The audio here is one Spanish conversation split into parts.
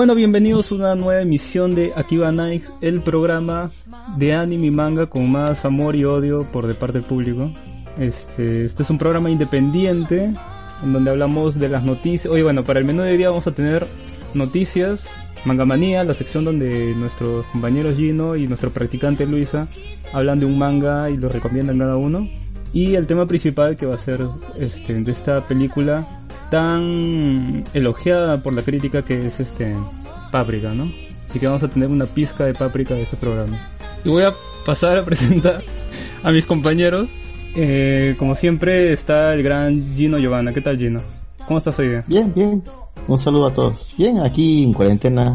Bueno, bienvenidos a una nueva emisión de Akiba Nights, el programa de anime y manga con más amor y odio por de parte del público. Este, este es un programa independiente en donde hablamos de las noticias. Oye, bueno, para el menú de día vamos a tener noticias, Mangamanía, la sección donde nuestros compañeros Gino y nuestro practicante Luisa hablan de un manga y lo recomiendan cada uno. Y el tema principal que va a ser este, de esta película tan elogiada por la crítica que es este Páprica, ¿no? Así que vamos a tener una pizca de Páprica de este programa. Y voy a pasar a presentar a mis compañeros. Eh, como siempre está el gran Gino Giovanna. ¿Qué tal Gino? ¿Cómo estás hoy día? Bien, bien. Un saludo a todos. Bien, aquí en cuarentena.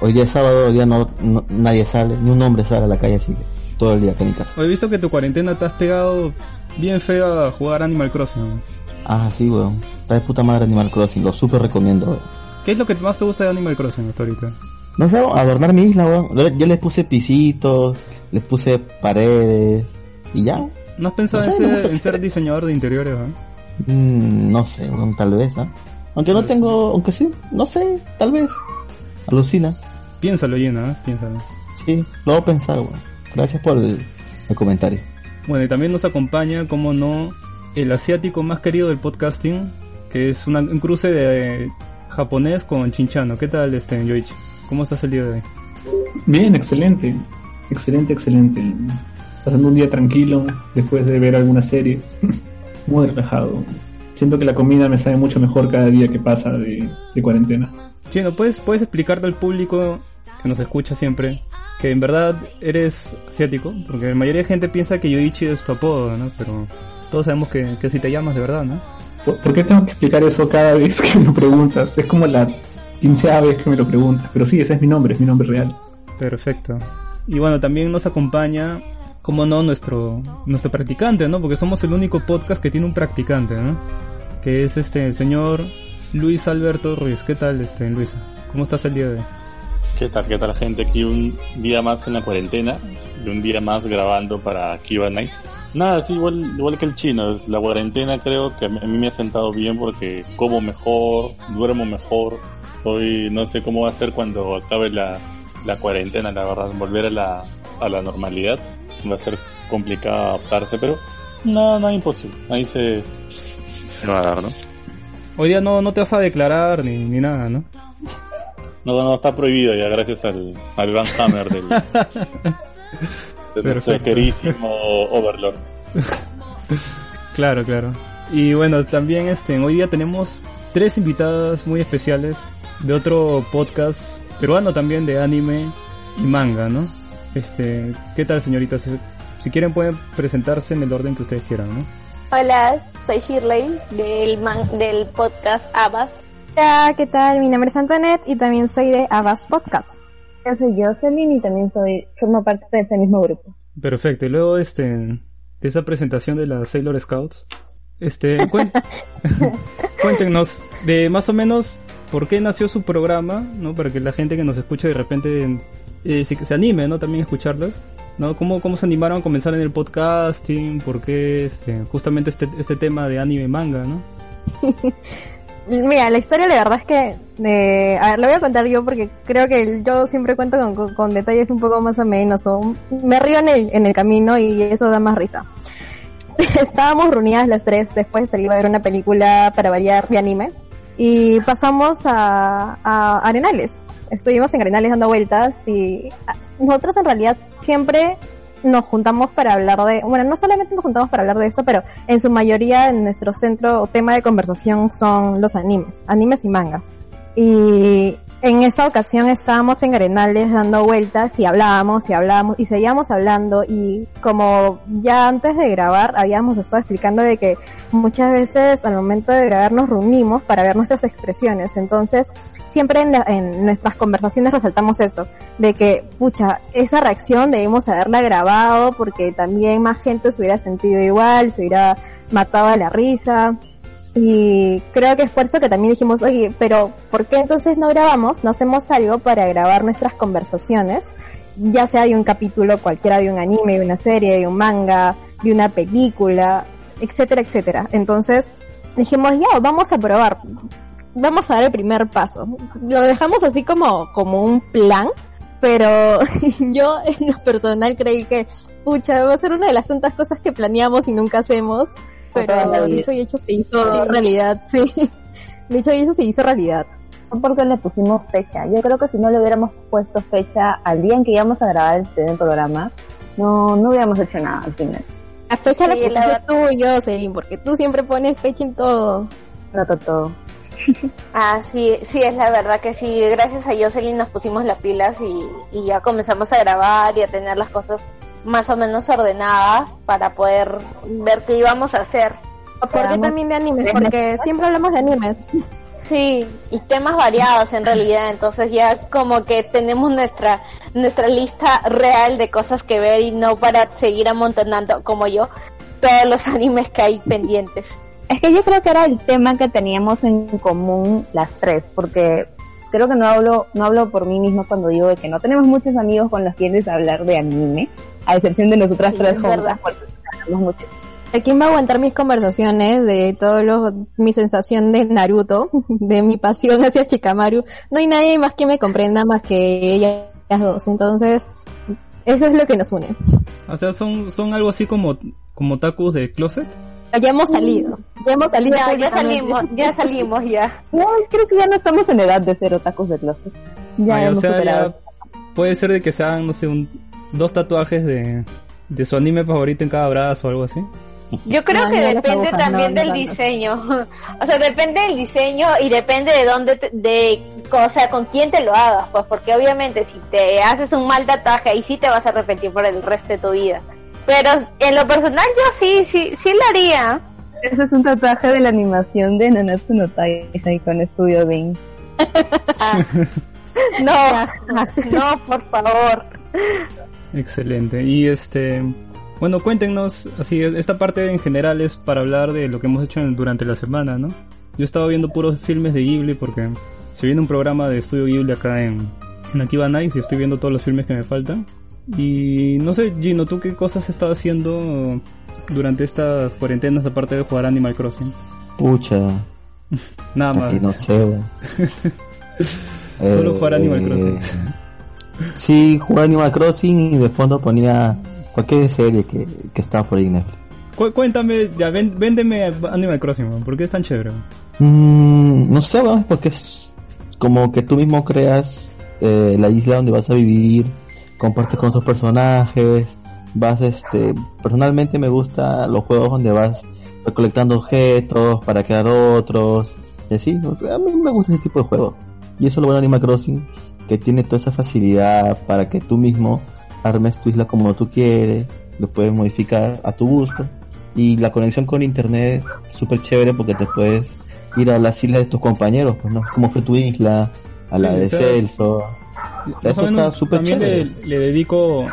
Hoy día es sábado, hoy día no, nadie sale, ni un hombre sale a la calle, así que todo el día acá en mi casa. Hoy he visto que tu cuarentena te has pegado bien feo a jugar Animal Crossing. Ah, sí, weón. Está de puta madre Animal Crossing, lo súper recomiendo. ¿Qué es lo que más te gusta de Animal Crossing hasta ahorita? No sé, adornar mi isla, weón. Yo les puse pisitos, les puse paredes y ya. ¿No has pensado en, ser, diseñador de interiores, weón? Mm, no sé, weón, tal vez, ¿ah? Aunque no tengo, aunque sí, no sé, tal vez. Alucina. Piénsalo, llena, ¿eh? Piénsalo. Sí, lo voy a pensar, weón. Gracias por el comentario. Bueno, y también nos acompaña, como no, el asiático más querido del podcasting, que es un cruce de japonés con chinchano. ¿Qué tal, este, Yoichi? ¿Cómo estás el día de hoy? Bien, excelente. Excelente, excelente. Pasando un día tranquilo después de ver algunas series. Muy relajado. Siento que la comida me sabe mucho mejor cada día que pasa de, cuarentena. Chino, ¿puedes, ¿puedes explicarte al público que nos escucha siempre que en verdad eres asiático? Porque la mayoría de gente piensa que Yoichi es tu apodo, ¿no? Pero todos sabemos que, que si te llamas de verdad, ¿no? ¿Por, qué tengo que explicar eso cada vez que me lo preguntas? Es como la quinceava vez que me lo preguntas. Pero sí, ese es mi nombre, es mi nombre real. Perfecto. Y bueno, también nos acompaña, como no, nuestro, nuestro practicante, ¿no? Porque somos el único podcast que tiene un practicante, ¿no? Que es este, el señor Luis Alberto Ruiz. ¿Qué tal, este, Luisa? ¿Cómo estás el día de hoy? ¿Qué tal, qué tal gente? Aquí un día más en la cuarentena y un día más grabando para Kiva Nights. Nada, sí, igual, igual que el chino. La cuarentena creo que a mí me ha sentado bien porque como mejor, duermo mejor. Hoy no sé cómo va a ser cuando acabe la, la cuarentena, la verdad, volver a la, a la normalidad. Va a ser complicado adaptarse, pero nada, nada imposible. Ahí se, se va a dar, ¿no? Hoy día no, no te vas a declarar ni, ni nada, ¿no? No, no, está prohibido ya, gracias al, al Van Hammer del, nuestro querísimo Overlord. claro, claro. Y bueno, también este, hoy día tenemos tres invitadas muy especiales de otro podcast peruano también de anime y manga, ¿no? Este, ¿qué tal señoritas? Si quieren pueden presentarse en el orden que ustedes quieran, ¿no? Hola, soy Shirley del, del podcast Abbas Hola, ¿qué tal? Mi nombre es Antoinette y también soy de Abbas Podcast. Yo soy Jocelyn y también soy, formo parte de ese mismo grupo. Perfecto, y luego este, de esa presentación de las Sailor Scouts, este, cuéntenos de más o menos por qué nació su programa, ¿no? Para que la gente que nos escucha de repente eh, se, anime, ¿no? También a escucharlos, ¿no? ¿Cómo, ¿Cómo se animaron a comenzar en el podcasting? ¿Por qué este, justamente este, este tema de anime manga, ¿no? Mira, la historia la verdad es que, eh, a ver, lo voy a contar yo porque creo que yo siempre cuento con, detalles un poco más o menos, o me río en el, en el camino y eso da más risa. Estábamos reunidas las tres después de salir a ver una película para variar de anime y pasamos a, a Arenales. Estuvimos en Arenales dando vueltas y nosotros en realidad siempre nos juntamos para hablar de, bueno, no solamente nos juntamos para hablar de eso, pero en su mayoría en nuestro centro o tema de conversación son los animes, animes y mangas. Y en esa ocasión estábamos en Arenales dando vueltas y hablábamos y hablábamos y seguíamos hablando y como ya antes de grabar habíamos estado explicando de que muchas veces al momento de grabar nos reunimos para ver nuestras expresiones. Entonces siempre en, la- en nuestras conversaciones resaltamos eso, de que pucha, esa reacción debemos haberla grabado porque también más gente se hubiera sentido igual, se hubiera matado a la risa. Y creo que es por eso que también dijimos, oye, pero ¿por qué entonces no grabamos? No hacemos algo para grabar nuestras conversaciones, ya sea de un capítulo cualquiera, de un anime, de una serie, de un manga, de una película, etcétera, etcétera. Entonces dijimos, ya, vamos a probar, vamos a dar el primer paso. Lo dejamos así como, como un plan, pero yo en lo personal creí que, pucha, va a ser una de las tantas cosas que planeamos y nunca hacemos. Pero dicho y hecho se hizo realidad, sí. Dicho y hecho se hizo realidad. Porque le pusimos fecha. Yo creo que si no le hubiéramos puesto fecha al día en que íbamos a grabar el primer programa, no, no hubiéramos hecho nada al final. La fecha Sí, la pusiste la verdad. tú y yo, Selin, porque tú siempre pones fecha en todo. Trato todo. Ah, sí, sí, es la verdad que sí. Gracias a Jocelyn nos pusimos las pilas y, y ya comenzamos a grabar y a tener las cosas más o menos ordenadas para poder ver qué íbamos a hacer. ¿Por qué también de animes? Porque siempre hablamos de animes. Sí, y temas variados en realidad, entonces ya como que tenemos nuestra nuestra lista real de cosas que ver y no para seguir amontonando como yo todos los animes que hay pendientes. Es que yo creo que era el tema que teníamos en común las tres, porque creo que no hablo, no hablo por mí misma cuando digo de que no tenemos muchos amigos con los quienes hablar de anime, a excepción de nosotras Sí, tres es juntas, mucho. ¿A quién va a aguantar mis conversaciones de todo lo, mi sensación de Naruto, de mi pasión hacia Shikamaru? No hay nadie más que me comprenda más que ellas dos. Entonces, eso es lo que nos une. O sea, son, son algo así como, como tacos de closet. Ya hemos salido. Ya hemos salido. Ya, ya salimos, ya salimos ya. No, creo que ya no estamos en edad de ser otakus de closet. Ya Ay, o hemos sea, superado. ya puede ser de que sean, no sé, un, dos tatuajes de, de su anime favorito en cada brazo o algo así. Yo creo No, que depende agujas, también no, del diseño. O sea, depende del diseño y depende de dónde, te- de, o sea, con quién te lo hagas, pues, porque obviamente si te haces un mal tatuaje ahí sí te vas a arrepentir por el resto de tu vida. Pero en lo personal yo sí, sí, sí lo haría. Ese es un tatuaje de la animación de Nanatsu no Taizai con Estudio Bean. Ah. No, no, por favor. Excelente. Y este, bueno, cuéntenos, así, esta parte en general es para hablar de lo que hemos hecho en- durante la semana, ¿no? Yo he estado viendo puros filmes de Ghibli porque se viene un programa de estudio Ghibli acá en, en Akiba Nights y estoy viendo todos los filmes que me faltan. Y no sé, Gino, ¿tú qué cosas has estado haciendo durante estas cuarentenas aparte de jugar Animal Crossing? Pucha, Nada más. no sé. Solo jugar Animal Eh, Crossing. Sí, jugar Animal Crossing y de fondo ponía cualquier serie que, que estaba por ahí en Netflix. Cu- cuéntame, ya, ven- véndeme Animal Crossing, man, ¿por qué es tan chévere? man? Mm, no sé, weón, porque es como que tú mismo creas eh, la isla donde vas a vivir, compartes con otros personajes, vas, este, personalmente me gusta los juegos donde vas recolectando objetos para crear otros, y así, a mí me gusta ese tipo de juegos. Y eso es lo bueno de Animal Crossing, que tiene toda esa facilidad para que tú mismo armes tu isla como tú quieres, lo puedes modificar a tu gusto. Y la conexión con internet es súper chévere porque te puedes ir a las islas de tus compañeros, pues no, como fue tu isla, a la Sí, de o sea, Celso. Más Eso o está súper también le, chévere. le dedico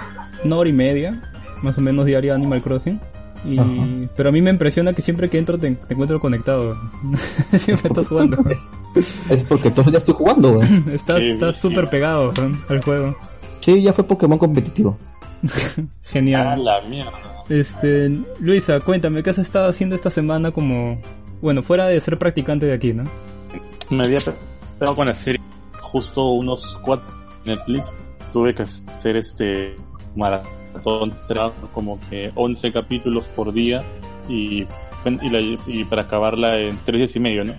una hora y media, más o menos diaria a Animal Crossing. Y, Ajá. pero a mí me impresiona que siempre que entro te, te encuentro conectado. siempre estás jugando. Es porque todos ya estoy jugando, güey. estás Sí, estás sí. súper pegado al juego. Sí, ya fue Pokémon competitivo. A Genial. la mierda. Este, Luisa, cuéntame, ¿qué has estado haciendo esta semana como, bueno, fuera de ser practicante de aquí, ¿no? Me había pegado con la serie justo unos cuatro Netflix. Tuve que hacer este maratón, era como que 11 capítulos por día y, y, la- y para acabarla en tres días y medio, ¿no?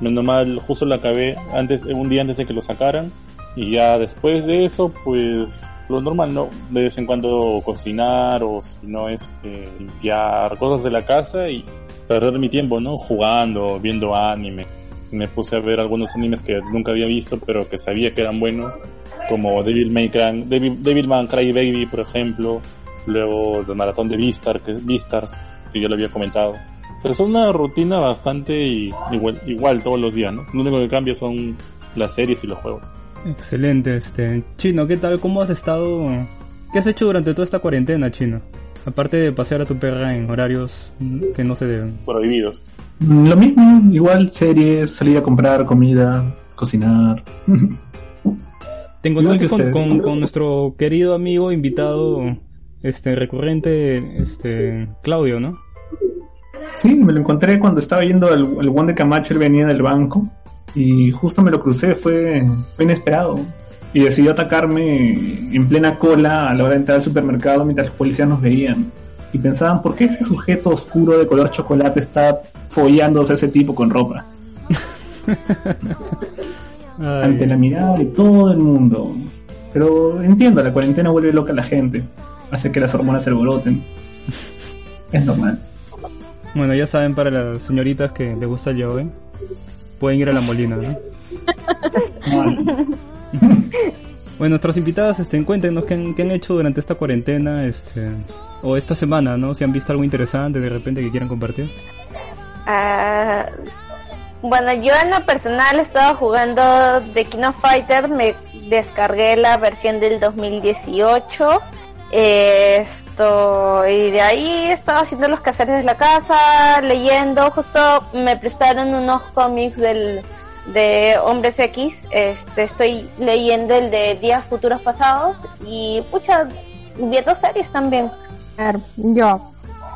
Menos mal, justo la acabé antes, un día antes de que lo sacaran Y ya después de eso, pues lo normal, ¿no? De vez en cuando cocinar o si no, este, limpiar cosas de la casa y perder mi tiempo, ¿no? Jugando, viendo anime. Me puse a ver algunos animes que nunca había visto, pero que sabía que eran buenos, como Devil May Cry, Devil, Devilman Cry Baby, por ejemplo. Luego el maratón de Vistar, que, Vistars, que yo lo había comentado. O sea, es una rutina bastante y- igual, igual todos los días, ¿no? Lo único que cambia son las series y los juegos. Excelente, este. Chino, ¿qué tal? ¿Cómo has estado? ¿Qué has hecho durante toda esta cuarentena, Chino? Aparte de pasear a tu perra en horarios que no se deben. Prohibidos. Lo mismo, igual series, salir a comprar comida, cocinar. Te encontraste con, con- con nuestro querido amigo invitado, este, recurrente, este, Claudio, ¿no? Sí, me lo encontré cuando estaba yendo al, al Juan de Camacho, él venía del banco y justo me lo crucé, fue, fue inesperado. Y decidió atacarme en plena cola a la hora de entrar al supermercado mientras los policías nos veían. Y pensaban, ¿por qué ese sujeto oscuro de color chocolate está follándose a ese tipo con ropa? Ante la mirada de todo el mundo. Pero entiendo, la cuarentena vuelve loca a la gente. Hace que las hormonas se alboroten. Es normal. Bueno, ya saben, para las señoritas que les gusta el yaoi, pueden ir a la molina, ¿no? Bueno, nuestros invitados, este, cuéntenos qué han, hecho durante esta cuarentena, este, o esta semana, ¿no? Si han visto algo interesante de repente que quieran compartir. Ah, bueno, yo en lo personal estaba jugando The King of Fighter, me descargué la versión del 2018. eh, Esto, y de ahí estaba haciendo los quehaceres de la casa, leyendo, justo me prestaron unos cómics del de Hombres X, este estoy leyendo el de Días Futuros Pasados y pucha, viendo series también. A ver, yo.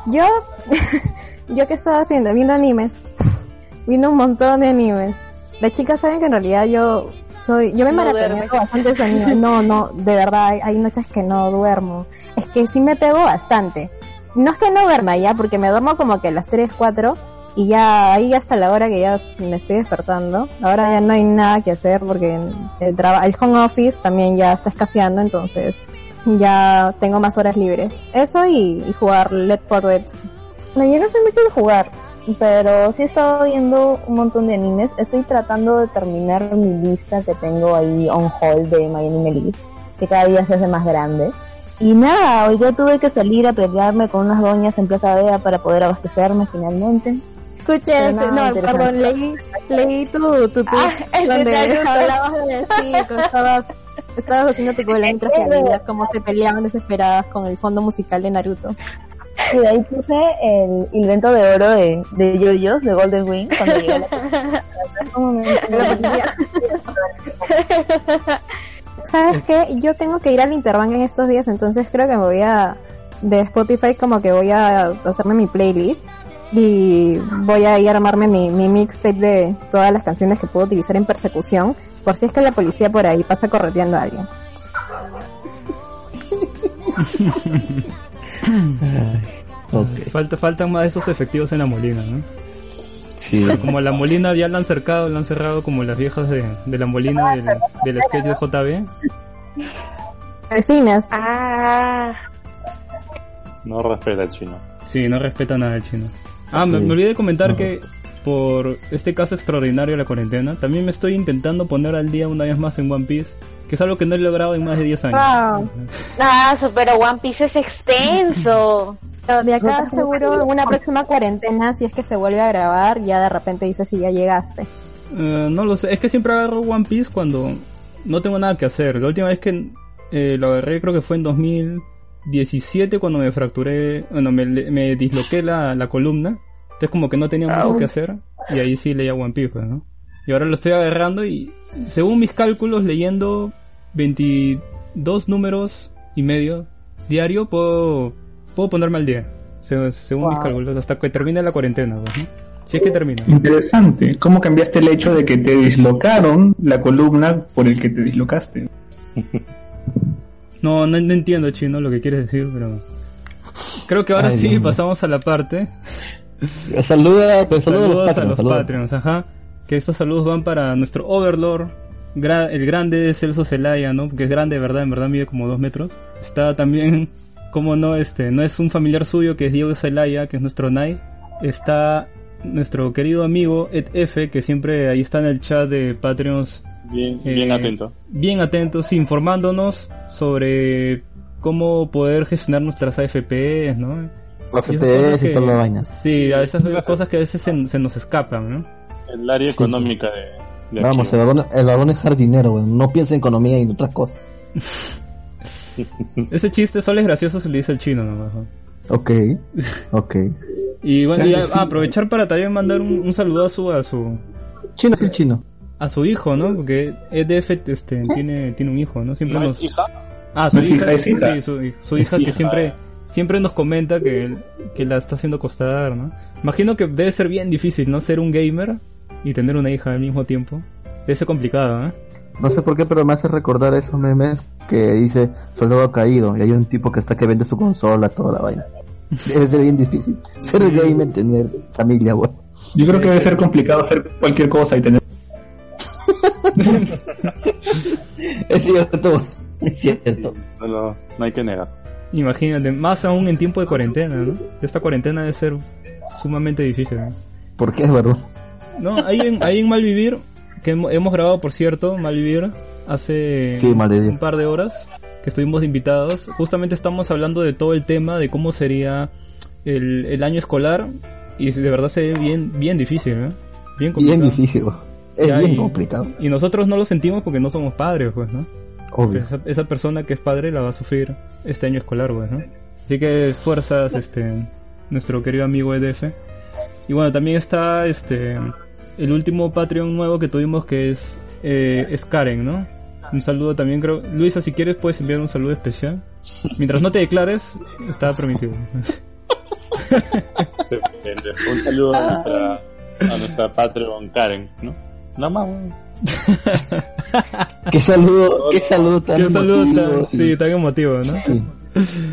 Yo. yo que estaba haciendo, viendo animes. Viendo un montón de animes. Las chicas saben que en realidad yo soy, yo me No maratoneo bastantes animes. No, no, de verdad, hay, hay noches que no duermo. Es que sí me pego bastante. No es que no duerma ya, porque me duermo como que a las 3, 4 y ya ahí hasta la hora que ya me estoy despertando. Ahora ya no hay nada que hacer porque el, traba- el home office también ya está escaseando, entonces ya tengo más horas libres. Eso y, jugar Left 4 Dead. No, yo no sé mucho de jugar, pero sí he estado viendo un montón de animes. Estoy tratando de terminar mi lista que tengo ahí on hold de My Anime List, que cada día se hace más grande. Y nada, hoy ya tuve que salir a pelearme con unas doñas en Plaza Vea para poder abastecerme finalmente. Escuché, este- no, perdón, leí, leí tu, tu tweet Ah, de donde hablabas de, sí, estabas, estabas haciendo tu cola mientras que veías cómo se peleaban desesperadas con el fondo musical de Naruto. Y de ahí puse el invento de oro de, de Yoyos, de Golden Wing, cuando llegó la... ¿Cómo me- ¿Sabes qué? Yo tengo que ir al Interbank en estos días, entonces creo que me voy a, de Spotify como que voy a hacerme mi playlist y voy a ir a armarme mi, mi mixtape de todas las canciones que puedo utilizar en persecución, por si es que la policía por ahí pasa correteando a alguien. Ay, ok. Falta, faltan más de esos efectivos en la molina, ¿no? Sí. Como la molina ya la han cercado, la han cerrado como las viejas de, de la molina del, del sketch de JB. Vecinas, Ah, No respeta el chino. Sí, no respeta nada el chino. Ah, me, Sí. me olvidé de comentar Ajá. que por este caso extraordinario de la cuarentena, también me estoy intentando poner al día una vez más en One Piece, que es algo que no he logrado en más de 10 años. Wow. ah, pero One Piece es extenso. Pero de acá seguro en una próxima cuarentena, si es que se vuelve a grabar, ya de repente dices si ya llegaste. Eh, no lo sé, es que siempre agarro One Piece cuando no tengo nada que hacer. La última vez que eh, lo agarré creo que fue en 2017 cuando me fracturé, bueno, me, me disloqué la, la columna. Entonces como que no tenía mucho que hacer y ahí sí leía One Piece, pues, ¿no? Y ahora lo estoy agarrando y según mis cálculos leyendo 22 números y medio diario puedo, puedo ponerme al día. Se- Según mis cálculos, hasta que termine la cuarentena, pues, ¿no? Si es que termina. Interesante. ¿Cómo cambiaste el hecho de que te dislocaron la columna por el que te dislocaste? No, no, no entiendo, chino, lo que quieres decir, pero... Creo que ahora Ay, sí pasamos a la parte. Saluda, pues, saluda Saludos a los Patreons, ajá. Que estos saludos van para nuestro Overlord, el grande Celso Celaya, ¿no? Que es grande, de verdad, en verdad mide como dos metros. Está también, como no, este, no es un familiar suyo que es Diego Celaya, que es nuestro Nai. Está nuestro querido amigo Ed F, que siempre ahí está en el chat de Patreons Bien, Eh, bien atento. bien atentos, informándonos sobre cómo poder gestionar nuestras AFPs, ¿no? Las Y CTS y que- toda la vaina. Sí, a esas cosas que a veces se, se nos escapan, ¿no? El área económica de, de Vamos, aquí. el vagón, el vagón es jardinero, weón. No piensa en economía y en otras cosas. Ese chiste solo es gracioso si le dice el chino nomás. ¿no? Ok, ok. Y bueno, Claro y a- que sí. aprovechar para también mandar un, un saludo a su, a su Chino es el chino. A su hijo, ¿no? Porque EDF este, tiene, tiene un hijo, ¿no? Siempre ¿No nos... es hija? Ah, su No hija, hija, es hija. sí, su, su hija Es que hija. siempre siempre nos comenta que, que la está haciendo costar, ¿no? Imagino que debe ser bien difícil, ¿no? Ser un gamer y tener una hija al mismo tiempo. Debe ser complicado, ¿eh? No sé por qué, pero me hace recordar esos memes que dice soldado caído y hay un tipo que está que vende su consola, toda la vaina. Debe ser bien difícil. Ser gamer, tener familia, weón. Yo creo que debe ser complicado hacer cualquier cosa y tener. Es cierto, es cierto. No, no, no hay que negar. Imagínate, más aún en tiempo de cuarentena, ¿no? Esta cuarentena debe ser sumamente difícil, ¿no? ¿Por qué, verdad? No, ahí en, ahí en Malvivir, que hemo- hemos grabado, por cierto, Malvivir, hace Sí, Malvivir. un par de horas que estuvimos de invitados. Justamente estamos hablando de todo el tema de cómo sería el, el año escolar y de verdad se ve bien, bien difícil, ¿eh? Bien complicado. Bien difícil. Es Ya, bien y- complicado. Y nosotros no lo sentimos porque no somos padres, pues, ¿no? Obvio. Esa, esa persona que es padre la va a sufrir este año escolar, pues, ¿no? Así que fuerzas, este, nuestro querido amigo EDF. Y bueno, también está, este, el último Patreon nuevo que tuvimos que es, eh, es Karen, ¿no? Un saludo también creo. Luisa, si quieres puedes enviar un saludo especial. Mientras no te declares, está permitido. Un saludo a nuestra, a nuestra Patreon Karen, ¿no? Nada más. Qué saludo, qué saludo tan Qué saludo emotivo, tan, sí, tan emotivo, ¿no? Sí.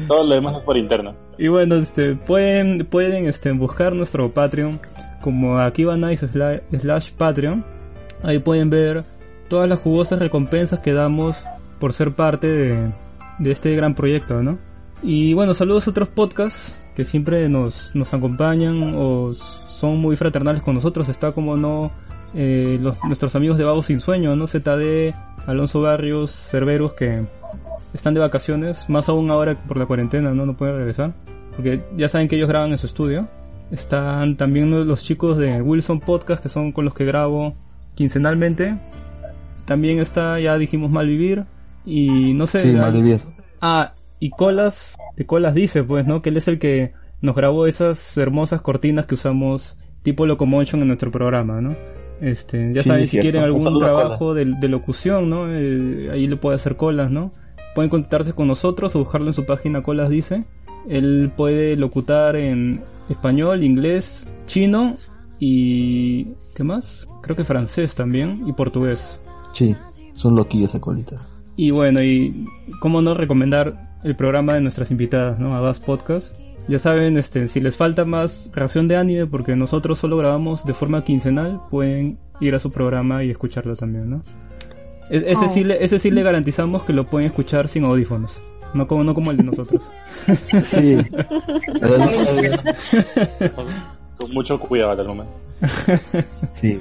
Todo lo demás es por interno. Y bueno, este, pueden, pueden, este, buscar nuestro Patreon como aquí va nice slash, slash Patreon. Ahí pueden ver todas las jugosas recompensas que damos por ser parte de, de este gran proyecto, ¿no? Y bueno, saludos a otros podcasts que siempre nos, nos acompañan o son muy fraternales con nosotros. Está como no, eh, los, nuestros amigos de Vagos Sin Sueño, ¿no? ZD, Alonso Barrios, Cerberus, que están de vacaciones, más aún ahora por la cuarentena, ¿no? No pueden regresar. Porque ya saben que ellos graban en su estudio. Están también los chicos de Wilson Podcast, que son con los que grabo quincenalmente. También está, ya dijimos, Malvivir. Y no sé. Sí, Malvivir. Ah, y Colas, de Colas dice, pues, ¿no? Que él es el que nos grabó esas hermosas cortinas que usamos tipo Locomotion en nuestro programa, ¿no? Este, ya Sí, saben, si quieren algún a trabajo de, de locución, ¿no? Eh, ahí le puede hacer Colas, ¿no? Pueden contactarse con nosotros o buscarlo en su página Colas dice. Él puede locutar en español, inglés, chino y... ¿qué más? Creo que francés también y portugués. Sí, son loquillos esa colita. Y bueno, y cómo no recomendar el programa de nuestras invitadas, ¿no? Abbas Podcast. Ya saben, este, si les falta más reacción de anime, porque nosotros solo grabamos de forma quincenal, pueden ir a su programa y escucharlo también, ¿no? E- ese, Oh. sí le, ese sí le garantizamos que lo pueden escuchar sin audífonos. No como, no como el de nosotros. Sí. No- Con, con mucho cuidado momento. sí.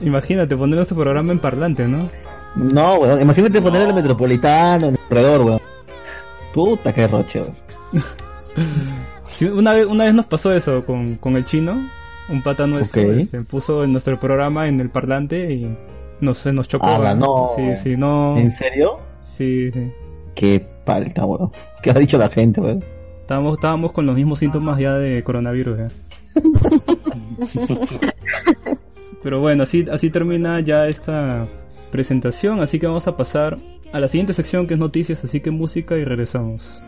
Imagínate poner nuestro programa en parlante, ¿no? No, weón. Imagínate poner el metropolitano en el corredor, weón. Puta, qué roche, weón. Sí, una vez, una vez nos pasó eso con, con el chino. Un pata nuestro Ok. este, puso en nuestro programa en el parlante y no sé, nos chocó. Ala, ¿eh? no. Sí, sí, no. ¿En serio? Sí, sí. Qué palta, weón. ¿Qué ha dicho la gente, weón? Estábamos, estábamos con los mismos síntomas ya de coronavirus. ya. Pero bueno, así, así termina ya esta presentación. Así que vamos a pasar a la siguiente sección que es noticias. Así que música y regresamos.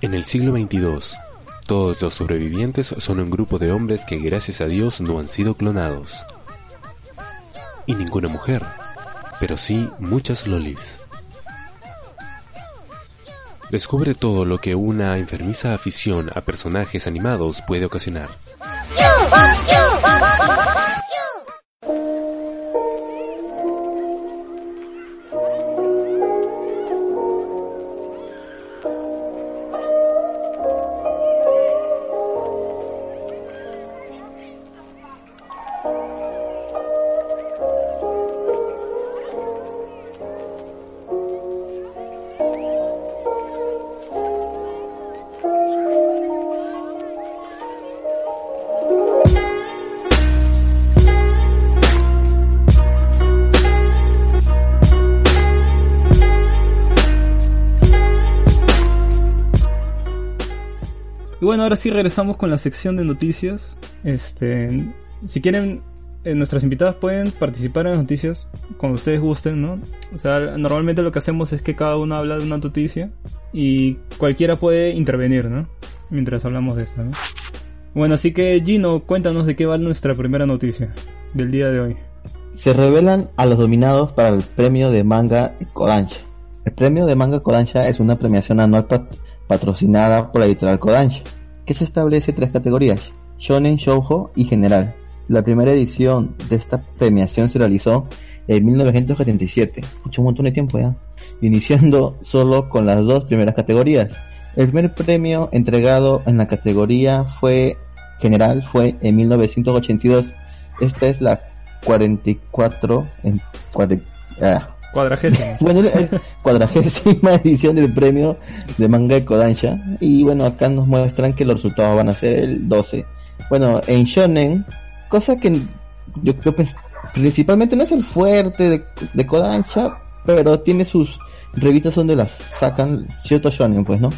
En el siglo XXII, todos los sobrevivientes son un grupo de hombres que gracias a Dios no han sido clonados. Y ninguna mujer pero sí muchas lolis. Descubre todo lo que una enfermiza afición a personajes animados puede ocasionar. Ahora sí regresamos con la sección de noticias. Este, si quieren, eh, nuestras invitadas pueden participar en las noticias como ustedes gusten, ¿no? O sea, normalmente lo que hacemos es que cada uno habla de una noticia y cualquiera puede intervenir, ¿no? Mientras hablamos de esto, ¿no? Bueno, así que Gino, cuéntanos de qué va nuestra primera noticia del día de hoy. Se revelan a los dominados para el premio de manga Kodansha. El premio de manga Kodansha es una premiación anual pat- patrocinada por la editorial Kodansha, que se establece tres categorías, shonen, shoujo y general. La primera edición de esta premiación se realizó en 1977, mucho un montón de tiempo ya, iniciando solo con las dos primeras categorías. El primer premio entregado en la categoría fue general fue en 1982. Esta es la 44 en cuare- ah, Cuadragésimo. bueno, cuadragésima edición del premio de manga de Kodansha. Y bueno, acá nos muestran que los resultados van a ser el 12. Bueno, en Shonen, cosa que yo creo que principalmente no es el fuerte de, de Kodansha, pero tiene sus revistas donde las sacan ciertos shonen, pues, ¿no?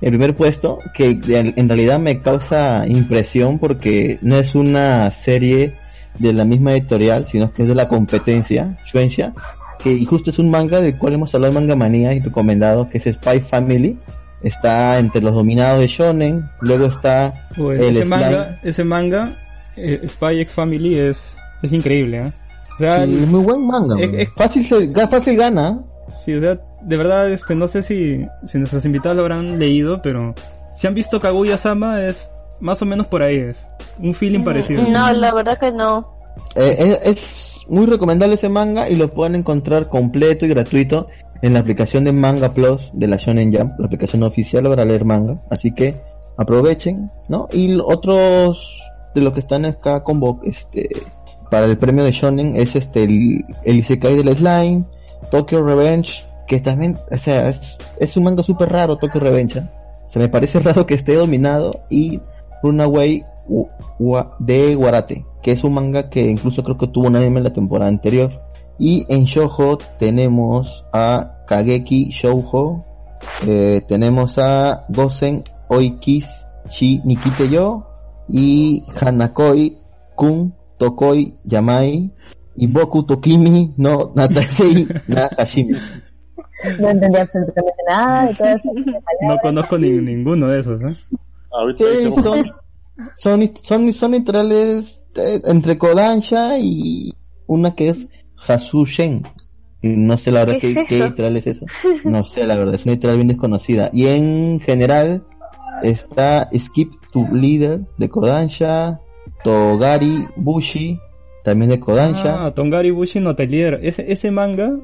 El primer puesto, que en en realidad me causa impresión porque no es una serie de la misma editorial, sino que es de la competencia, Shueisha, que y justo es un manga del cual hemos hablado en Manga Manía y recomendado, que es Spy Family. Está entre los dominados de Shonen, luego está Pues el ese slime. manga, ese manga, eh, Spy X Family es, es increíble, ¿eh? O sea, Sí, es muy buen manga. es- es- fácil, fácil gana. Sí, o sea, de verdad, este, no sé si, si nuestros invitados lo habrán leído, pero si han visto Kaguya-sama es más o menos por ahí, es un feeling parecido. No, la verdad que no. Eh, es, es muy recomendable ese manga y lo pueden encontrar completo y gratuito en la aplicación de Manga Plus de la Shonen Jump, la aplicación oficial para leer manga. Así que aprovechen, ¿no? Y otros de los que están acá con este para el premio de Shonen es este el, el Isekai del Slime, Tokyo Revenge, que también, o sea, es, un manga súper raro Tokyo Revenge. ¿eh? O sea, me parece raro que esté dominado y Runaway Wa- Wa- de Warate, que es un manga que incluso creo que tuvo un anime en la temporada anterior. Y en Shoujo tenemos a Kageki Shoujo, eh, tenemos a Gosen Oikis Chi Nikite Yo y Hanakoi Kun Tokoi Yamai y Boku Tokimi no Natasei na Hashimi. No entendí absolutamente nada de todas esas No conozco ni, ninguno de esos, ¿eh? Ahorita Sí, dice- son, son, son, son literales eh, entre Kodansha y una que es Hasushen. Y no sé la verdad ¿Qué qué, es qué literal es eso. No sé la verdad, es una literal bien desconocida. Y en general está Skip to Leader de Kodansha, Togari Bushi también de Kodansha. Ah, Tongari Bushi no Atelier. Ese, ese manga,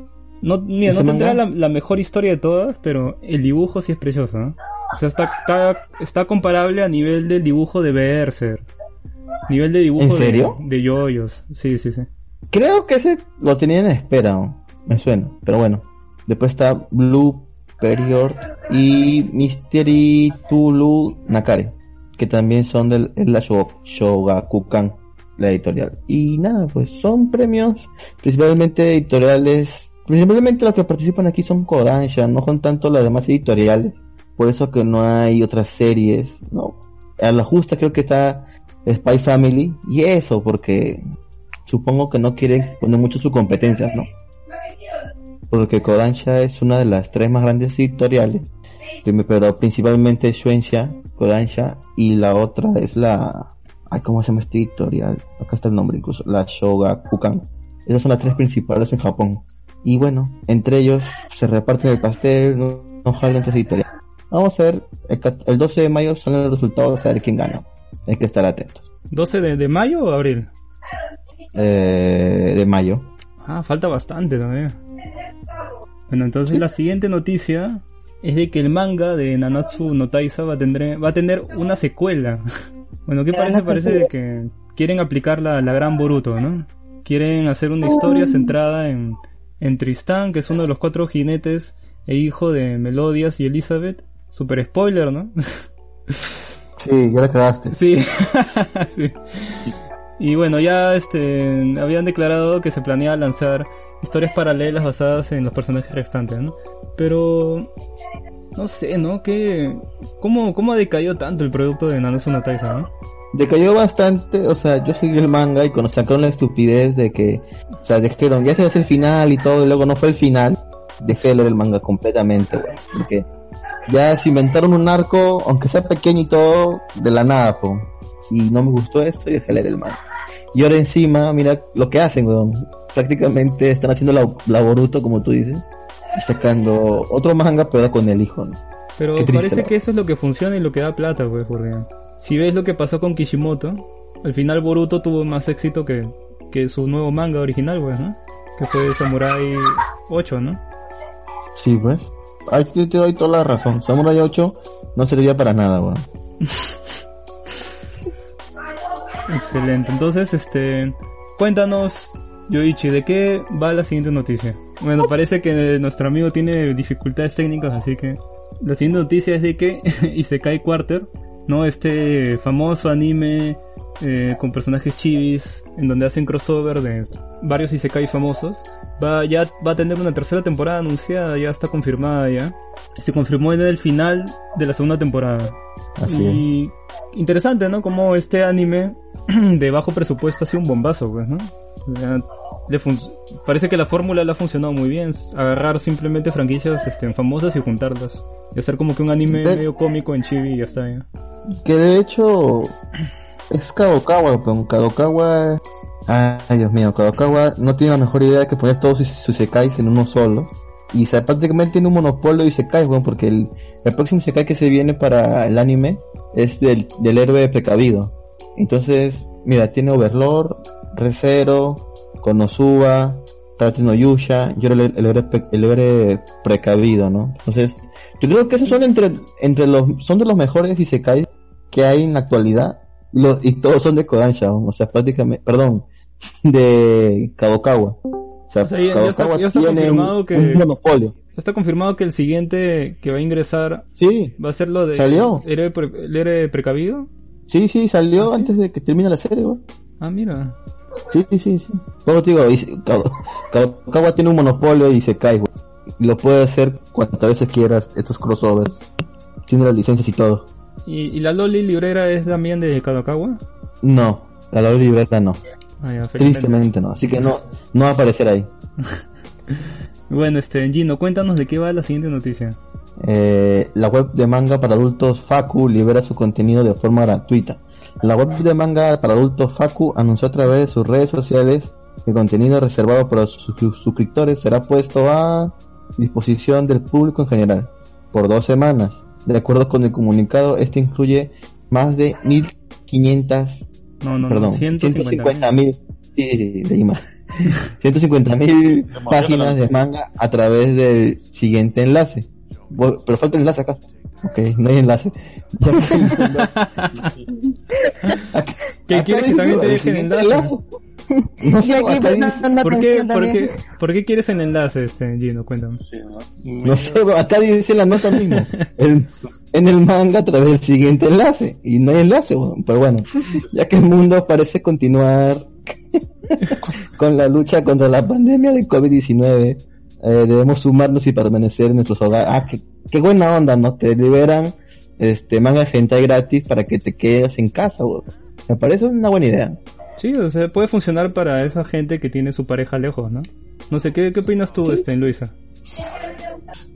no, mira, ¿Ese no tendrá la, mejor historia de todas, pero el dibujo sí es precioso, ¿eh? O sea, está, está, está comparable a nivel del dibujo de Berser. Nivel de dibujo ¿En de- serio? de yoyos. Sí, sí, sí. Creo que ese lo tenían en espera, ¿no? me suena, pero bueno. Después está Blue Period y Mystery Tulu Nakare, que también son del es la Shogakukan, la editorial. Y nada, pues son premios principalmente editoriales, principalmente los que participan aquí son Kodansha, no son tanto las demás editoriales. Por eso que no hay otras series, no. A la justa creo que está Spy Family y eso porque supongo que no quieren poner mucho sus competencias, ¿no? Porque Kodansha es una de las tres más grandes editoriales pero principalmente Shueisha, Kodansha, y la otra es la, ay, ¿cómo se llama este editorial? Acá está el nombre incluso, la Shogakukan. Esas son las tres principales en Japón. Y bueno, entre ellos se reparten el pastel, no, no jalan entre editoriales. Vamos a ver, el, el 12 de mayo salen los resultados, a ver quién gana. Hay que estar atentos. ¿12 de, de mayo o abril? Eh, de mayo. Ah, falta bastante todavía. Bueno, entonces la siguiente noticia es de que el manga de Nanatsu no Taisa va a tener, va a tener una secuela. bueno, ¿qué parece? Parece de que quieren aplicar la, la gran Boruto, ¿no? Quieren hacer una historia centrada en, en Tristán, que es uno de los cuatro jinetes e hijo de Melodias y Elizabeth. Super spoiler, ¿no? Sí, ya la cagaste. Sí, sí. Y bueno, ya este habían declarado que se planea lanzar historias paralelas basadas en los personajes restantes, ¿no? Pero no sé, ¿no? ¿Qué, cómo, ¿Cómo ha decaído tanto el producto de Nanatsu no Taizai, no? Decayó bastante, o sea, yo seguí el manga y cuando sacaron la estupidez de que, o sea, dijeron, ya se va a hacer el final y todo, y luego no fue el final, dejé de leer el manga completamente, güey, porque ya se inventaron un arco, aunque sea pequeño y todo, de la nada, po. y no me gustó esto y dejé de leer el manga. Y ahora encima, mira lo que hacen, weón, prácticamente están haciendo la, la Boruto, como tú dices, y sacando otro manga, pero con el hijo, ¿no? Pero triste, parece ¿no? que eso es lo que funciona y lo que da plata, pues, porque si ves lo que pasó con Kishimoto, al final Boruto tuvo más éxito que, que su nuevo manga original, pues, ¿no? Que fue Samurai 8, ¿no? Sí, pues. Ahí te, te doy toda la razón. Samurai 8 no servía para nada, weón. Excelente. Entonces, este, cuéntanos, Yoichi, ¿de qué va la siguiente noticia? Bueno, parece que nuestro amigo tiene dificultades técnicas, así que la siguiente noticia es de que Isekai Quarter, ¿no? Este famoso anime eh, con personajes chivis, en donde hacen crossover de varios Isekai famosos, va, ya va a tener una tercera temporada anunciada, ya está confirmada ya. Se confirmó en el final de la segunda temporada. Así y interesante, ¿no? Como este anime de bajo presupuesto ha sido un bombazo, pues, ¿no? Le fun- parece que la fórmula le ha funcionado muy bien. Agarrar simplemente franquicias este, famosas y juntarlas. Y hacer como que un anime De- medio cómico en chibi y ya está. ya. Que de hecho es Kadokawa, pero Kadokawa... Ay, Dios mío, Kadokawa no tiene la mejor idea que poner todos sus, sus en uno solo. Y o sea, prácticamente tiene un monopolio de Isekais, weón, porque el, el próximo Isekai que se viene para el anime es del, del héroe precavido. Entonces, mira, tiene Overlord, Recero, Konosuba, Tate no Yusha, y ahora el, el, el héroe precavido, ¿no? Entonces, yo creo que esos son entre, entre los, son de los mejores Isekais que hay en la actualidad. Los, y todos son de Kodansha, o sea, prácticamente, perdón, de Kadokawa. O sea, O sea, ya- ya está- Kadokawa ya está tiene un- confirmado que- un monopolio. Ya Está confirmado que el siguiente que va a ingresar Sí, va a ser lo de... Salió. ¿El héroe, pre- el héroe precavido? sí, sí, salió ¿Ah, sí? antes de que termine la serie, güey. Ah, mira. Sí, sí, sí. Como te digo, dice- tiene un monopolio y se cae, güey. Y lo puede hacer cuantas veces quieras, estos crossovers. Tiene las licencias y todo. ¿Y, y la Loli librera es también de Kadokawa? No, la labor libreta no. Ah, ya. Tristemente no. Así que no, no va a aparecer ahí. Bueno, este, Gino, cuéntanos de qué va la siguiente noticia. Eh, la web de manga para adultos Facu libera su contenido de forma gratuita. La web de manga para adultos Facu anunció a través de sus redes sociales que el contenido reservado para sus sus suscriptores será puesto a disposición del público en general por dos semanas. De acuerdo con el comunicado, este incluye más de 1500 No, no, perdón, no, 150 150.000 sí, sí, sí, leí mal. 150.000 páginas de manga a través del siguiente enlace. Pero falta el enlace acá. Ok, no hay enlace. Ya ¿Qué quieres que también te el deje el siguiente enlace? No sé, aquí prestando ¿Por qué, por, qué, ¿Por qué quieres el enlace, este, Gino? Cuéntame. Sí, ¿no? no sé, acá dice la nota mismo. El- en el manga a través del siguiente enlace. Y no hay enlace, pero bueno. Ya que el mundo parece continuar con la lucha contra la pandemia de COVID-19, eh, debemos sumarnos y permanecer en nuestros hogares. Ah, qué, qué buena onda, ¿no? Te liberan este manga hentai gratis para que te quedes en casa, weón. Me parece una buena idea. Sí, o sea, puede funcionar para esa gente que tiene su pareja lejos, ¿no? No sé, ¿qué, qué opinas tú, este, Luisa?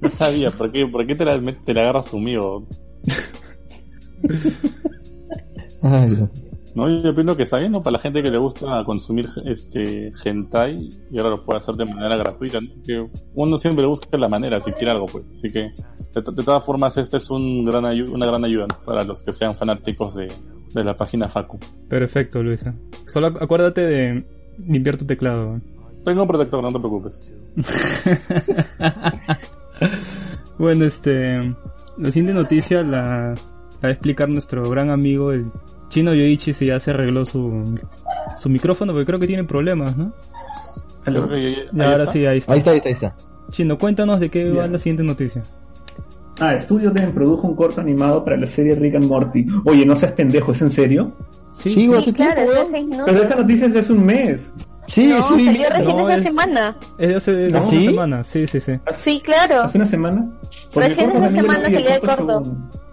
No sabía, ¿por qué, por qué te, la, te la agarras conmigo? Ay, Dios. No, yo opino que está bien, ¿no? Para la gente que le gusta consumir este hentai y ahora lo puede hacer de manera gratuita, ¿no? Que uno siempre busca la manera si quiere algo, pues. Así que, de, to- de todas formas, este es un gran una gran ayuda ¿no? para los que sean fanáticos de, de la página Facu. Perfecto, Luisa. Solo acu- acuérdate de limpiar tu teclado. Tengo un protector, no te preocupes. Bueno, este. La siguiente noticia la, la va a explicar nuestro gran amigo, el chino Yoichi, si ya se arregló su, su micrófono, porque creo que tiene problemas, ¿no? Creo que ahí ahora está. sí, ahí está. Ahí está, ahí está, ahí está. Chino, cuéntanos de qué va Ya. la siguiente noticia. Ah, Studio Ten produjo un corto animado para la serie Rick and Morty. Oye, no seas pendejo, ¿es en serio? Sí, Sí, Sí, hace claro, tiempo. Pero esta noticia es de hace un mes. Sí, no, sí. salió recién No, esa es- semana. Es de hace ¿Ah, una sí? semana, sí, sí, sí. Sí, claro. ¿Hace una semana? Porque Recién esa semana salió el corto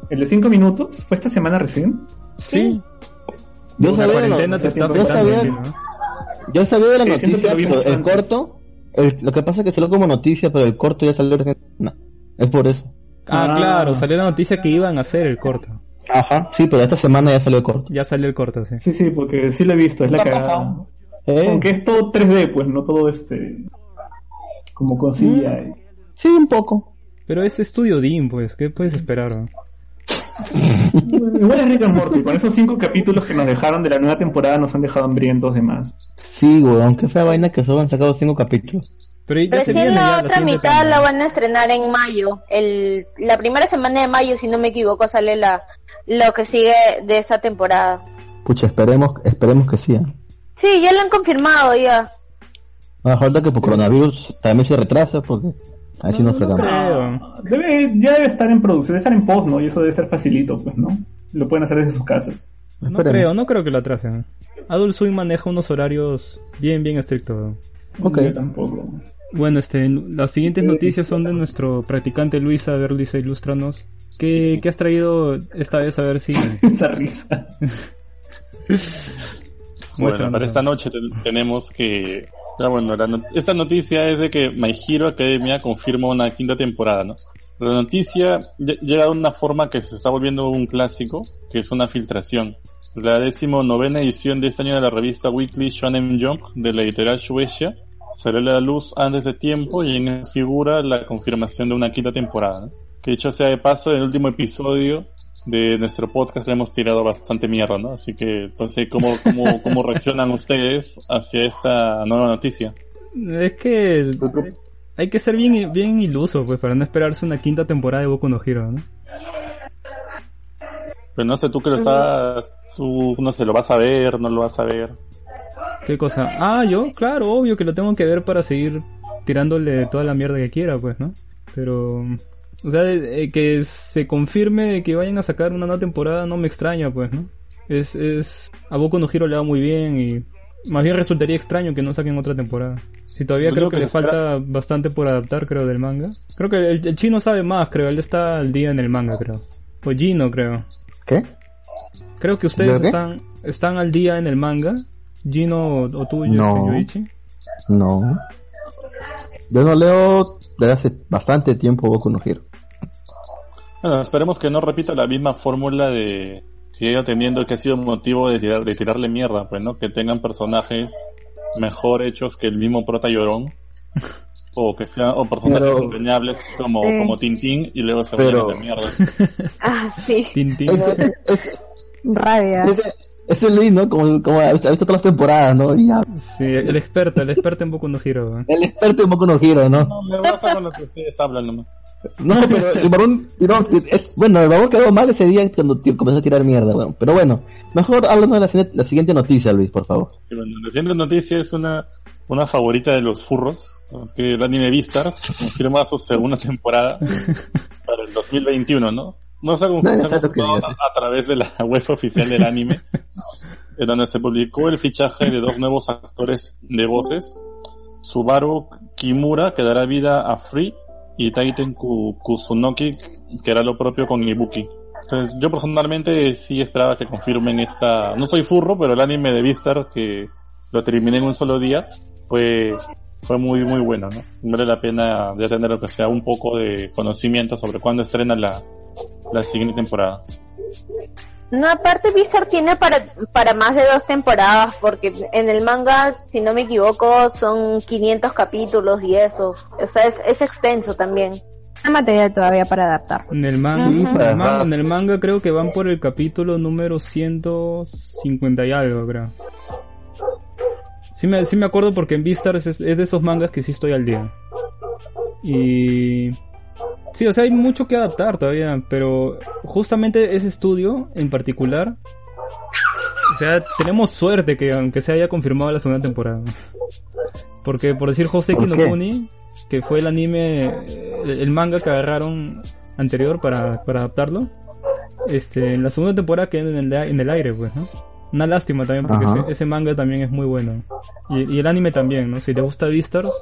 ¿El de 5 minutos? ¿Fue esta semana recién? Sí. Yo la sabía, cuarentena lo- te está yo sabía- yo sabía de la Sí, noticia, pero el antes. corto, el- lo que pasa es que salió como noticia, pero el corto ya salió. No, es por eso. Ah, Ah. claro, salió la noticia que iban a hacer el corto. Ajá, sí, pero esta semana ya salió el corto. Ya salió el corto, sí. Sí, sí, porque sí lo he visto, es la cagada. pasado. Eh, Aunque es todo 3D, pues, no todo este... Como con CGI. sí, un poco. Pero es Estudio Dean, pues, ¿qué puedes esperar? no? Igual es Rick and Morty, con esos 5 capítulos que nos dejaron de la nueva temporada nos han dejado hambrientos de más. Sí, güey, aunque fue vaina que solo han sacado cinco capítulos. Pero ya se Recién viene la ya otra mitad temporada. la van a estrenar en mayo. El, la primera semana de mayo, si no me equivoco, sale la lo que sigue de esta temporada. Pucha, esperemos, esperemos que sí. ¿eh? Sí, ya lo han confirmado ya. Ahora falta que por coronavirus también se retrasa porque así nos no creo. Debe, ya debe estar en producción, debe estar en post, ¿no? Y eso debe ser facilito, pues, ¿no? Lo pueden hacer desde sus casas. No creo, no creo que lo atrasen. Adult Swim maneja unos horarios bien, bien estrictos. Ok. Yo tampoco. Bueno, este, las siguientes noticias son de nuestro practicante Luisa. A ver, Luisa, ilústranos. ¿Qué, qué has traído esta vez? A ver si... Esa risa. Bueno, para esta noche te- tenemos que... Ya bueno, la no- esta noticia es de que My Hero Academia confirma una quinta temporada, ¿no? La noticia lle- llega de una forma que se está volviendo un clásico, que es una filtración. La decimonovena edición de este año de la revista Weekly Shonen Jump de la editorial Shueisha salió a la luz antes de tiempo y en figura la confirmación de una quinta temporada, ¿no? Que dicho sea de paso, en el último episodio de nuestro podcast le hemos tirado bastante mierda, ¿no? Así que, entonces, ¿cómo, cómo, cómo reaccionan ustedes hacia esta nueva noticia? Es que hay que ser bien, bien iluso, pues, para no esperarse una quinta temporada de Boku no Hero, ¿no? Pero no sé, tú que lo estás, tú no sé, lo vas a ver, no lo vas a ver. ¿Qué cosa? Ah, yo, claro, obvio que lo tengo que ver para seguir tirándole toda la mierda que quiera, pues, ¿no? Pero, o sea, de- de que se confirme de que vayan a sacar una nueva temporada no me extraña, pues, ¿no? Es, es, a Boku no Hero le va muy bien y más bien resultaría extraño que no saquen otra temporada. Si todavía creo que que le falta bastante por adaptar, creo, del manga. Creo que el, el chino sabe más, creo, él está al día en el manga, creo. O Gino, creo. ¿Qué? Creo que ustedes están, están al día en el manga. Gino o, o tú, No. Yoichi. No. Yo no leo desde hace bastante tiempo Boku no Hero. Bueno, esperemos que no repita la misma fórmula de que haya teniendo que ha sido motivo de, tirar- de tirarle mierda, pues, ¿no? Que tengan personajes mejor hechos que el mismo prota llorón. o que sean, o personajes Pero- como, como Tintín y luego se Pero- la mierda. Ah, sí. Tintín. Ese, ese, Rabia. ese, ese Luis, ¿no? Como, como ha visto todas las temporadas, ¿no? Y ya, Sí, el experto, el experto en Boku no Hero. ¿eh? el experto en Boku no Hero, ¿no? No, me basta con lo que ustedes hablan nomás. No, pero el varón tiró, es, bueno, el varón quedó mal ese día cuando comenzó a tirar mierda, bueno. Pero bueno, mejor háblanos de la, siguiente- la siguiente noticia, Luis, por favor. Sí, bueno, la siguiente noticia es una, una favorita de los furros. Es que el anime Beastars confirma su segunda temporada para el 2021, ¿no? No se ha confirmado a, a través de la web oficial del anime, en donde se publicó el fichaje de dos nuevos actores de voces. Subaru Kimura, que dará vida a Free, y Taiten Ku- Kusunoki, que hará lo propio con Ibuki. Entonces, yo personalmente sí esperaba que confirmen esta... No soy furro, pero el anime de Beastars, que lo terminé en un solo día, pues fue muy muy bueno, ¿no? Vale la pena ya tener lo que sea un poco de conocimiento sobre cuándo estrena la, la siguiente temporada. No, aparte Visor tiene para, para más de dos temporadas, porque en el manga, si no me equivoco, son 500 capítulos y eso. O sea, es, es extenso también. Hay material todavía para adaptar. En el manga, Sí, en, para el manga rato. en el manga creo que van por el capítulo número 150 y algo, creo. Sí me, sí me acuerdo porque en Beastars es, es de esos mangas que sí estoy al día. Y... Sí, o sea, hay mucho que adaptar todavía, pero justamente ese estudio en particular... O sea, tenemos suerte que aunque se haya confirmado la segunda temporada. Porque por decir Joseki ¿Por no qué? Kuni, que fue el anime, el, manga que agarraron anterior para, para adaptarlo, este, en la segunda temporada quedó en el, en el aire, pues, ¿no? Una lástima también porque ese, ese manga también es muy bueno. Y, y el anime también, ¿no? Si le gusta Beastars,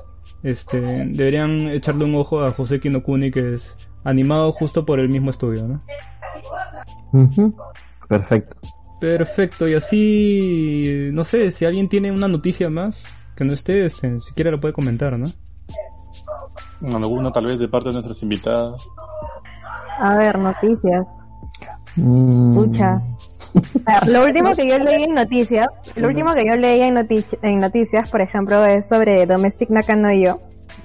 este, deberían echarle un ojo a Joseki no Kuni que es animado justo por el mismo estudio, ¿no? Perfecto. Perfecto, y así, no sé, si alguien tiene una noticia más que no esté, este, siquiera lo puede comentar, ¿no? Alguno tal vez de parte de nuestras invitadas. A ver, noticias. Mm, Pucha. Lo último que yo leí en noticias, lo último que yo leí en, noti- en noticias, por ejemplo, es sobre Domestic Nakanoyo,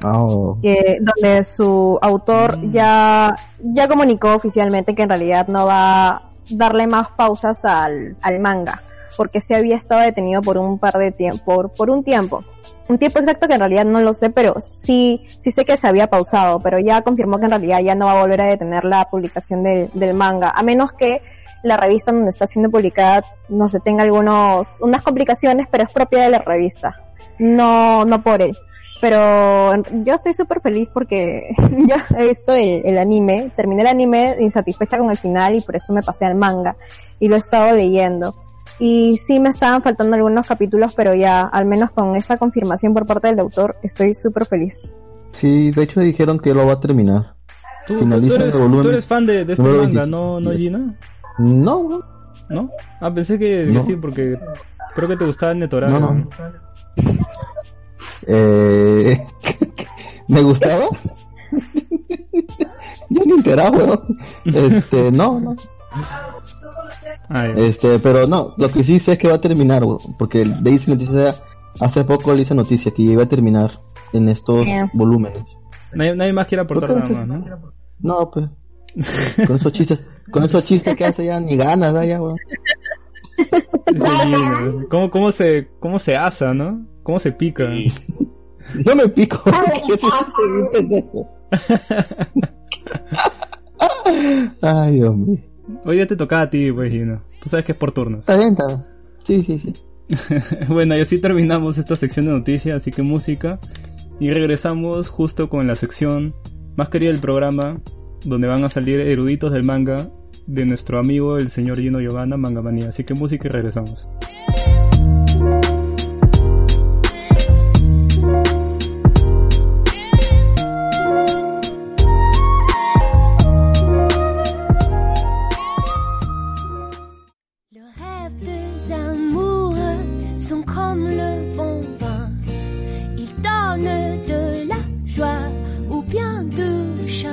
oh, que donde su autor ya ya comunicó oficialmente que en realidad no va a darle más pausas al, al manga, porque se había estado detenido por un par de tiempo, por, por un tiempo. Un tiempo exacto que en realidad no lo sé, pero sí, sí sé que se había pausado, pero ya confirmó que en realidad ya no va a volver a detener la publicación del, del manga, a menos que la revista donde está siendo publicada, no sé, tenga algunos, unas complicaciones, pero es propia de la revista. No, no por él. Pero yo estoy súper feliz porque ya he visto el, el anime, terminé el anime insatisfecha con el final y por eso me pasé al manga y lo he estado leyendo. Y sí me estaban faltando algunos capítulos, pero ya, al menos con esta confirmación por parte del autor, estoy súper feliz. sí, de hecho dijeron que lo va a terminar. ¿Tú, Finaliza tú eres, el volumen tú eres fan de, de este manga, 27. ¿no, no Gina? No, no. ¿No? Ah, pensé que No. sí, porque creo que te gustaba el Netorano. No, no. Eh, ¿Me gustaba? Yo ni enteraba, weón. Este, no, no. Ah. Este, pero no, lo que sí sé es que va a terminar, weón, porque le hice noticia, hace poco le hice noticia que iba a terminar en estos Bien. volúmenes. nadie, nadie más quiere aportar nada más, ¿no? No, pues, con esos chistes, con esos chistes que hace ya ni ganas, ¿no? ya, weón. Gina, ¿Cómo, cómo se, cómo se asa, no? ¿Cómo se pica? No me pico, pendejo. Ay, Dios mío. Hoy día te tocaba a ti, pues, Gina. Tú sabes que es por turnos. Está bien, está bien. Sí, sí, sí. bueno, y así terminamos esta sección de noticias, así que música. Y regresamos justo con la sección más querida del programa, donde van a salir eruditos del manga de nuestro amigo el señor Gino Giovanna, Manga Manía. Así que música y regresamos.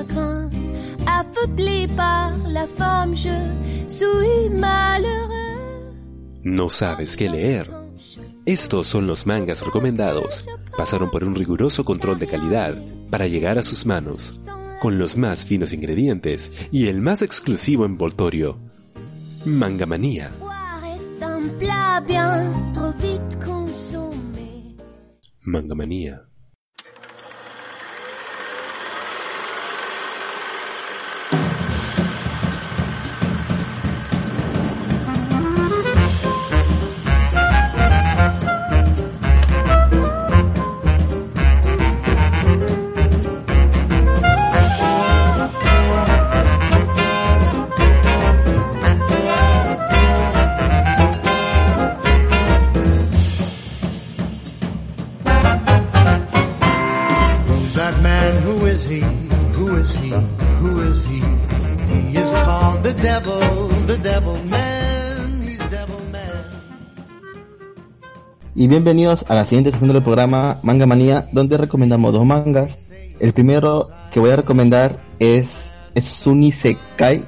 Chagrin. Par la femme, je suis malheureux. ¿No sabes qué leer? Estos son los mangas recomendados. Pasaron por un riguroso control de calidad para llegar a sus manos, con los más finos ingredientes y el más exclusivo envoltorio. Mangamanía. Boire est un y bienvenidos a la siguiente sección del programa Manga Manía, donde recomendamos dos mangas. El primero que voy a recomendar es, es Sunisekai.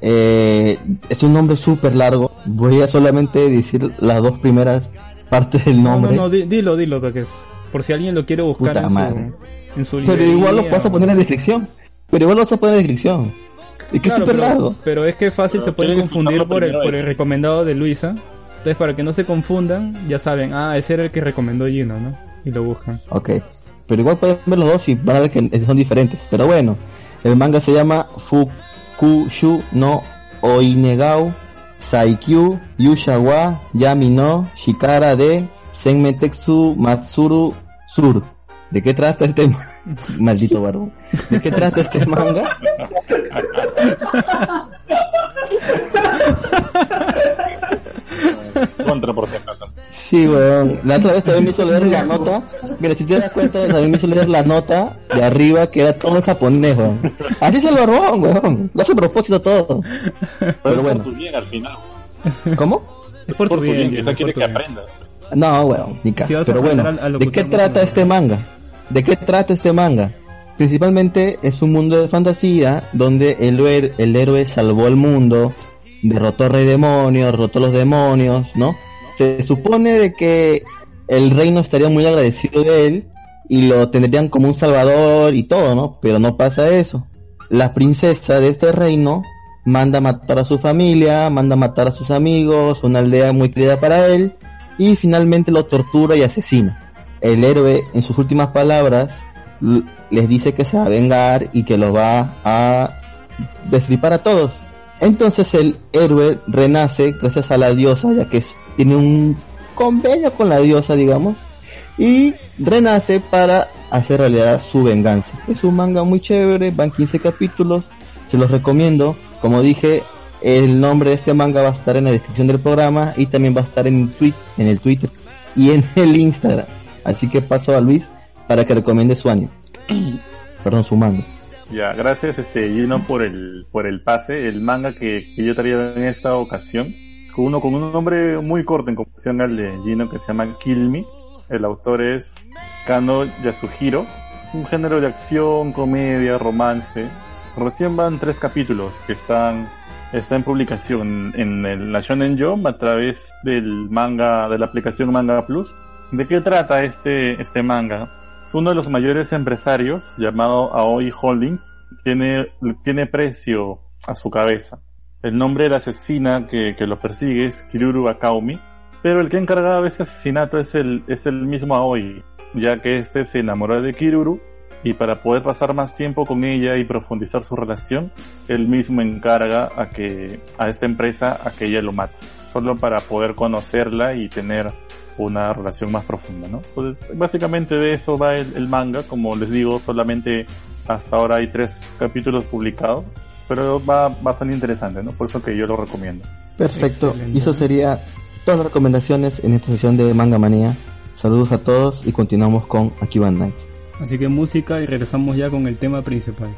Eh, es un nombre súper largo. Voy a solamente decir las dos primeras partes del No, no, nombre. no, di- dilo, dilo, Taques. Por si alguien lo quiere buscar Puta en madre. su, en su Pero igual lo vas a poner en la descripción. Pero igual lo vas a poner en la descripción. Es que Claro, es súper pero, largo. pero es que fácil Pero se quieren confundir por el, por el recomendado de Luisa. Entonces, para que no se confundan, ya saben, ah, ese era el que recomendó Gino, ¿no? Y lo buscan. Ok. Pero igual pueden ver los dos y van a ver que son diferentes. Pero bueno, el manga se llama Fukushu no Oinegao Saikyu Yushawa Yami no Shikara de Senmetetsu Matsuru Sur. ¿De qué trata este ma- maldito varón? ¿De qué trata este manga? Contra por si acaso. Sí, weón. La otra vez también me hizo leer la nota. Mira, si te das cuenta, también me hizo leer la nota de arriba que era todo en japonés, weón. Así es el barbón, weón. Lo hace a propósito todo. Pero Pero es bueno. por tu bien al final. ¿Cómo? Es por, Por tu bien, bien, esa es quiere que bien. aprendas. No, weón, ni caso. Si Pero bueno, aprender a- a ¿de qué trata no, este manga? ¿De qué trata este manga? Principalmente es un mundo de fantasía donde el, héroe- el héroe salvó al mundo, derrotó al rey demonio, derrotó los demonios, ¿no? Se supone de que el reino estaría muy agradecido de él y lo tendrían como un salvador y todo, ¿no? Pero no pasa eso. La princesa de este reino manda matar a su familia, manda matar a sus amigos, una aldea muy querida para él, y finalmente lo tortura y asesina. El héroe, en sus últimas palabras, les dice que se va a vengar y que los va a destripar a todos. Entonces el héroe renace gracias a la diosa, ya que tiene un convenio con la diosa, digamos, y renace para hacer realidad su venganza. Es un manga muy chévere, van 15 capítulos, se los recomiendo. Como dije, el nombre de este manga va a estar en la descripción del programa y también va a estar en, tweet, en el Twitter y en el Instagram. Así que paso a Luis para que recomiende su año. Perdón, su manga. Ya, gracias este Gino por el por el pase, el manga que, que yo traía en esta ocasión, con uno con un nombre muy corto en comparación al de Gino que se llama Kill Me. El autor es Kano Yasuhiro, un género de acción, comedia, romance. Recién van tres capítulos que están está en publicación en el, la Shonen Jump a través del manga de la aplicación Manga Plus. ¿De qué trata este este manga? Es uno de los mayores empresarios, llamado Aoi Holdings, tiene, tiene precio a su cabeza. El nombre de la asesina que, que lo persigue es Kiruru Akaumi, pero el que ha encargado de ese asesinato es el, es el mismo Aoi, ya que este se enamoró de Kiruru y para poder pasar más tiempo con ella y profundizar su relación, él mismo encarga a que, a esta empresa a que ella lo mate, solo para poder conocerla y tener una relación más profunda, ¿no? Pues básicamente de eso va el, el manga, como les digo, solamente hasta ahora hay tres capítulos publicados, pero va bastante interesante, ¿no? Por eso que yo lo recomiendo. Perfecto. Excelente. Y eso sería todas las recomendaciones en esta sesión de Manga Manía. Saludos a todos y continuamos con Akiba Night. Así que música y regresamos ya con el tema principal.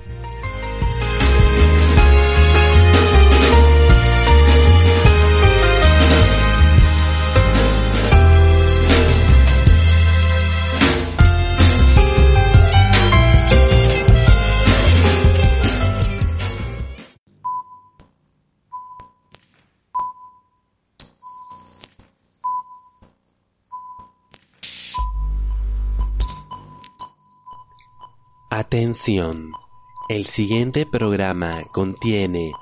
Atención. El siguiente programa contiene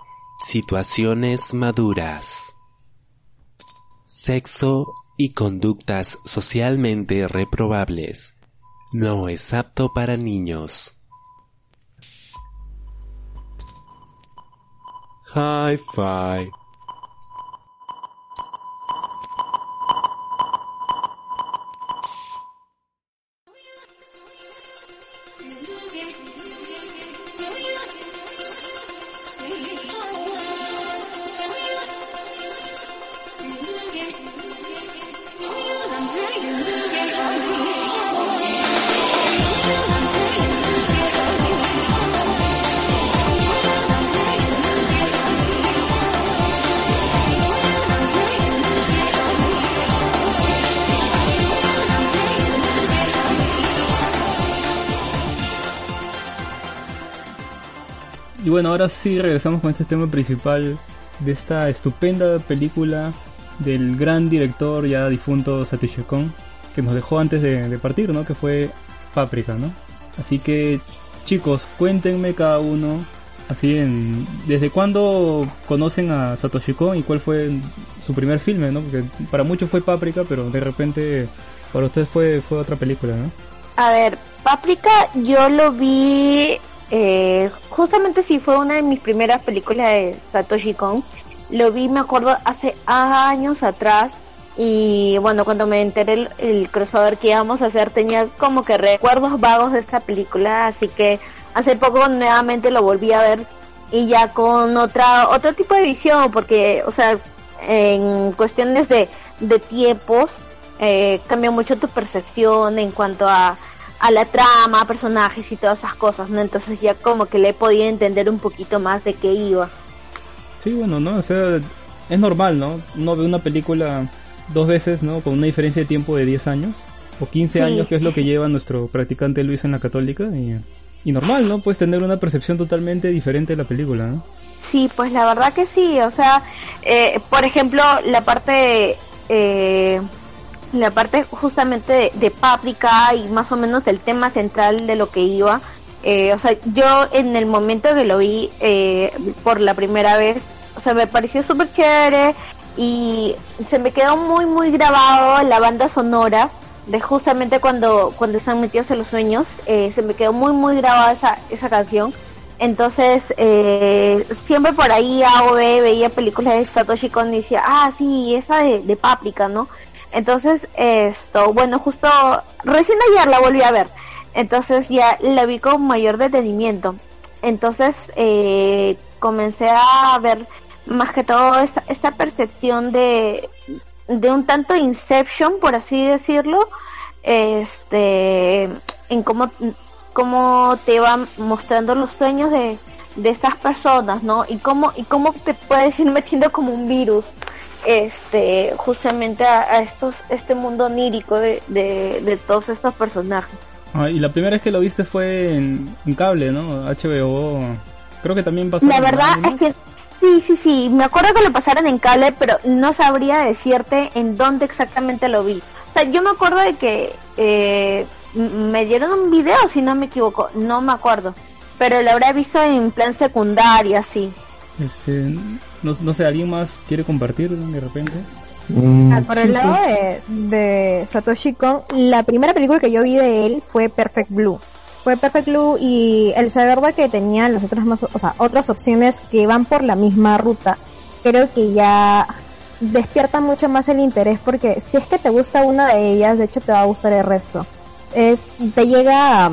situaciones maduras, sexo y conductas socialmente reprobables. No es apto para niños. Hi-Fi. Bueno, ahora sí regresamos con este tema principal de esta estupenda película del gran director ya difunto Satoshi Kon, que nos dejó antes de, partir, ¿no? Que fue Paprika, ¿no? Así que, chicos, cuéntenme cada uno, así en, ¿desde cuándo conocen a Satoshi Kon y cuál fue su primer filme, ¿no? Porque para muchos fue Paprika, pero de repente para ustedes fue, fue otra película, ¿no? A ver, Paprika yo lo vi, eh, justamente sí fue una de mis primeras películas de Satoshi Kon. Lo vi, me acuerdo, hace años atrás. Y bueno, cuando me enteré el, el crossover que íbamos a hacer, tenía como que recuerdos vagos de esta película. Así que hace poco nuevamente lo volví a ver. Y ya con otra, otro tipo de visión, porque, o sea, en cuestiones de, de tiempos, eh, cambia mucho tu percepción en cuanto a, a la trama, personajes y todas esas cosas, ¿no? Entonces ya como que le he podido entender un poquito más de qué iba. Sí, bueno, ¿no? O sea, es normal, ¿no? Uno ve una película dos veces, ¿no? Con una diferencia de tiempo de 10 años o 15 Sí. años, que es lo que lleva nuestro practicante Luis en la católica. Y, y normal, ¿no? Puedes tener una percepción totalmente diferente de la película, ¿no? Sí, pues la verdad que sí, o sea, eh, por ejemplo, la parte, eh, la parte justamente de, de Paprika y más o menos del tema central de lo que iba, eh, o sea, yo en el momento que lo vi eh, por la primera vez, o sea, me pareció súper chévere y se me quedó muy, muy grabado la banda sonora de justamente cuando, cuando están metidos en los sueños, eh, se me quedó muy, muy grabada esa, esa canción. Entonces, eh, siempre por ahí A o veía películas de Satoshi Kon y decía, ah, sí, esa de, de ¿no? Entonces, esto, bueno, justo recién ayer la volví a ver. Entonces ya la vi con mayor detenimiento. Entonces, eh, comencé a ver más que todo esta, esta percepción de, de un tanto Inception, por así decirlo, este, en cómo, cómo te van mostrando los sueños de, de estas personas, ¿no? Y cómo, y cómo te puedes ir metiendo como un virus, este, justamente a, a estos, este mundo onírico de, de, de todos estos personajes. Ah, y la primera vez que lo viste fue en, en cable, ¿no? HBO. Creo que también pasó. La verdad es que sí, sí, sí. Me acuerdo que lo pasaron en cable, pero no sabría decirte en dónde exactamente lo vi. O sea, yo me acuerdo de que eh, me dieron un video, si no me equivoco. No me acuerdo. Pero lo habré visto en plan secundaria, sí. Este, no, no sé, ¿alguien más quiere compartir de repente? Mm, Ah, por el lado de, de Satoshi Kon, la primera película que yo vi de él fue Perfect Blue. Fue Perfect Blue y el saber de que tenían las otras más, o sea, otras opciones que van por la misma ruta, creo que ya despierta mucho más el interés porque si es que te gusta una de ellas, de hecho te va a gustar el resto. Es, te llega a,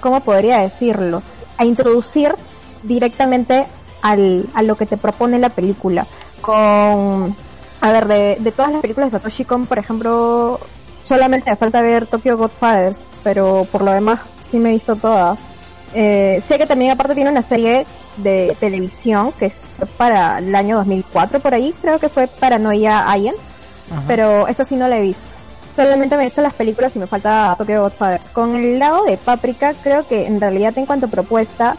¿cómo podría decirlo? A introducir directamente al, a lo que te propone la película. Con, a ver, de, de todas las películas de Satoshi Kon, por ejemplo, solamente me falta ver Tokyo Godfathers, pero por lo demás sí me he visto todas. Eh, sé que también aparte tiene una serie de televisión que es- fue para el año 2004 por ahí, creo que fue Paranoia Agents, Ajá. pero esa sí no la he visto. Solamente me he visto las películas y me falta Tokyo Godfathers. Con el lado de Paprika, creo que en realidad en cuanto a propuesta,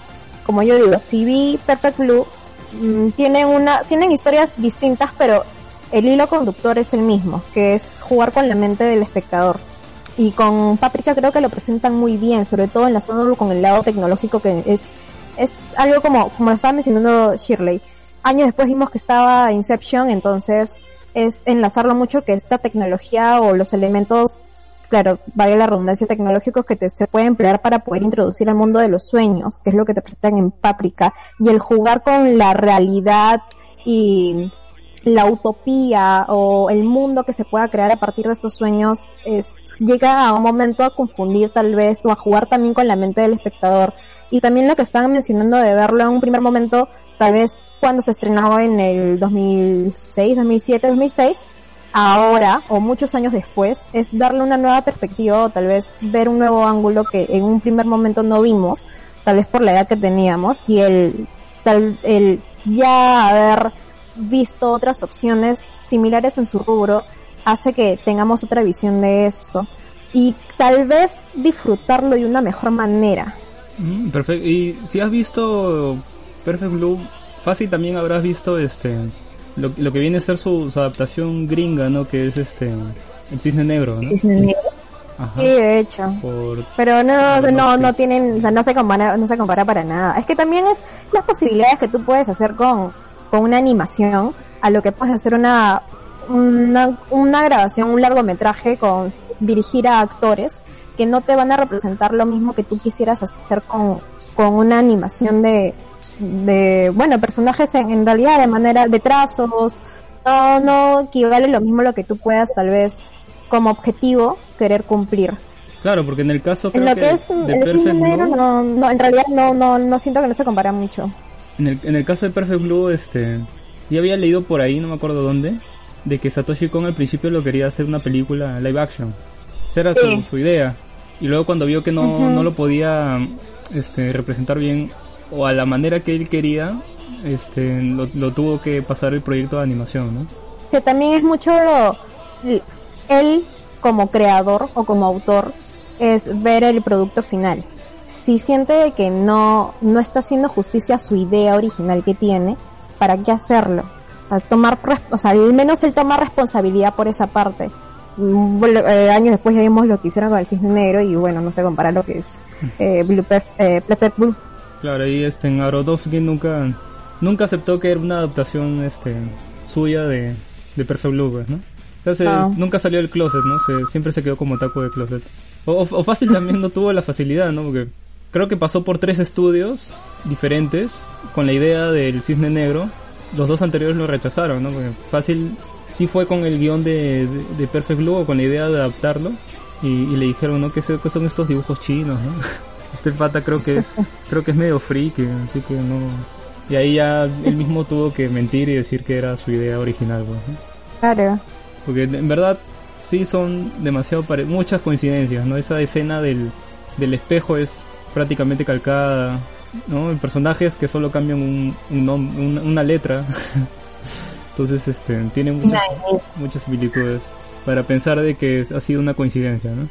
como yo digo, si vi Perfect Blue, mm, tiene una, tienen historias distintas, pero el hilo conductor es el mismo, que es jugar con la mente del espectador. Y con Paprika creo que lo presentan muy bien, sobre todo enlazándolo con el lado tecnológico que es, es algo como, como lo estaba mencionando Shirley. Años después vimos que estaba Inception, entonces es enlazarlo mucho que esta tecnología o los elementos, claro, vaya la redundancia tecnológicos que te, se puede emplear para poder introducir al mundo de los sueños, que es lo que te presentan en Paprika, y el jugar con la realidad y la utopía o el mundo que se pueda crear a partir de estos sueños es, llega a un momento a confundir tal vez o a jugar también con la mente del espectador. Y también lo que estaban mencionando de verlo en un primer momento, tal vez cuando se estrenó en el 2006, 2007, 2006, ahora o muchos años después, es darle una nueva perspectiva o tal vez ver un nuevo ángulo que en un primer momento no vimos, tal vez por la edad que teníamos y el, tal, el ya haber visto otras opciones similares en su rubro hace que tengamos otra visión de esto y tal vez disfrutarlo de una mejor manera. Mm, perfecto. Y si has visto Perfect Blue, fácil también habrás visto este lo, lo que viene a ser su, su adaptación gringa, ¿no? Que es este el cisne negro, ¿no? Cisne Negro. Ajá. Sí, de hecho. Por, Pero no, no, no tienen, o sea, no se compara, no se compara para nada. Es que también es las posibilidades que tú puedes hacer con, con una animación a lo que puedes hacer una, una, una grabación, un largometraje con dirigir a actores que no te van a representar lo mismo que tú quisieras hacer con, con una animación de, de, bueno, personajes en, en realidad de manera, de trazos, no, no equivale lo mismo lo que tú puedas tal vez como objetivo querer cumplir. claro, porque en el caso En creo lo que que es de Perfect Blue, no, no, en realidad no, no, no siento que no se compara mucho. en el, en el caso de Perfect Blue, este, ya había leído por ahí, no me acuerdo dónde, de que Satoshi Kon al principio lo quería hacer una película live action. Esa era Sí. su, su idea. Y luego cuando vio que no, no lo podía este, representar bien o a la manera que él quería, este, lo, lo tuvo que pasar el proyecto de animación, ¿no? Que también es mucho lo, él como creador o como autor es ver el producto final. Si siente de que no, no está haciendo justicia a su idea original que tiene, ¿para qué hacerlo? A tomar, o sea, al menos él toma responsabilidad por esa parte. Mm, eh, años después ya vimos lo que hicieron con el cisne y bueno, no se compara lo que es eh, Blue eh, Blue. Claro, y este, en Aronofsky nunca, nunca aceptó que era una adaptación este, suya de, de Perfect Blue, pues, ¿no? O sea, se- Ah. nunca salió del closet, ¿no? Se, siempre se quedó como taco de closet. O, o- o fácil también no tuvo la facilidad, ¿no? Porque creo que pasó por tres estudios diferentes con la idea del cisne negro. Los dos anteriores lo rechazaron, ¿no? Porque fácil sí fue con el guion de, de, de Perfect Blue o con la idea de adaptarlo. Y, y le dijeron, ¿no? ¿Qué, se- qué son estos dibujos chinos, ¿no? Este pata creo que es, creo que es medio friki, así que no. Y ahí ya él mismo tuvo que mentir y decir que era su idea original, pues. Claro. Porque en verdad sí son demasiado pare muchas coincidencias, ¿no? Esa escena del, del espejo es prácticamente calcada, ¿no? El personaje es que solo cambian un, un una, letra. Entonces, este, tiene muchas, muchas similitudes para pensar de que ha sido una coincidencia, ¿no?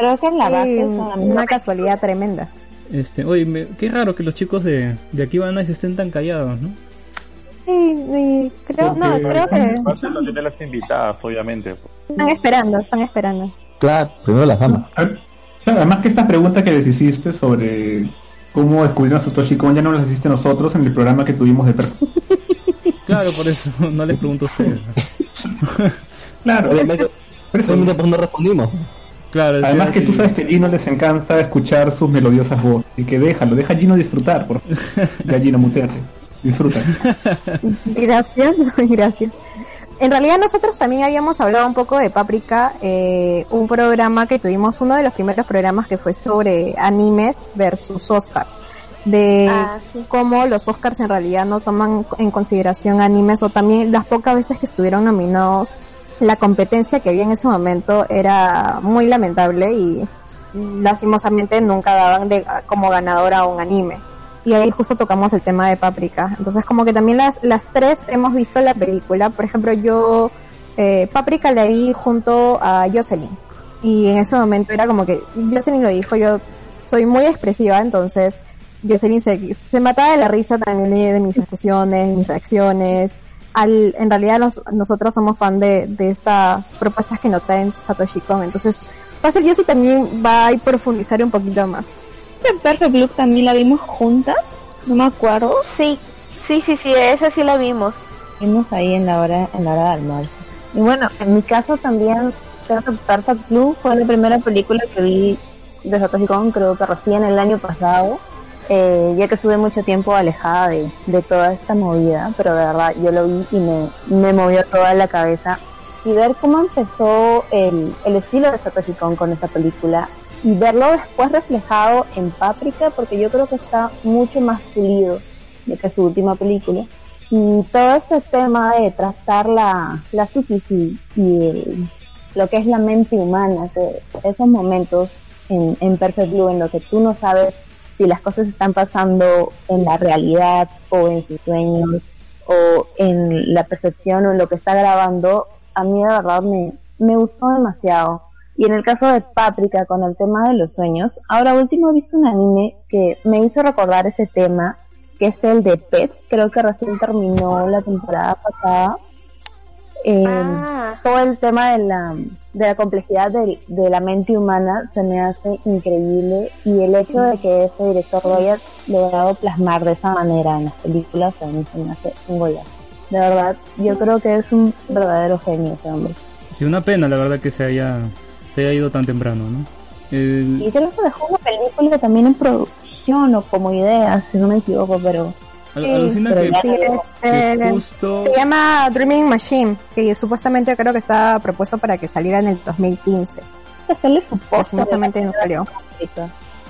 Creo que en la base Sí, una casualidad tremenda. Este, oye, me- qué raro que los chicos de, de aquí van a estén tan callados, ¿no? Sí, sí, creo, no, Porque- creo que Va a ser lo las invitadas, obviamente. están esperando, están esperando. Claro, primero las damas. Claro, además que estas preguntas que les hiciste sobre cómo descubrir a Satoshi Kon ya no las hiciste nosotros en el programa que tuvimos de per- Claro, por eso no les pregunto a ustedes. Claro, Obviamente, por eso. pues no respondimos. Claro, Además que así- tú sabes que a Gino les encanta escuchar sus melodiosas voces. Y que déjalo, deja a Gino disfrutar, por favor. Ya Gino, muteate. Disfruta. Gracias, gracias. En realidad nosotros también habíamos hablado un poco de Paprika, eh, un programa que tuvimos, uno de los primeros programas que fue sobre animes versus Oscars, de Ah, sí. cómo los Oscars en realidad no toman en consideración animes o también las pocas veces que estuvieron nominados, la competencia que había en ese momento era muy lamentable y lastimosamente nunca daban de, como ganadora a un anime y ahí justo tocamos el tema de Paprika. Entonces como que también las, las tres hemos visto la película. Por ejemplo, yo eh, Paprika la vi junto a Jocelyn y en ese momento era como que Jocelyn lo dijo, yo soy muy expresiva, entonces Jocelyn se, se mataba de la risa también de, mis expresiones, mis reacciones. Al, en realidad nos- nosotros somos fan de, de estas propuestas que nos traen Satoshi Kon, entonces fácil Jocelyn también va a profundizar un poquito más. Perfect Blue también la vimos juntas, no me acuerdo, Sí, sí, sí, sí, esa sí la vimos. vimos ahí en la hora, en la hora de almuerzo. Y bueno, en mi caso también, creo que Perfect Blue fue la primera película que vi de Satoshi Kon, creo que recién el año pasado, eh, ya que estuve mucho tiempo alejada de, de toda esta movida, pero de verdad yo lo vi y me, me movió toda la cabeza. Y ver cómo empezó el, el estilo de Satoshi con esta película y verlo después reflejado en Paprika, porque yo creo que está mucho más pulido de que su última película. Y todo este tema de tratar la, la psiquis y, lo que es la mente humana, esos momentos en, en Perfect Blue en los que tú no sabes si las cosas están pasando en la realidad o en sus sueños o en la percepción o en lo que está grabando, a mí de verdad me, me gustó demasiado. Y en el caso de Paprika, con el tema de los sueños, ahora último he visto un anime que me hizo recordar ese tema, que es el de Pet, creo que recién terminó la temporada pasada. Eh, Ah. Todo el tema de la, de la complejidad de, de la mente humana se me hace increíble y el hecho de que este director lo haya logrado plasmar de esa manera en las películas a mí se me hace un golazo. De verdad, yo creo que es un verdadero genio ese hombre. Sí, una pena la verdad que se haya, se haya ido tan temprano, ¿no? El- Y creo que dejó una película también en producción o como idea, si no me equivoco, pero al- Sí, alucina que, Sí, que este, justo... se llama Dreaming Machine, que supuestamente creo que está propuesto para que saliera en el 2015. hacerle su póster. Lastimosamente no salió.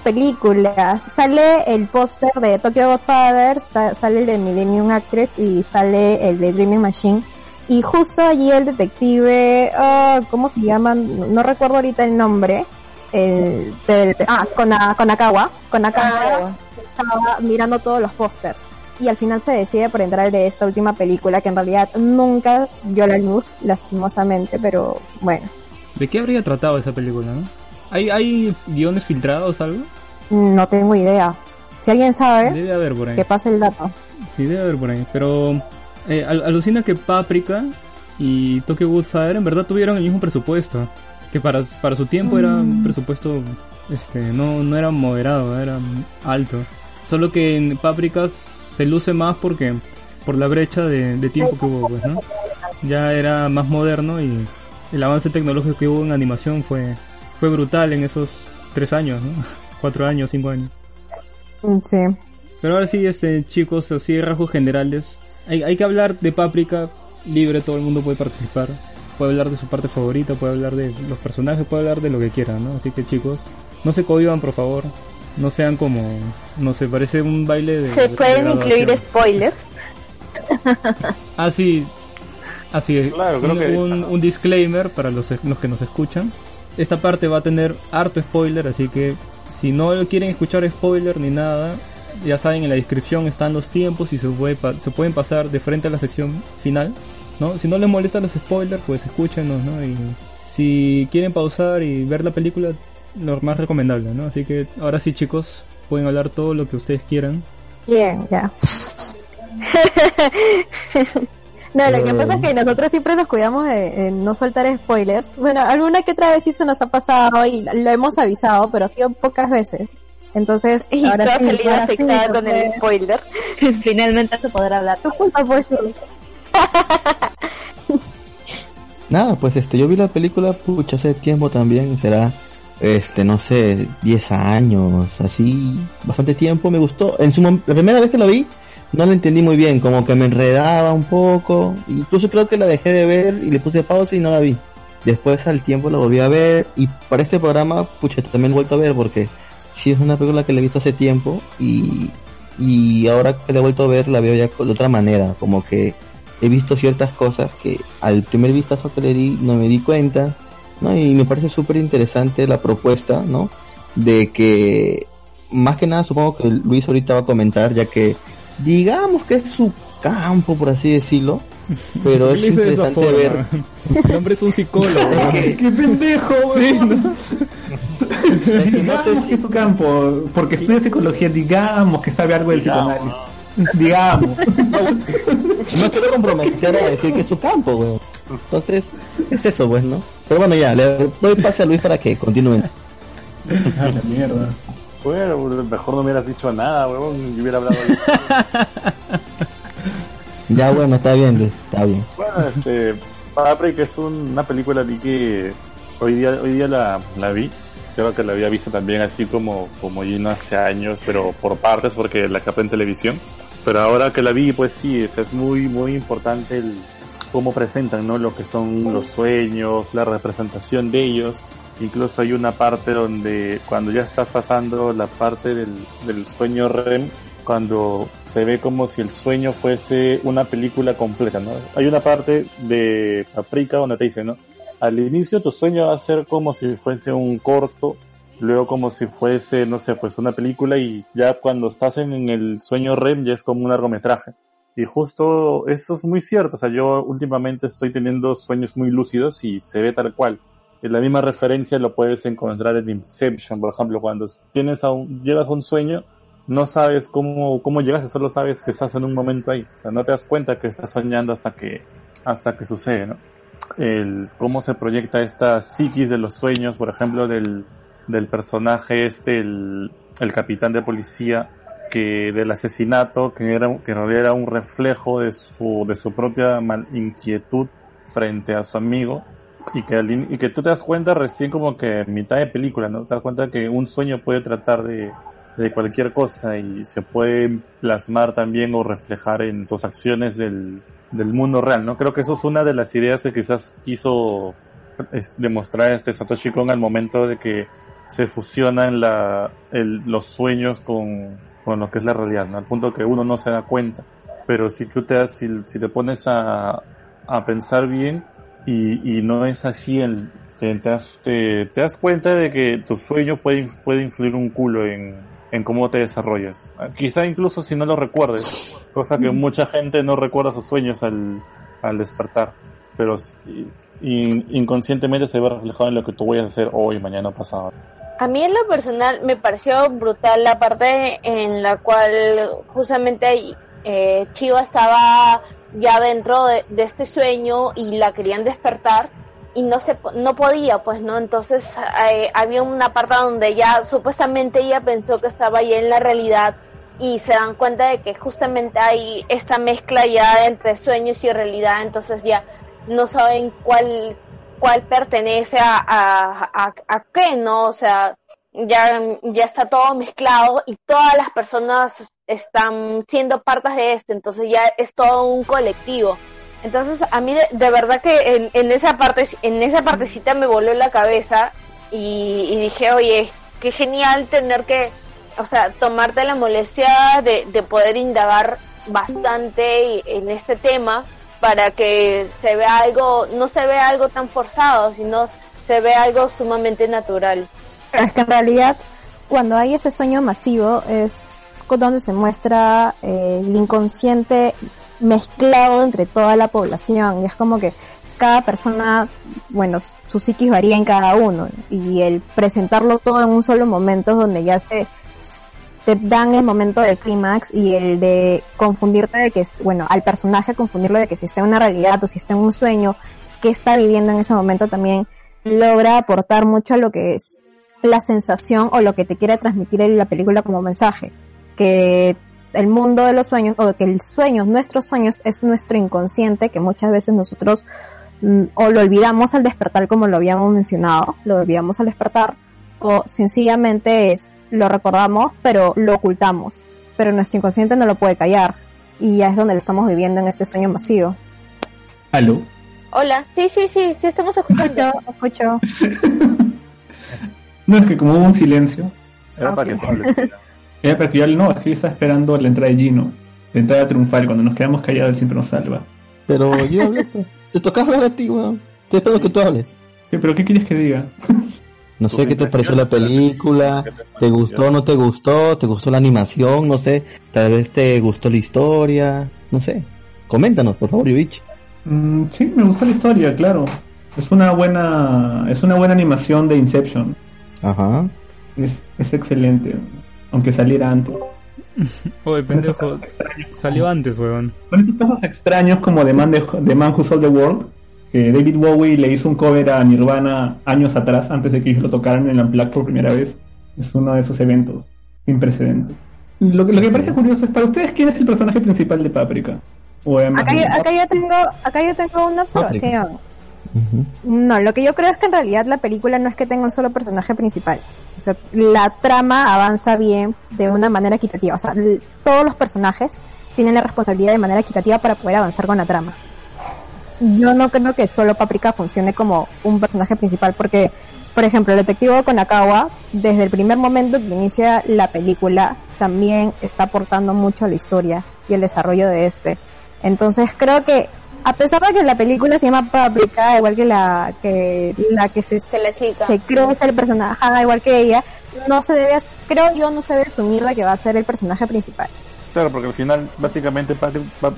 Películas. Sale el póster de Tokyo Godfather, sa- sale el de Millennium Actress y sale el de Dreaming Machine. Y justo allí el detective, ah, ¿cómo se llaman? No recuerdo ahorita el nombre. El, del, ah, Kona- Konakawa. Konakawa estaba mirando todos los pósters. Y al final se decide por entrar de esta última película que en realidad nunca vio la luz, lastimosamente, pero bueno. ¿De qué habría tratado esa película, no? ¿Hay, hay guiones filtrados, algo? No tengo idea. Si alguien sabe, Debe haber por ahí. que pase el dato. Sí, debe haber por ahí. Pero eh, al- alucina que Paprika y Tokyo Godfather en verdad tuvieron el mismo presupuesto. Que para, para su tiempo era un presupuesto, este, no, no era moderado, era alto. Solo que en Paprika se luce más porque, por la brecha de, de tiempo que hubo, pues, ¿no? Ya era más moderno y el avance tecnológico que hubo en animación fue, fue brutal en esos tres años, ¿no? Cuatro años, cinco años. Sí. Pero ahora sí, este, chicos, así de rasgos generales. Hay, hay que hablar de Paprika libre, todo el mundo puede participar. Puede hablar de su parte favorita, puede hablar de los personajes, puede hablar de lo que quiera, ¿no? Así que chicos, no se cohiban, por favor. No sean como, no sé, parece un baile de... Se de pueden incluir spoilers. Ah, sí. Así es. Claro, creo un, que- un- un disclaimer para los, los que nos escuchan. Esta parte va a tener harto spoiler, así que si no quieren escuchar spoiler ni nada, ya saben, en la descripción están los tiempos y se, puede pa- se pueden pasar de frente a la sección final. ¿no? Si no les molestan los spoilers, pues escúchenos, ¿no? Y si quieren pausar y ver la película, lo más recomendable, ¿no? Así que ahora sí, chicos, pueden hablar todo lo que ustedes quieran. Bien, ya. No, lo que pasa es que nosotros siempre nos cuidamos de, de no soltar spoilers. Bueno, alguna que otra vez sí se nos ha pasado y lo hemos avisado, pero ha sido pocas veces. Entonces, Y ahora tú has sí, salido ahora sí, afectada con el spoiler. Finalmente se podrá hablar. Tu culpa, pues. Nada, pues este, yo vi la película, pucha, hace tiempo también, será, este, no sé, 10 años, así, bastante tiempo, me gustó. En su la primera vez que la vi, no la entendí muy bien, como que me enredaba un poco, incluso creo que la dejé de ver y le puse pausa y no la vi. Después al tiempo la volví a ver y para este programa, pucha, también he vuelto a ver porque sí es una película que la he visto hace tiempo y, y ahora que la he vuelto a ver la veo ya de otra manera, como que he visto ciertas cosas que al primer vistazo que le di no me di cuenta, ¿no? Y me parece súper interesante la propuesta, ¿no? De que, más que nada supongo que Luis ahorita va a comentar, ya que digamos que es su campo, por así decirlo, pero es ¿Qué le hice de esa interesante ver... El hombre es un psicólogo. ¡Qué pendejo! Sí! ¿no? Que es su campo, porque estudia psicología, digamos que sabe algo del psicoanálisis. Digamos. No quiero comprometer a decir que es su campo, weón. Entonces, es eso, pues, ¿no? Pero bueno, ya, le doy pase a Luis para que continúen. A la mierda. Bueno, mejor no me hubieras dicho nada, huevón, y hubiera hablado. Ya, bueno, está bien, Luis, está bien. bueno, este, Paprika es un- una película vi que hoy día, hoy día la, la vi. Creo que la había visto también así como, como Gino hace años, pero por partes porque la capé en televisión. Pero ahora que la vi, pues sí, es, es muy, muy importante el cómo presentan, ¿no? Lo que son los sueños, la representación de ellos. Incluso hay una parte donde cuando ya estás pasando la parte del, del sueño REM, cuando se ve como si el sueño fuese una película completa, ¿no? Hay una parte de Paprika donde te dice, ¿no? Al inicio tu sueño va a ser como si fuese un corto, luego como si fuese, no sé, pues una película y ya cuando estás en, el sueño REM ya es como un largometraje. Y justo eso es muy cierto, o sea, yo últimamente estoy teniendo sueños muy lúcidos y se ve tal cual. Y la misma referencia lo puedes encontrar en Inception, por ejemplo, cuando tienes a un, llegas a un sueño, no sabes cómo, cómo llegaste, solo sabes que estás en un momento ahí. O sea, no te das cuenta que estás soñando hasta que, hasta que sucede, ¿no? El, cómo se proyecta esta psiquis de los sueños, por ejemplo, del, del personaje este, el, el capitán de policía, que del asesinato, que era, que en era un reflejo de su, de su propia mal- inquietud frente a su amigo, y que, y que tú te das cuenta recién como que en mitad de película, ¿no? Te das cuenta que un sueño puede tratar de, de cualquier cosa y se puede plasmar también o reflejar en tus acciones del, del mundo real, ¿no? Creo que eso es una de las ideas que quizás quiso demostrar este Satoshi Kon al momento de que se fusionan la, los sueños con, con lo que es la realidad, ¿no? Al punto que uno no se da cuenta. Pero si tú te, si, si te pones a, a pensar bien y, y no es así, el, te, te das, te, das cuenta de que tu sueño puede, puede influir un culo en, en cómo te desarrollas. Ah, Quizá incluso si no lo recuerdes, cosa que mucha gente no recuerda sus sueños al, al despertar, pero y- inconscientemente se ve reflejado en lo que tú vayas a hacer hoy, mañana, pasado. A mí en lo personal me pareció brutal la parte en la cual justamente eh, Chiva estaba ya dentro de, de este sueño y la querían despertar y no se no podía pues no entonces eh, había una parte donde ya supuestamente ella pensó que estaba ya en la realidad y se dan cuenta de que justamente hay esta mezcla ya entre sueños y realidad entonces ya no saben cuál cuál pertenece a, a, a, qué, ¿no? O sea, ya, ya está todo mezclado y todas las personas están siendo partes de esto, entonces ya es todo un colectivo. Entonces a mí de, de verdad que en, en esa parte, en esa partecita me voló la cabeza y, y dije, oye, qué genial tener que, o sea, tomarte la molestia de, de poder indagar bastante en este tema para que se vea algo, no se vea algo tan forzado, sino se vea algo sumamente natural. Es que en realidad, cuando hay ese sueño masivo, es donde se muestra eh, el inconsciente mezclado entre toda la población. Y es como que cada persona, bueno, su psiquis varía en cada uno. Y el presentarlo todo en un solo momento donde ya se te dan el momento del clímax y el de confundirte de que, bueno, al personaje confundirlo de que si está en una realidad o si está en un sueño, que está viviendo en ese momento también logra aportar mucho a lo que es la sensación o lo que te quiere transmitir en la película como mensaje. Que el mundo de los sueños, o que el sueño, nuestros sueños, es nuestro inconsciente, que muchas veces nosotros mm, o lo olvidamos al despertar como lo habíamos mencionado, lo olvidamos al despertar, o sencillamente es, lo recordamos, pero lo ocultamos. Pero nuestro inconsciente no lo puede callar. Y ya es donde lo estamos viviendo en este sueño masivo. ¿Aló? Hola, sí, sí, sí, sí estamos escuchando. Escucho. No, es que como hubo un silencio, Era para que era para que yo no, es que yo estaba esperando la entrada de Gino, la entrada triunfal, cuando nos quedamos callados él siempre nos salva. Pero yo hablé, pues. Te toca hablar a ti, weón. Estoy esperando que tú hables. ¿Qué- ¿Pero qué quieres que diga? No sé qué te pareció la película, te gustó o no te gustó, te gustó la animación, no sé, tal vez te gustó la historia, no sé. Coméntanos, por favor, Yuvich. Mm, sí, me gustó la historia, claro. Es una buena, es una buena animación de Inception. Ajá. Es, es excelente, aunque saliera antes. Oye, pendejo, salió antes, weón. Con estos casos extraños como The Man, The Man Who Sold the World, que David Bowie le hizo un cover a Nirvana años atrás, antes de que ellos lo tocaran en la Black por primera vez. Es uno de esos eventos sin precedentes. Lo que, lo que me parece curioso es, para ustedes, ¿quién es el personaje principal de Paprika? Acá, yo- acá yo tengo, acá yo tengo una observación. No, lo que yo creo es que en realidad la película no es que tenga un solo personaje principal. O sea, la trama avanza bien de una manera equitativa. O sea, l- todos los personajes tienen la responsabilidad de manera equitativa para poder avanzar con la trama. Yo no creo que solo Paprika funcione como un personaje principal porque, por ejemplo, el detective Konakawa, desde el primer momento que inicia la película, también está aportando mucho a la historia y el desarrollo de este. Entonces creo que a pesar de que la película se llama Paprika, igual que la que la que se, Que la chica. se cree ser el personaje, igual que ella, no se debe, as- creo yo no se debe asumir de que va a ser el personaje principal. Claro, porque al final, básicamente,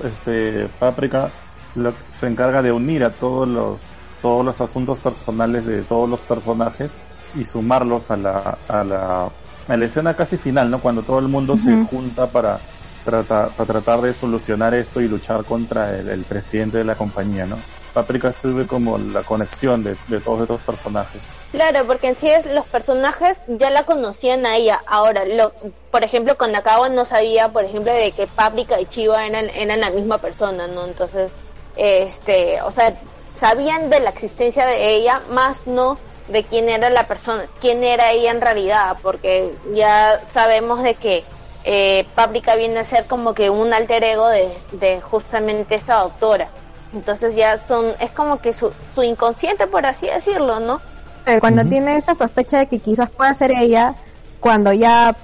este, Paprika lo- se encarga de unir a todos los todos los asuntos personales de todos los personajes y sumarlos a la, a la, a la escena casi final, ¿no? Cuando todo el mundo se junta para, trata- para tratar de solucionar esto y luchar contra el, el presidente de la compañía, ¿no? Paprika sirve como la conexión de, de todos estos personajes. Claro, porque en sí es- los personajes ya la conocían a ella. Ahora, lo, por ejemplo, con Nakawa no sabía, por ejemplo, de que Paprika y Chiva eran, eran la misma persona, ¿no? Entonces, este, o sea, sabían de la existencia de ella, más no de quién era la persona, quién era ella en realidad, porque ya sabemos de que eh, Paprika viene a ser como que un alter ego de, de justamente esta doctora. Entonces ya son, es como que su, su inconsciente, por así decirlo, ¿no? Eh, cuando tiene esa sospecha de que quizás pueda ser ella, cuando ya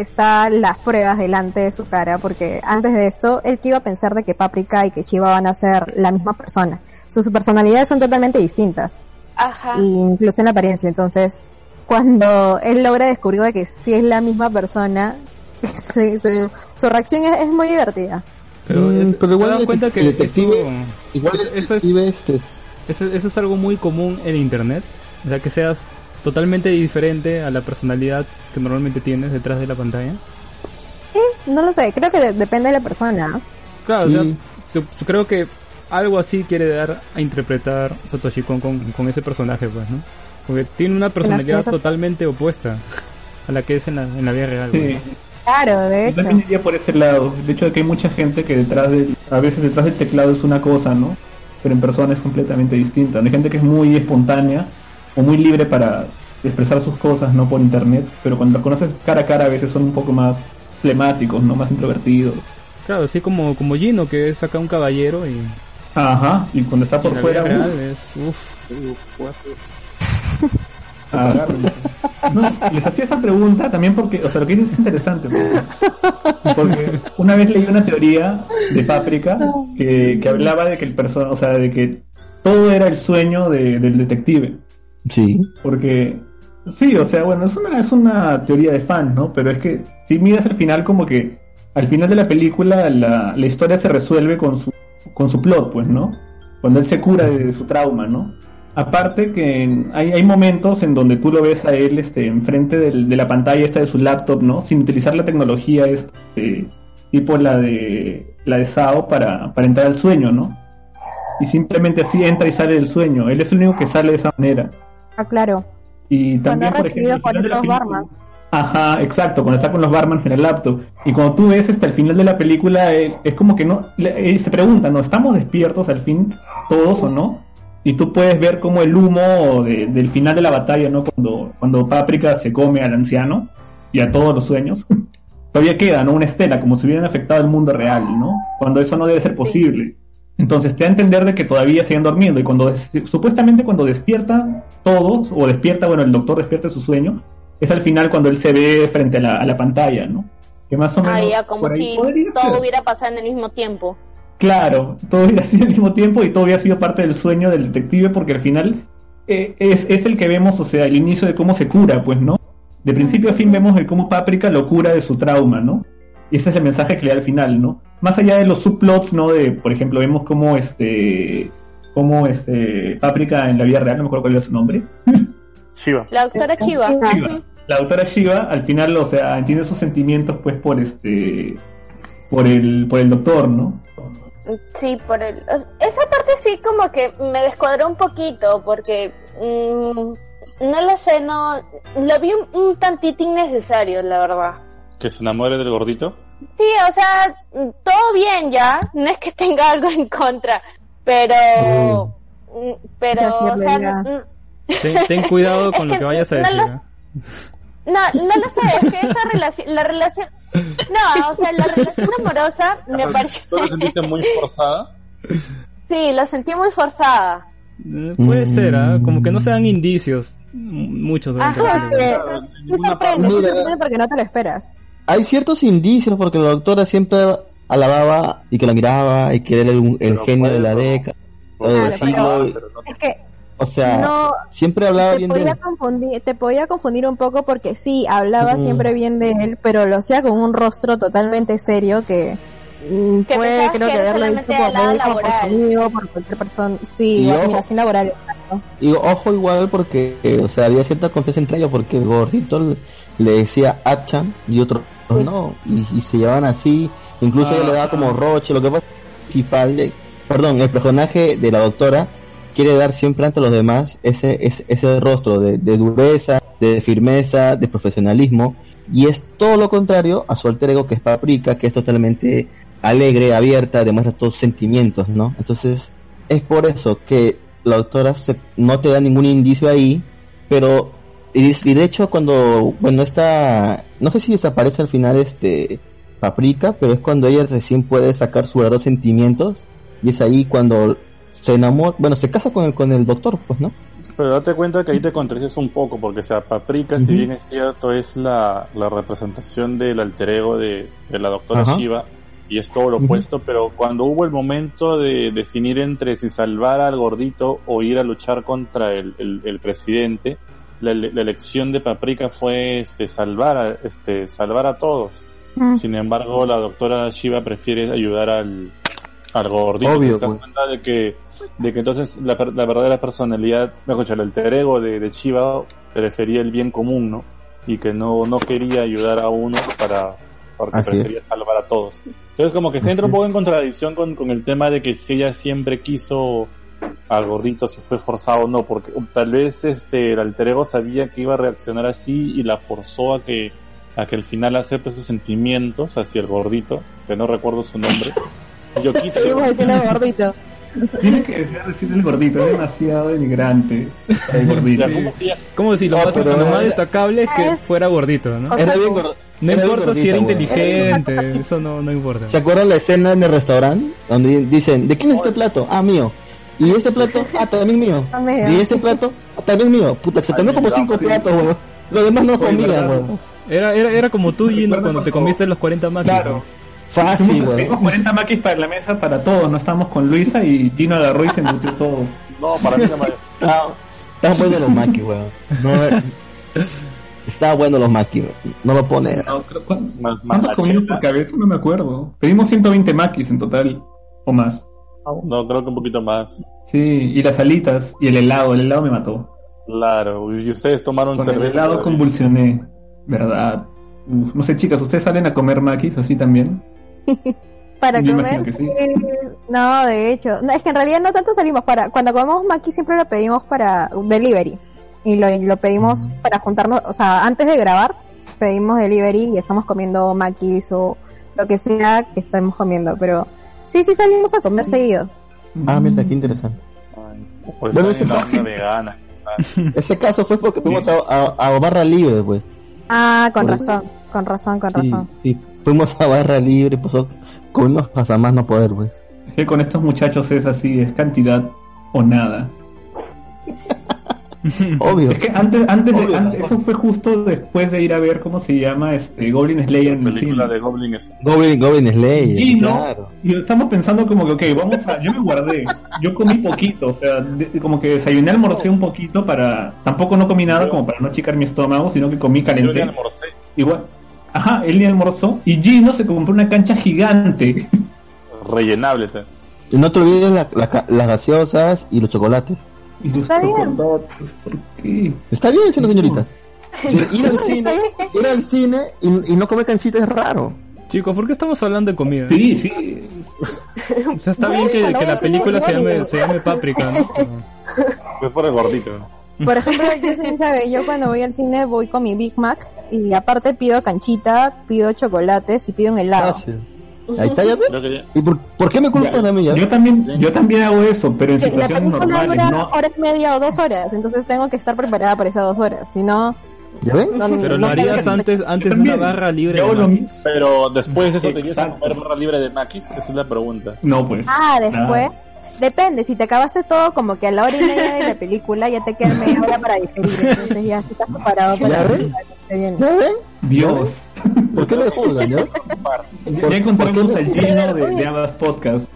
están las pruebas delante de su cara, porque antes de esto, él que iba a pensar de que Paprika y que Chiva van a ser la misma persona. Sus, personalidades son totalmente distintas, Ajá. incluso en la apariencia. Entonces, cuando él logra descubrir de que sí es la misma persona, su, su- su reacción es, es muy divertida. Pero, Mm, es- pero igual te das cuenta que el detective- igual eso, el eso es, este- eso, eso es algo muy común en internet. O sea, que seas totalmente diferente a la personalidad que normalmente tienes detrás de la pantalla. No lo sé, creo que de- depende de la persona. Claro, Sí. o sea, su- yo creo que algo así quiere dar a interpretar Satoshi Kon con, con ese personaje, pues, ¿no? Porque tiene una personalidad esa- totalmente opuesta a la que es en la, en la vida real. pues, Sí. ¿no? Claro, de Yo hecho. también iría por ese lado. De hecho, de que hay mucha gente que detrás del, a veces detrás del teclado es una cosa, ¿no? Pero en persona es completamente distinta. Hay gente que es muy espontánea o muy libre para expresar sus cosas, ¿no? Por internet. Pero cuando la conoces cara a cara a veces son un poco más flemáticos, ¿no? Más introvertidos. Claro, así como, como Gino, que es acá un caballero y, Ajá. Y cuando está por fuera, real uf, es, uff, Ah, no, les hacía esa pregunta también porque, o sea, lo que dices es interesante. Porque, porque una vez leí una teoría de Páprica que, que hablaba de que el persona, o sea, de que todo era el sueño de- del detective. Sí. Porque, sí, o sea, bueno, es una, es una teoría de fan, ¿no? Pero es que si miras al final como que al final de la película la, la historia se resuelve con su, con su plot, pues, ¿no? Cuando él se cura de, su trauma, ¿no? Aparte que hay, hay momentos en donde tú lo ves a él este, enfrente de la pantalla esta de su laptop, ¿no? Sin utilizar la tecnología este, tipo la de la de SAO para, para entrar al sueño, ¿no? Y simplemente así entra y sale del sueño. Él es el único que sale de esa manera. Ah, claro. Y Cuando también, ha por recibido ejemplo, por estos barman. Ajá, exacto, cuando está con los barmans en el laptop. Y cuando tú ves hasta el final de la película, eh, es como que no, eh, se pregunta, ¿no? ¿Estamos despiertos al fin todos o no? Y tú puedes ver como el humo de- del final de la batalla, ¿no? Cuando, cuando Paprika se come al anciano y a todos los sueños. Todavía queda, ¿no? Una estela, como si hubieran afectado el mundo real, ¿no? Cuando eso no debe ser posible. Entonces te da a entender de que todavía siguen durmiendo y cuando supuestamente cuando despierta todos o despierta, bueno, el doctor despierta de su sueño, es al final cuando él se ve frente a la, a la pantalla, ¿no? Que más o menos Ah, ya, como si todo ser. hubiera pasado en el mismo tiempo. Claro, todo hubiera sido al mismo tiempo y todo hubiera sido parte del sueño del detective porque al final eh, es, es el que vemos, o sea, el inicio de cómo se cura, pues, ¿no? De principio a fin vemos el cómo Paprika lo cura de su trauma, ¿no? Y ese es el mensaje que le da al final, ¿no? Más allá de los subplots, ¿no? De, por ejemplo, vemos cómo este, cómo este, Paprika en la vida real, no me acuerdo cuál era su nombre, Shiva. La doctora Chiva. Shiva. La doctora Shiva, al final, o sea, entiende sus sentimientos, pues, por este, por el, por el doctor, ¿no? Sí, por el... Esa parte sí como que me descuadró un poquito porque... mm, no lo sé, no... Lo vi un, un tantito innecesario, la verdad. Que se enamore del gordito. Sí, o sea, mm, todo bien ya, no es que tenga algo en contra, pero... mm, Pero, o sea, mm, ten, ten cuidado con lo que que vayas a no decir. lo- ¿eh? No, no lo sé, es que esa relación, la relación, no, o sea, la relación amorosa me pareció, ¿Tú te sentiste muy forzada? sí, la sentí muy forzada. Eh, Puede ser, ¿ah? Como que no se dan indicios mm, muchos la Ajá, película. Eh, sí ninguna sorprende, Mira. sorprende porque no te lo esperas. Hay ciertos indicios porque la doctora siempre alababa y que la miraba y que era el, el genio de la década, Claro, del pero- siglo. Es que O sea, no siempre hablaba te bien de él. confundir, te podía confundir un poco porque sí, hablaba siempre bien de él, pero lo hacía con un rostro totalmente serio que Mm, Que Puede, creo que que visto solamente por médico, por por cualquier persona. Sí, Y ojo. admiración laboral. Y ojo igual porque, eh, o sea, había cierta confianza entre ellos porque el gordito le, le decía Achan y otro no, y, y se llevaban así, incluso ella le daba como roche, lo que pasa de- perdón, el personaje de la doctora quiere dar siempre ante los demás ese, ese, ese rostro de, de dureza, de firmeza, de profesionalismo, y es todo lo contrario a su alter ego que es Paprika, que es totalmente alegre, abierta, demuestra todos sentimientos, ¿no? Entonces, es por eso que la doctora se- no te da ningún indicio ahí, pero y, y de hecho cuando bueno está no sé si desaparece al final este Paprika, pero es cuando ella recién puede sacar sus verdaderos sentimientos y es ahí cuando se enamora, bueno, se casa con el con el doctor, pues, ¿no? Pero date cuenta que ahí te contradices un poco, porque o sea, Paprika, si bien es cierto, es la, la representación del alter ego de, de la doctora Ajá. Shiva, y es todo lo opuesto, pero cuando hubo el momento de definir entre si salvar al gordito o ir a luchar contra el, el, el presidente, la, la elección de Paprika fue este salvar a, este salvar a todos. Mm. Sin embargo, la doctora Shiva prefiere ayudar al, al gordito. Obvio, ¿Te das pues. cuenta de que, de que entonces la, per- la verdadera personalidad, mejor dicho, el alter ego de, de Shiva prefería el bien común, ¿no? Y que no, no quería ayudar a uno para, porque Así prefería salvar a todos. Entonces como que se entra un poco en contradicción con, con el tema de que si ella siempre quiso al gordito, si fue forzado o no, porque tal vez este, el alter ego sabía que iba a reaccionar así y la forzó a que, a que al final acepte sus sentimientos hacia el gordito, que no recuerdo su nombre. Yo quise, diciendo gordito. Tiene que decir el gordito, es demasiado denigrante. El gordito. O sea, ¿cómo que ella- Como si lo, No, más, pero lo era- más destacable es que fuera gordito, ¿no? O sea, Era bien gordo. No era importa si era inteligente, eso no, no importa. ¿Se acuerdan la escena en el restaurante? Donde dicen, ¿de quién es este plato? Ah, mío. ¿Y este plato? Ah, también mío. Amigo. ¿Y este plato? Ah, también mío. Puta, se comió como cinco platos, weón. Los demás no comían, weón. Era, era, era como tú, Gino, cuando te comiste los 40 máquinas. Claro. Fácil, weón. tuvimos 40 maquis para la mesa para todos, no estábamos con Luisa y Gino agarró y se metió todo. No, para mí no me... Ah, Estaban buenos los maquis, weón. No, eh, Estaban buenos los maquis, weón. No lo pone. No, creo- ¿cuán- Más, ¿Cuántos comimos por cabeza? No me acuerdo. Pedimos 120 maquis en total, o más. No, creo que un poquito más. Sí, y las alitas, y el helado, el helado me mató. Claro, y ustedes tomaron Con el cerveza. helado todavía. convulsioné, ¿verdad? Uf, no sé, chicas, ¿ustedes salen a comer maquis así también? Para Yo comer. imagino que sí. eh, no, de hecho. No, es que en realidad no tanto salimos para. Cuando comemos maki siempre lo pedimos para delivery. Y lo, lo pedimos para juntarnos. O sea, antes de grabar, pedimos delivery y estamos comiendo makis o lo que sea que estemos comiendo. Pero sí, sí salimos a comer seguido. Ah, mira, qué interesante. Ay, Pues Bueno, la ese- onda vegana. Ese caso fue porque fuimos a, a, a barra libre, pues. Ah, con Por- razón. Con razón, con Sí, razón. sí. Fuimos a barra libre, pues, con unos pasamás no poder, pues. Es que con estos muchachos es así, es cantidad o nada. Obvio. Es que antes, antes, de, Obvio. antes- eso fue justo después de ir a ver cómo se llama este Goblin Slayer La en el película cine. de Goblin es... Goblin, Goblin Slayer, Sí, ¿no? claro. Y estamos pensando como que, ok, vamos a... Yo me guardé, yo comí poquito, o sea, de- como que desayuné, almorcé un poquito para... Tampoco no comí nada como para no achicar mi estómago, sino que comí Yo ya calenté. almorcé. Igual. Ajá, él ni almorzó. Y Gino se compró una cancha gigante. Rellenable. Y no te olvides la- la ca- las gaseosas y los chocolates. Y los Está bien. chocolates, ¿por qué? Está bien, siendo señoritas. Sí, ir al cine, ir al cine y, y no comer canchita es raro. Chicos, ¿por qué estamos hablando de comida? Sí, sí. O sea, está bien que, que la película se llame, se llame Paprika, ¿no? Fue por el gordito. Por ejemplo, yo sí sabe, yo cuando voy al cine voy con mi Big Mac y aparte pido canchita, pido chocolates y pido un helado. Fácil. Ahí está, ya que ya... ¿Y por, por qué me culpan a mí ya? Yo también, yo también hago eso, pero en la situaciones película normales, dura no. hora y media o dos horas, entonces tengo que estar preparada para esas dos horas, si no... ¿Ya ven? no- Pero no lo harías antes, antes de una barra libre Yo de maquis. Pero después de eso te quieres comer barra libre de maquis, esa es la pregunta. No, pues. Ah, después... Depende, si te acabaste todo como que a la hora y media de la película ya te queda media hora para digerir, entonces ya estás preparado para ¿Ya la ven? ¿Ya ven? Dios. ¿Por qué me juzgan, ya? Ya, ya encontramos al? Gino de, de ambas podcasts.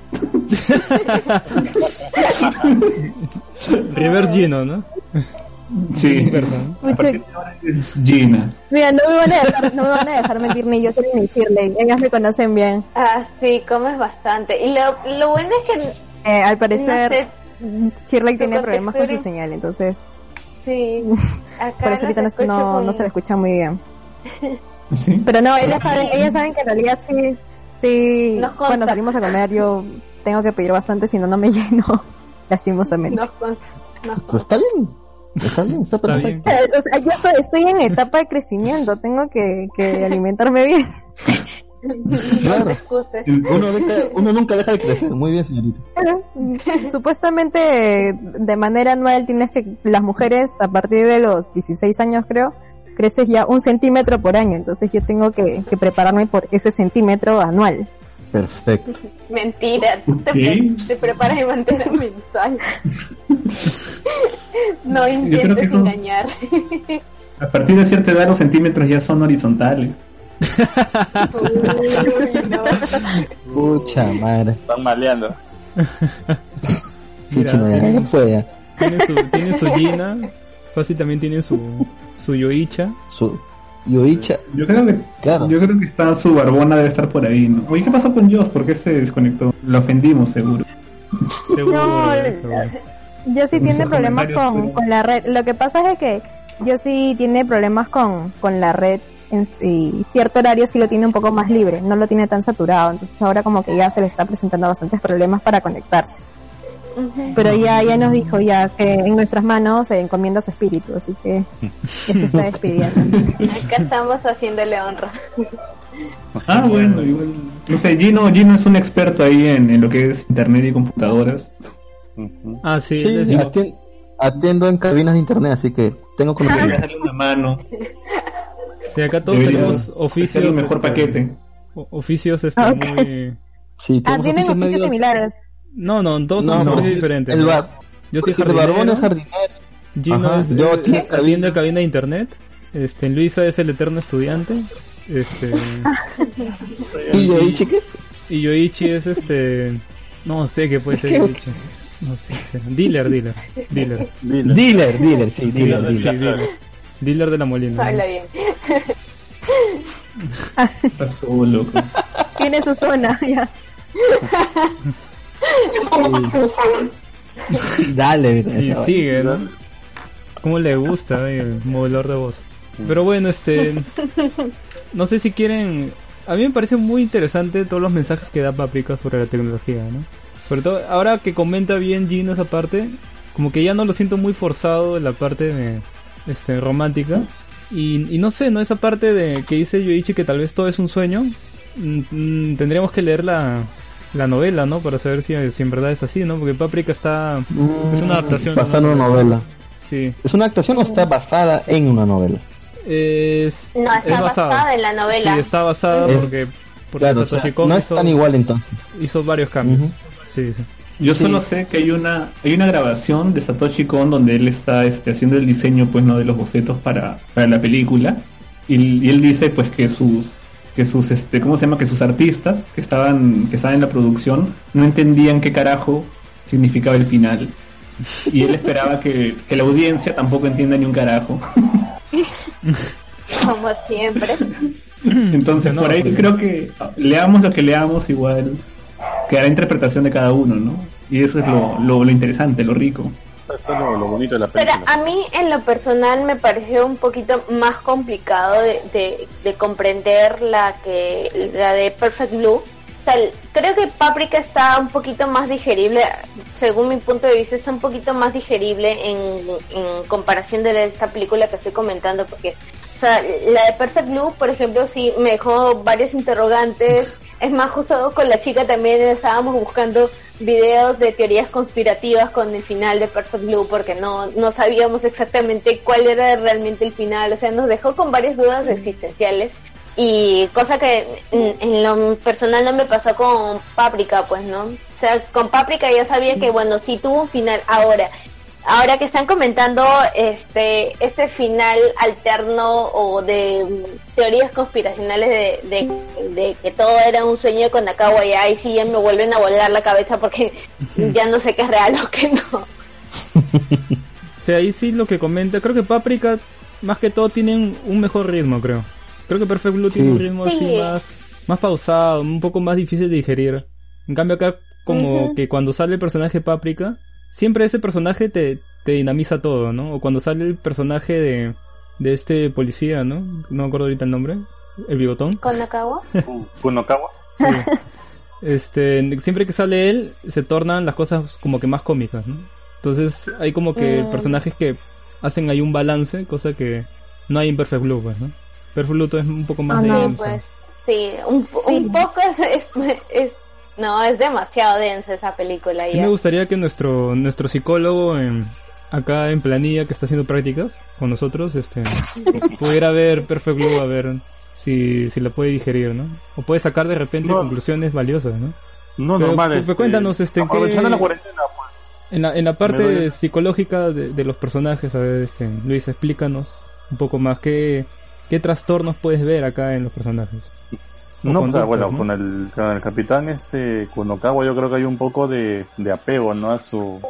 Reverse Gino, ¿no? Sí, Gina. Mira, no me van a dejar, no me van a dejar mentir ni yo ni Shirley. Ellas me conocen bien. Ah, sí, comes bastante. Y lo, lo bueno es que, Eh, al no parecer, sé, Shirley tiene problemas con su señal, entonces sí, acá por eso ahorita no, no, con- no se le escucha muy bien. ¿Sí? Pero no, ellas saben, ellas saben que en realidad sí, sí, cuando salimos a comer yo tengo que pedir bastante, si no, no me lleno, lastimosamente. nos Pues está bien. Está bien, está, Está perfecto. bien. O sea, yo estoy, estoy en etapa de crecimiento, tengo que, que alimentarme bien. Claro. Uno, deja- uno nunca deja de crecer. Muy bien, señorita. Supuestamente de manera anual tienes que, las mujeres a partir de los 16 años creo, creces ya un centímetro por año, entonces yo tengo que, que prepararme por ese centímetro anual. Perfecto. Mentira, te, te preparas de manera mensual. no intentes esos- engañar. A partir de cierta edad los centímetros ya son horizontales. Uy, no. Pucha madre. Están maleando. Sí, Mira, chino, ya, ya fue ya. Tiene su, tiene su Gina, fácil también tiene su, su Yoicha. Su Yoicha, Yo creo que claro. yo creo que está su barbona debe estar por ahí, ¿no? Oye, ¿qué pasó con Joss? ¿Por qué se desconectó? Lo ofendimos, seguro. Seguro, No, eh, seguro. Yo sí tiene problemas con, pero- con la red. Lo que pasa es que yo sí tiene problemas con, con la red en, y cierto horario sí lo tiene un poco más libre, no lo tiene tan saturado, entonces ahora como que ya se le está presentando bastantes problemas para conectarse. Pero ya, ya nos dijo ya que en nuestras manos se encomienda su espíritu, así que ya se está despidiendo. Acá estamos haciéndole honra. Ah, bueno, igual. No sé, Gino, Gino es un experto ahí en, en lo que es internet y computadoras. Ah, sí, atien- atiendo en cabinas de internet, así que tengo conocimiento. darle una mano. sí, acá todos tenemos oficios. el mejor este, paquete. Oficios este, Ah, ok. muy. Sí, Ah, tienen oficios oficios medio- similares. No, no, todos No, son oficios decir, diferentes. El ¿no? bar, Yo soy el barbón jardinero. es jardinero. Gino Ajá, es, yo atiende cabina. cabina de internet. Este, Luisa es el eterno estudiante. Este, ¿Y Yoichi qué es? y Yoichi es este. No sé qué puede ser Yoichi. No sé. qué sea. Dealer, dealer. Dealer. Dealer, dealer, sí, dealer, Sí, dealer. dealer. Dealer de la molina. Habla bien. Está solo. loco. Tiene su zona, ya. Dale, mira, Y sigue, ¿no? Cómo le gusta eh, el modulador de voz. Pero bueno, este... No sé si quieren... A mí me parece muy interesante todos los mensajes que da Paprika sobre la tecnología, ¿no? Sobre todo, ahora que comenta bien Gino esa parte, como que ya no lo siento muy forzado en la parte de, este, romántica. Y, y no sé, ¿no? Esa parte de que dice Yoichi que tal vez todo es un sueño. mm, mm, tendríamos que leer la, la novela, ¿no? Para saber si, si en verdad es así, ¿no? Porque Paprika está... Mm, Es una adaptación Basada en una novela. Sí. ¿Es una actuación o está basada en una novela? Es, No, está es basada en la novela. Sí, está basada Eh, porque, porque Claro, o Satoshi sea, Kon no es hizo, tan igual entonces. hizo varios cambios. Sí, sí. Yo Sí. solo sé que hay una hay una grabación de Satoshi Kon donde él está este, haciendo el diseño pues no de los bocetos para, para la película y, y él dice pues que sus que sus este cómo se llama que sus artistas que estaban que estaban en la producción no entendían qué carajo significaba el final. Y él esperaba que, que la audiencia tampoco entienda ni un carajo. Como siempre. entonces No, por ahí creo que leamos lo que leamos igual quedará interpretación de cada uno no y eso es lo, lo, lo interesante lo rico Eso es lo, lo bonito de la Pero película. a mí en lo personal me pareció un poquito más complicado de, de, de comprender la que la de Perfect Blue. O sea, creo que Paprika está un poquito más digerible, según mi punto de vista, está un poquito más digerible en, en comparación de esta película que estoy comentando, porque, o sea, la de Perfect Blue, por ejemplo, sí me dejó varios interrogantes. Es más, justo con la chica también estábamos buscando videos de teorías conspirativas con el final de Perfect Blue porque no, no sabíamos exactamente cuál era realmente el final, o sea, nos dejó con varias dudas existenciales y cosa que en, en lo personal no me pasó con Paprika, pues, ¿no? O sea, con Paprika ya sabía que, bueno, sí tuvo un final ahora. Ahora que están comentando este este final alterno o de mm, teorías conspiracionales de, de, de que todo era un sueño con Nakawa y ahí sí ya me vuelven a volar la cabeza porque ya no sé qué es real o qué no. O sea, ahí sí lo que comenta, creo que Paprika, más que todo, tienen un mejor ritmo, creo. Creo que Perfect Blue tiene un ritmo así Sí. más, más pausado, un poco más difícil de digerir. En cambio acá, como que cuando sale el personaje Paprika, siempre ese personaje te, te dinamiza todo, ¿no? O cuando sale el personaje de, de este policía, ¿no? No me acuerdo ahorita el nombre. El bigotón. Ku- Kunokawa. Sí. Este, siempre que sale él, se tornan las cosas como que más cómicas, ¿no? Entonces, hay como que Mm. personajes que hacen ahí un balance, cosa que no hay en Perfect Blue, pues, ¿no? Perfect Blue es un poco más Ah, de... no, pues. Sí, un, un poco es, es, es- No, es demasiado densa esa película Sí ya. me gustaría que nuestro nuestro psicólogo en, acá en planilla que está haciendo prácticas con nosotros, este, pudiera ver Perfect Blue a ver si, si la puede digerir, ¿no? O puede sacar de repente No. conclusiones valiosas, ¿no? No, Pero, normal. pues, este, cuéntanos, este, aprovechando ¿qué- la cuarentena, pues. En la, en la parte psicológica de, de los personajes, a ver, este, Luis, explícanos un poco más qué, qué trastornos puedes ver acá en los personajes. No, o sea, conductas, bueno, ¿no? con el, con el capitán este Kunokawa yo creo que hay un poco de, de apego, ¿no? A su,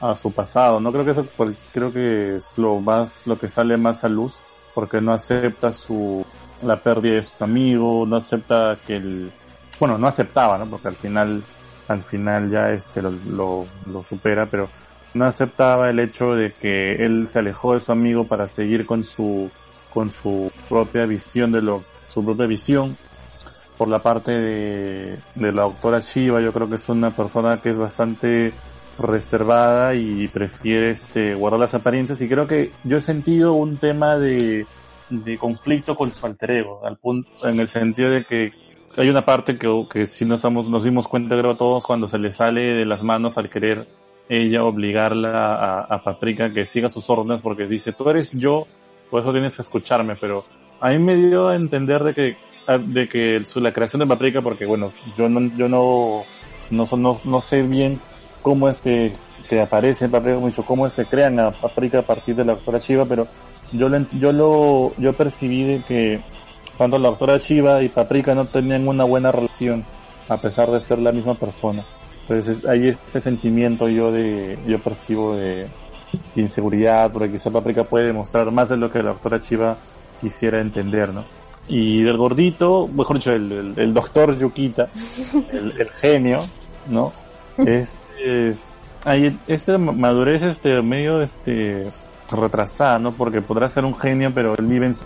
a su pasado. No creo que eso, creo que es lo más, lo que sale más a luz, porque no acepta su, la pérdida de su amigo, no acepta que el, bueno, no aceptaba, ¿no? Porque al final, al final ya este lo, lo, lo supera, pero no aceptaba el hecho de que él se alejó de su amigo para seguir con su, con su propia visión de lo, su propia visión por la parte de, la doctora Shiva, yo creo que es una persona que es bastante reservada y prefiere este guardar las apariencias. Y creo que yo he sentido un tema de, de conflicto con su alter ego, al punto, en el sentido de que hay una parte que, que sí nos, nos dimos cuenta creo todos cuando se le sale de las manos al querer ella obligarla a, a Paprika que siga sus órdenes porque dice tú eres yo, por eso tienes que escucharme, pero a mí me dio a entender de que de que la creación de Paprika porque bueno yo no yo no no, no, no sé bien cómo es que, que aparece Paprika mucho cómo que crean a Paprika a partir de la doctora Shiva pero yo lo yo lo yo percibí de que cuando la doctora Shiva y Paprika no tenían una buena relación a pesar de ser la misma persona entonces es- hay ese sentimiento yo de yo percibo de inseguridad porque quizá Paprika puede demostrar más de lo que la doctora Chiva quisiera entender, ¿no? Y del gordito, mejor dicho, el, el, el doctor Yukita, el, el genio, ¿no? Es, es, hay esta madurez este medio este retrasada, ¿no? Porque podrá ser un genio, pero él vive en,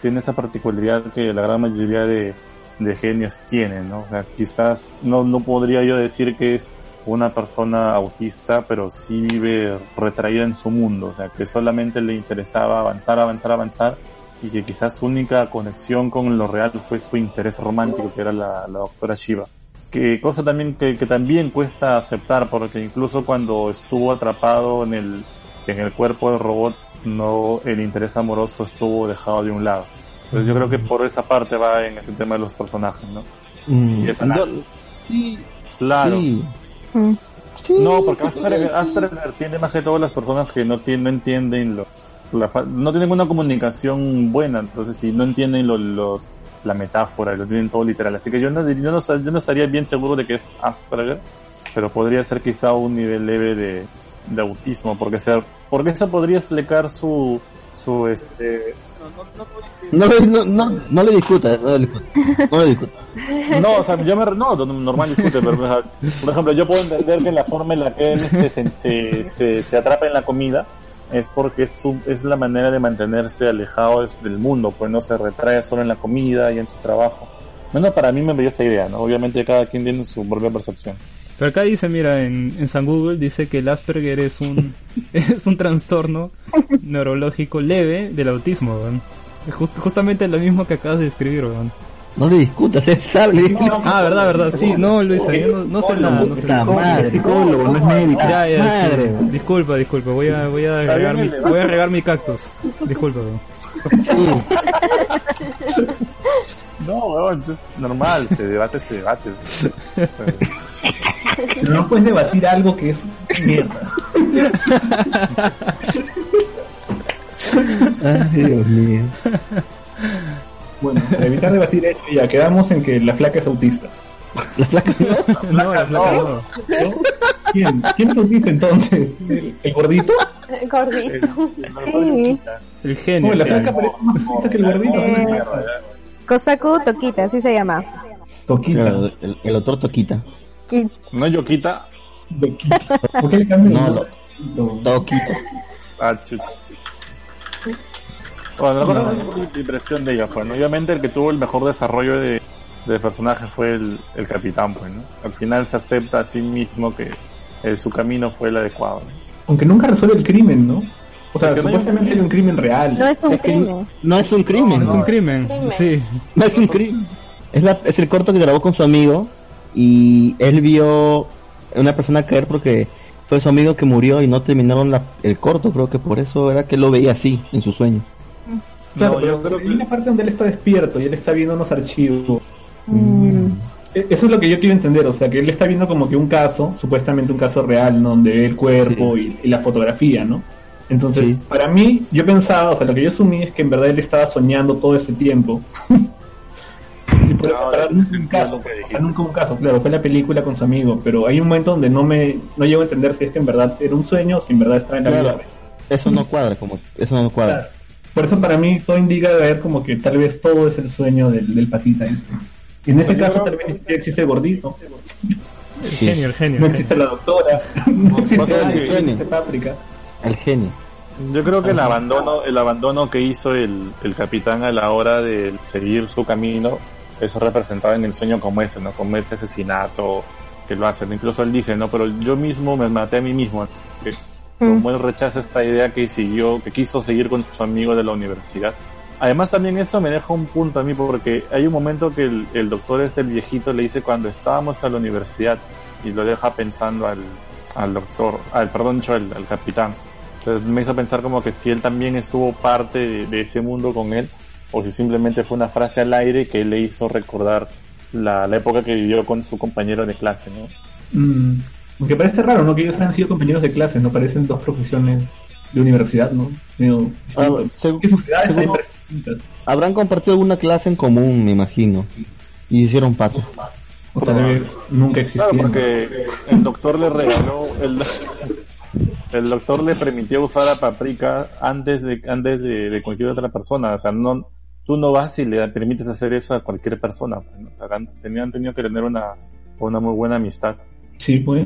tiene esa particularidad que la gran mayoría de, de genios tienen, ¿no? O sea, quizás no, no podría yo decir que es una persona autista, pero sí vive retraída en su mundo, o sea, que solamente le interesaba avanzar, avanzar, avanzar, y que quizás su única conexión con lo real fue su interés romántico, que era la, la doctora Shiva. Que cosa también que, que también cuesta aceptar, porque incluso cuando estuvo atrapado en el, en el cuerpo del robot, no, el interés amoroso estuvo dejado de un lado. Entonces yo creo que por esa parte va en ese tema de los personajes, ¿no? Mm, Y esa- yo- sí, Claro. sí. Mm. Sí, No, porque Asperger. Asperger tiene más que todo las personas que no, tienen, no entienden lo, la fa- no tienen una comunicación buena, entonces si no entienden lo, los, la metáfora, lo tienen todo literal. Así que yo no, yo no, yo no estaría bien seguro de que es Asperger, pero podría ser quizá un nivel leve de, de autismo, porque ser, porque eso podría explicar su, su este, No, le- no, no, no le discutas, no le discutas. No le discutas. No, o sea, yo me, no, no, normal discute, pero, o sea, por ejemplo, yo puedo entender que la forma en la que él este, se, se, se, se atrapa en la comida es porque es, su, es la manera de mantenerse alejado del mundo, pues no se retrae solo en la comida y en su trabajo. Bueno, para mí me veía esa idea, ¿no? Obviamente cada quien tiene su propia percepción. Pero acá dice, mira, en, en San Google dice que el Asperger es un, es un trastorno neurológico leve del autismo, weón. Just- justamente lo mismo que acabas de describir, weón. No le discutas, él sabe. Ah, verdad, verdad, sí, no, Luisa, yo no, no sé nada, no sé nada. madre, psicólogo, no es médico. Ya, ya, madre, sí. weón. disculpa, disculpa, voy a, voy a regar mi, voy a regar mi cactus. Disculpa, weón. Sí. No, weón, es normal, se debate, se debate. Pero no puedes debatir algo que es mierda. Ay, Dios mío. Bueno, para evitar debatir esto, ya quedamos en que la flaca es autista. La flaca no. No, la flaca no. ¿Quién? ¿Quién lo dice entonces? ¿El, el gordito? Gordito. El genio. No, la el flaca parece más gordita que el gordito. Eh, Kosaku Tokita, así se llama. Toquita. Claro, el, el otro Toquita. No Yoquita. Toquita. ¿Por qué le cambian No, el lo- nombre? Toquita. Ah, chucha. Bueno, la es impresión de ella, pues, ¿no? Obviamente el que tuvo el mejor desarrollo de, de personaje fue el, el capitán, pues, ¿no? Al final se acepta a sí mismo que eh, su camino fue el adecuado. ¿no? Aunque nunca resuelve el crimen, ¿no? O sea, Es que no hay un supuestamente hay un crimen real. no es un Es que crimen. no es un crimen. Es un crimen. Crimen. Sí. No es un crimen. Es, la, es el corto que grabó con su amigo y él vio una persona caer porque fue su amigo que murió y no terminaron la- el corto. Creo que por eso era que él lo veía así en su sueño. Claro, No, pero yo creo hay una parte donde él está despierto y él está viendo unos archivos. Mm. E- Eso es lo que yo quiero entender, o sea, que él está viendo como que un caso, supuestamente un caso real, ¿no? donde ve el cuerpo y, y la fotografía, ¿no? Entonces, Sí. para mí, yo pensaba, o sea, lo que yo asumí es que en verdad él estaba soñando todo ese tiempo. y por eso, No, para yo nunca un caso, o sea, nunca un caso, claro, fue la película con su amigo, pero hay un momento donde no me, no llego a entender si es que en verdad era un sueño o si en verdad estaba en la Claro. vida. Eso no cuadra, como eso no cuadra. Claro. Por eso para mí todo indica de ver como que tal vez todo es el sueño del, del patita este. Y en ese caso tal vez existe el gordito, El genio, el genio. no el existe la doctora, no existe Pasa nadie, que- no existe Páprica. El genio. Yo creo que el abandono, el abandono que hizo el, el capitán a la hora de seguir su camino, eso representado en el sueño como ese, ¿no? Como ese asesinato que lo hacen. Incluso él dice, ¿no? Pero yo mismo me maté a mí mismo. Como él rechaza esta idea que siguió, que quiso seguir con su amigo de la universidad. Además también eso me deja un punto a mí porque hay un momento que el, el doctor este, el viejito, le dice cuando estábamos a la universidad y lo deja pensando al, al doctor, al perdón, al, al capitán. Entonces me hizo pensar como que si él también estuvo parte de, de ese mundo con él, o si simplemente fue una frase al aire que le hizo recordar la, la época que vivió con su compañero de clase, ¿no? Mm. Aunque parece raro, ¿no? Que ellos han sido compañeros de clase, ¿no? Parecen dos profesiones de universidad, ¿no? Medio Ah, seg- seguro-. Habrán compartido alguna clase en común, me imagino. Y hicieron pato. O tal vez nunca Claro, existieron. porque el doctor le regaló, el, el doctor le permitió usar a Paprika antes de antes de, de cualquier otra persona. O sea, no, tú no vas y le permites hacer eso a cualquier persona. ¿no? Tenían tenido que tener una, una muy buena amistad. Sí, pues.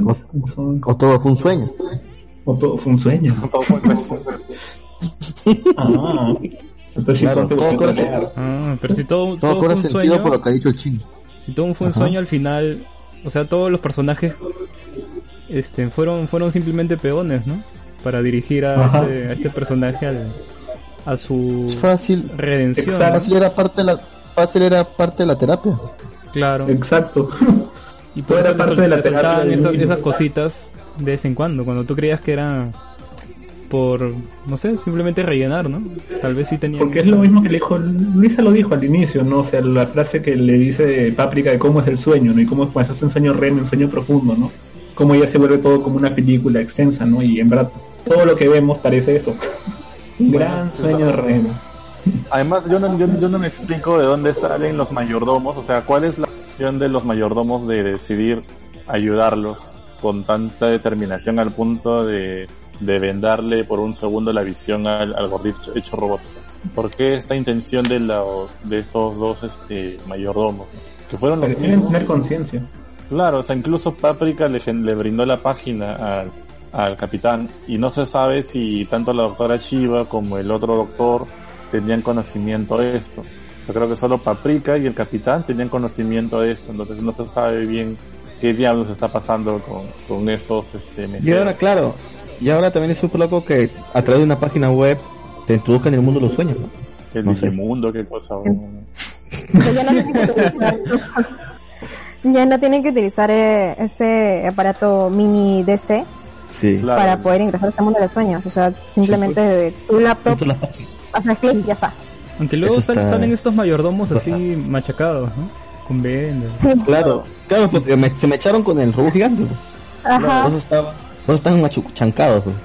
O- todo fue un sueño. O todo fue un sueño. Todo fue- Ah. Entonces, Claro, sí, todo ponte- corre- claro. Ah, pero si todo, Todo todo fue un sueño, por lo que ha dicho el chino. si todo fue un Ajá. sueño al final, o sea, todos los personajes este fueron fueron simplemente peones, ¿no? Para dirigir a, este, a este personaje al- a su Fácil. redención. Fácil era parte de la, fácil era parte de la terapia. Claro. Exacto. Y por Toda eso parte de la terapia esas, esas cositas de vez en cuando, cuando tú creías que era por, no sé, simplemente rellenar, ¿no? Tal vez sí tenía... Porque es lo mismo que le dijo, Luisa lo dijo al inicio, ¿no? O sea, la frase que le dice Páprica de cómo es el sueño, ¿no? Y cómo es cuando estás en sueño REM, en sueño profundo, ¿no? Cómo ya se vuelve todo como una película extensa, ¿no? Y en verdad, todo lo que vemos parece eso. Un gran sueño claro. REM. Además, yo no, yo, yo no me explico de dónde salen los mayordomos, o sea, cuál es la acción de los mayordomos de decidir ayudarlos con tanta determinación al punto de, de vendarle por un segundo la visión al, al gordito hecho robot. ¿Por qué esta intención de, los de estos dos este, mayordomos? Que fueron los tienen tener conciencia. Claro, o sea, incluso Paprika le, le brindó la página al, al capitán y no se sabe si tanto la doctora Chiva como el otro doctor tenían conocimiento de esto. Sea, creo que solo Paprika y el capitán tenían conocimiento de esto, entonces no se sabe bien qué diablos está pasando con, con esos este, Y ahora, claro, y ahora también es súper loco que a través de una página web te introduzcan en el mundo de los sueños. ¿no? el no. Digimundo, qué cosa. Ya no tienen que utilizar, ya no tienen que utilizar eh, ese aparato mini DC Sí. Claro. para poder ingresar a este mundo de los sueños. O sea, simplemente de tu laptop haces clic y ya está. Aunque luego sal- está- salen estos mayordomos así machacados, ¿no? Con vendas. Sí. Claro, claro, porque me- se me echaron con el robot gigante. pues. Ajá. Todos estaban, todos estaban pues.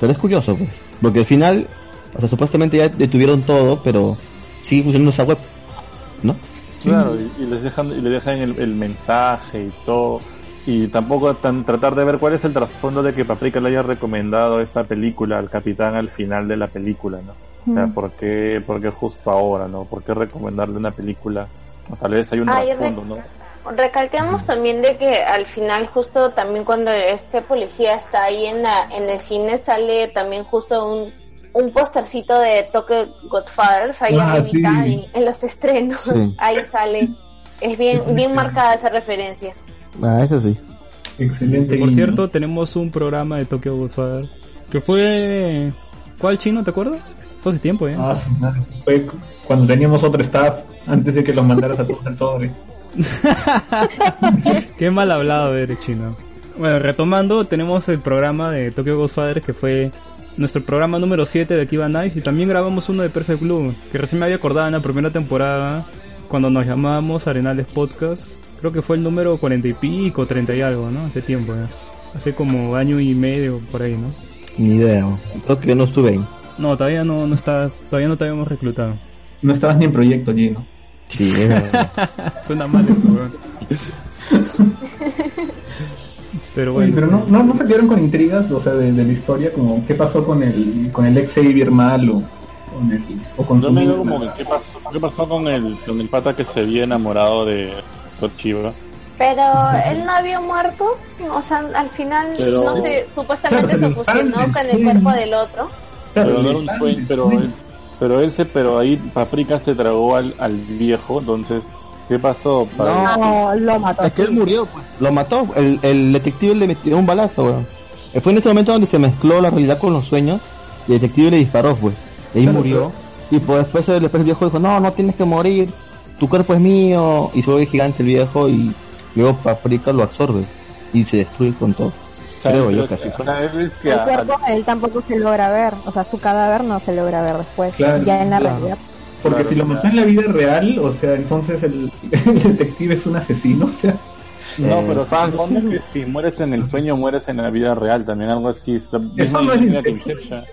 Pero es curioso, pues. Porque al final, o sea, supuestamente ya detuvieron todo, pero sigue funcionando esa web, ¿no? Claro, y, y les dejan, y le dejan el, el mensaje y todo. Y tampoco tan, tratar de ver cuál es el trasfondo de que Paprika le haya recomendado esta película al capitán al final de la película, ¿no? O sea, Mm. ¿por qué, por qué justo ahora, no? ¿Por qué recomendarle una película? O tal vez hay un Ay, trasfondo, ¿no? Recalquemos también de que al final justo también cuando este policía está ahí en, la, en el cine sale también justo un, un postercito de Toque Godfathers ahí Ah, arribita sí. en, en los estrenos. Sí. Ahí sale. Es bien, bien marcada esa referencia. Ah, eso sí. Excelente. Por cierto, tenemos un programa de Tokyo Godfather que fue... ¿Cuál chino, te acuerdas? Fue hace tiempo, ¿eh? Ah. Fue cuando teníamos otro staff, antes de que los mandaras a todos al sobre. Qué mal hablado eres, chino. Bueno, retomando, tenemos el programa de Tokyo Godfather que fue nuestro programa número 7 de Akiba Nice y también grabamos uno de Perfect Blue, que recién me había acordado en la primera temporada cuando nos llamábamos Arenales Podcast. Creo que fue el número 40 y pico, 30 y algo, ¿no? Hace tiempo, ¿eh? Hace como año y medio por ahí, ¿no? Ni idea. Creo que yo no estuve ahí. No, todavía no, no estás, todavía no te habíamos reclutado. No estabas ni en proyecto, Gino. Sí, es verdad. Suena mal eso, weón. Pero Oye, bueno. pero no, no, no salieron con intrigas, o sea, de, de la historia, como qué pasó con el, con el ex Xavier malo, con el, o con su me digo misma. como que, ¿qué pasó, qué pasó con el, con el pata que se había enamorado de Tochiba? Pero él no había muerto, o sea, al final, Pero- no sé, supuestamente se fusionó con el cuerpo del otro. Pero no el era un padre, sueño, pero él, pero él se, pero ahí Paprika se tragó al, al viejo, entonces, ¿qué pasó? Pa- No, lo mató. Es que él murió, pues. Lo mató. El, el detective le metió un balazo, weón. Eh, Fue en ese momento donde se mezcló la realidad con los sueños. Y el detective le disparó, pues. Y ahí Claro, murió. Y pues después, después el viejo dijo, no, no tienes que morir. Tu cuerpo es mío. Y se vuelve gigante el viejo y luego Paprika lo absorbe. Y se destruye con todo. creo yo que El a- cuerpo de él tampoco se logra ver, o sea, su cadáver no se logra ver después, Claro, ya en la claro. realidad. Porque Claro, si lo mató en la vida real, o sea, entonces el, el detective es un asesino, o sea. No, Eh, pero se supone que si mueres en el sueño, mueres en la vida real, también algo así. Está Eso no es que Inception.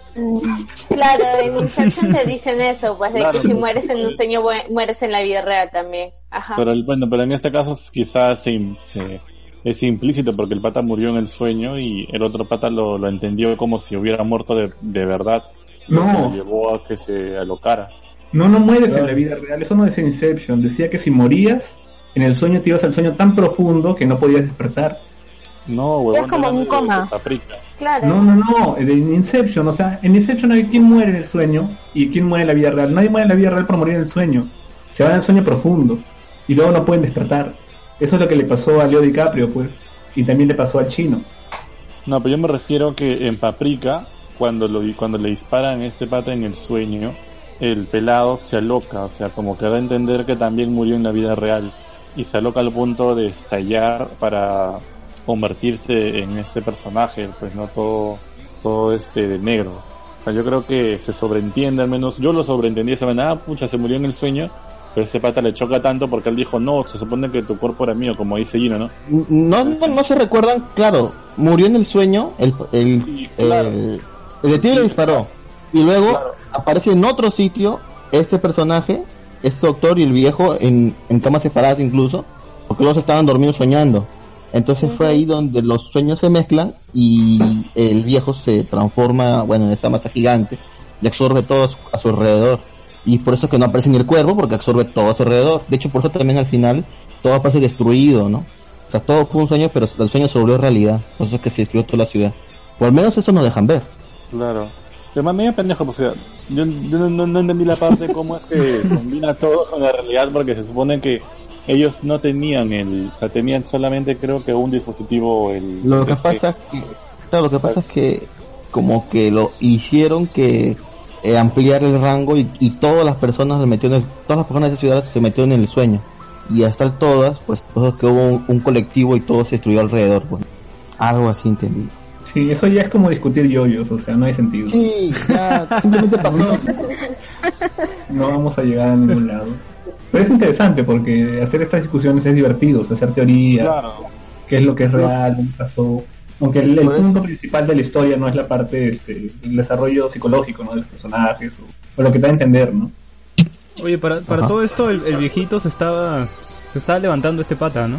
Claro, en Inception te dicen eso, pues de Claro. que si mueres en un sueño, mu- mueres en la vida real también. Ajá. Pero el- bueno, pero en este caso quizás se, se- es implícito porque el pata murió en el sueño y el otro pata lo, lo entendió como si hubiera muerto de, de verdad. No. le llevó a que se alocara. No, no mueres en la vida real, eso no decía Inception. Decía que si morías, en el sueño te ibas al sueño tan profundo que no podías despertar. No, huevón. Es como un coma. Claro. No, no, no, en Inception, o sea, en Inception hay quien muere en el sueño y quien muere en la vida real. Nadie muere en la vida real por morir en el sueño. Se van al sueño profundo y luego no pueden despertar. Eso es lo que le pasó a Leo DiCaprio, pues, y también le pasó al chino. No, pero yo me refiero que en Paprika, cuando lo di- cuando le disparan a este pata en el sueño, el pelado se aloca, o sea, como que da a entender que también murió en la vida real y se aloca al punto de estallar para convertirse en este personaje, pues no todo todo este de negro. O sea, yo creo que se sobreentiende, al menos yo lo sobreentendí esa manera, ah, pucha, se murió en el sueño, pero ese pata le choca tanto porque él dijo, no, se supone que tu cuerpo era mío, como dice Gino, ¿no? No, no, no se recuerdan, claro, murió en el sueño, el, el, Sí, claro. el, el detective le disparó. Y luego Claro. aparece en otro sitio este personaje, este doctor y el viejo en, en camas separadas incluso, porque los estaban dormidos soñando. Entonces fue ahí donde los sueños se mezclan y el viejo se transforma, bueno, en esa masa gigante y absorbe todo a su- a su alrededor. Y por eso es que no aparece ni el cuervo, porque absorbe todo a su alrededor. De hecho, por eso también al final todo aparece destruido, ¿no? O sea, todo fue un sueño, pero el sueño se volvió realidad. Por eso es que se destruyó toda la ciudad. O al menos eso nos dejan ver. Claro. Además, medio pendejo, pues, o sea, yo, yo no, no- no entendí la parte de cómo es que combina todo con la realidad, porque se supone que ellos no tenían el, o sea, tenían solamente creo que un dispositivo, el Lo que pasa es que, claro, lo que pasa es que como que lo hicieron que eh, ampliar el rango y, y todas las personas se metieron, en- todas las personas de esa ciudad se metieron en el sueño. Y hasta todas, pues, pues, que hubo un, un colectivo y todo se destruyó alrededor, pues. Algo así entendí. Sí, eso ya es como discutir yoyos, o sea, no hay sentido. Sí, ya, simplemente pasó. No vamos a llegar a ningún lado. Pero es interesante porque hacer estas discusiones es divertido, o sea, hacer teoría, Claro. qué es lo que es real, qué pasó. Aunque el, punto principal de la historia no es la parte, este, el desarrollo psicológico, ¿no? De los personajes o, o lo que te da a entender, ¿no? Oye, para, para Ajá. todo esto el, el viejito se estaba se estaba levantando este pata, ¿no?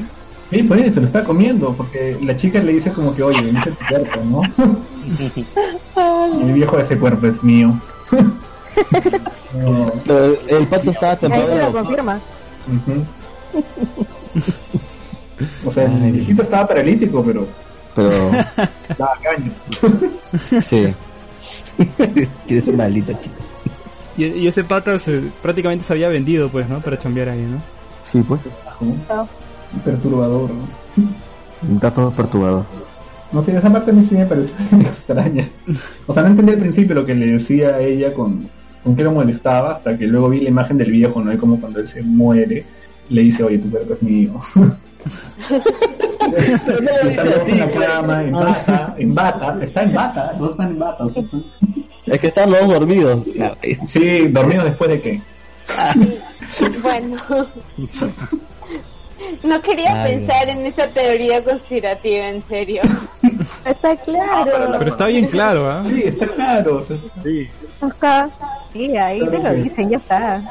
Sí, pues se lo está comiendo, porque la chica le dice como que, oye, vente tu cuerpo, ¿no? y el viejo, ese cuerpo es mío. No, Pero el pato estaba se lo temblando. confirma. O sea, el viejito estaba paralítico, pero Pero, daba caño. sí. Tienes un maldito chico. Y, y ese pata se, prácticamente se había vendido, pues, ¿no? Para chambear ahí, ¿no? Sí, pues. Perturbador, ¿no? Está todo perturbador. No sé, esa parte a mí sí me pareció extraña. O sea, no entendí al principio lo que le decía a ella con, con qué lo molestaba, hasta que luego vi la imagen del viejo, ¿no? Y como cuando él se muere, le dice, oye, tu cuerpo es mío. Está así, en la pues. cama, en bata, en bata, está en bata, los dos están en bata. o sea, Es que están los dos dormidos. sí, dormidos después de qué. Bueno. No quería Ay, pensar en esa teoría conspirativa, en serio. Está claro. Pero está bien claro, ¿ah? Sí, está claro. o sea, Sí. Ajá. Sí, ahí te lo dicen, ya está.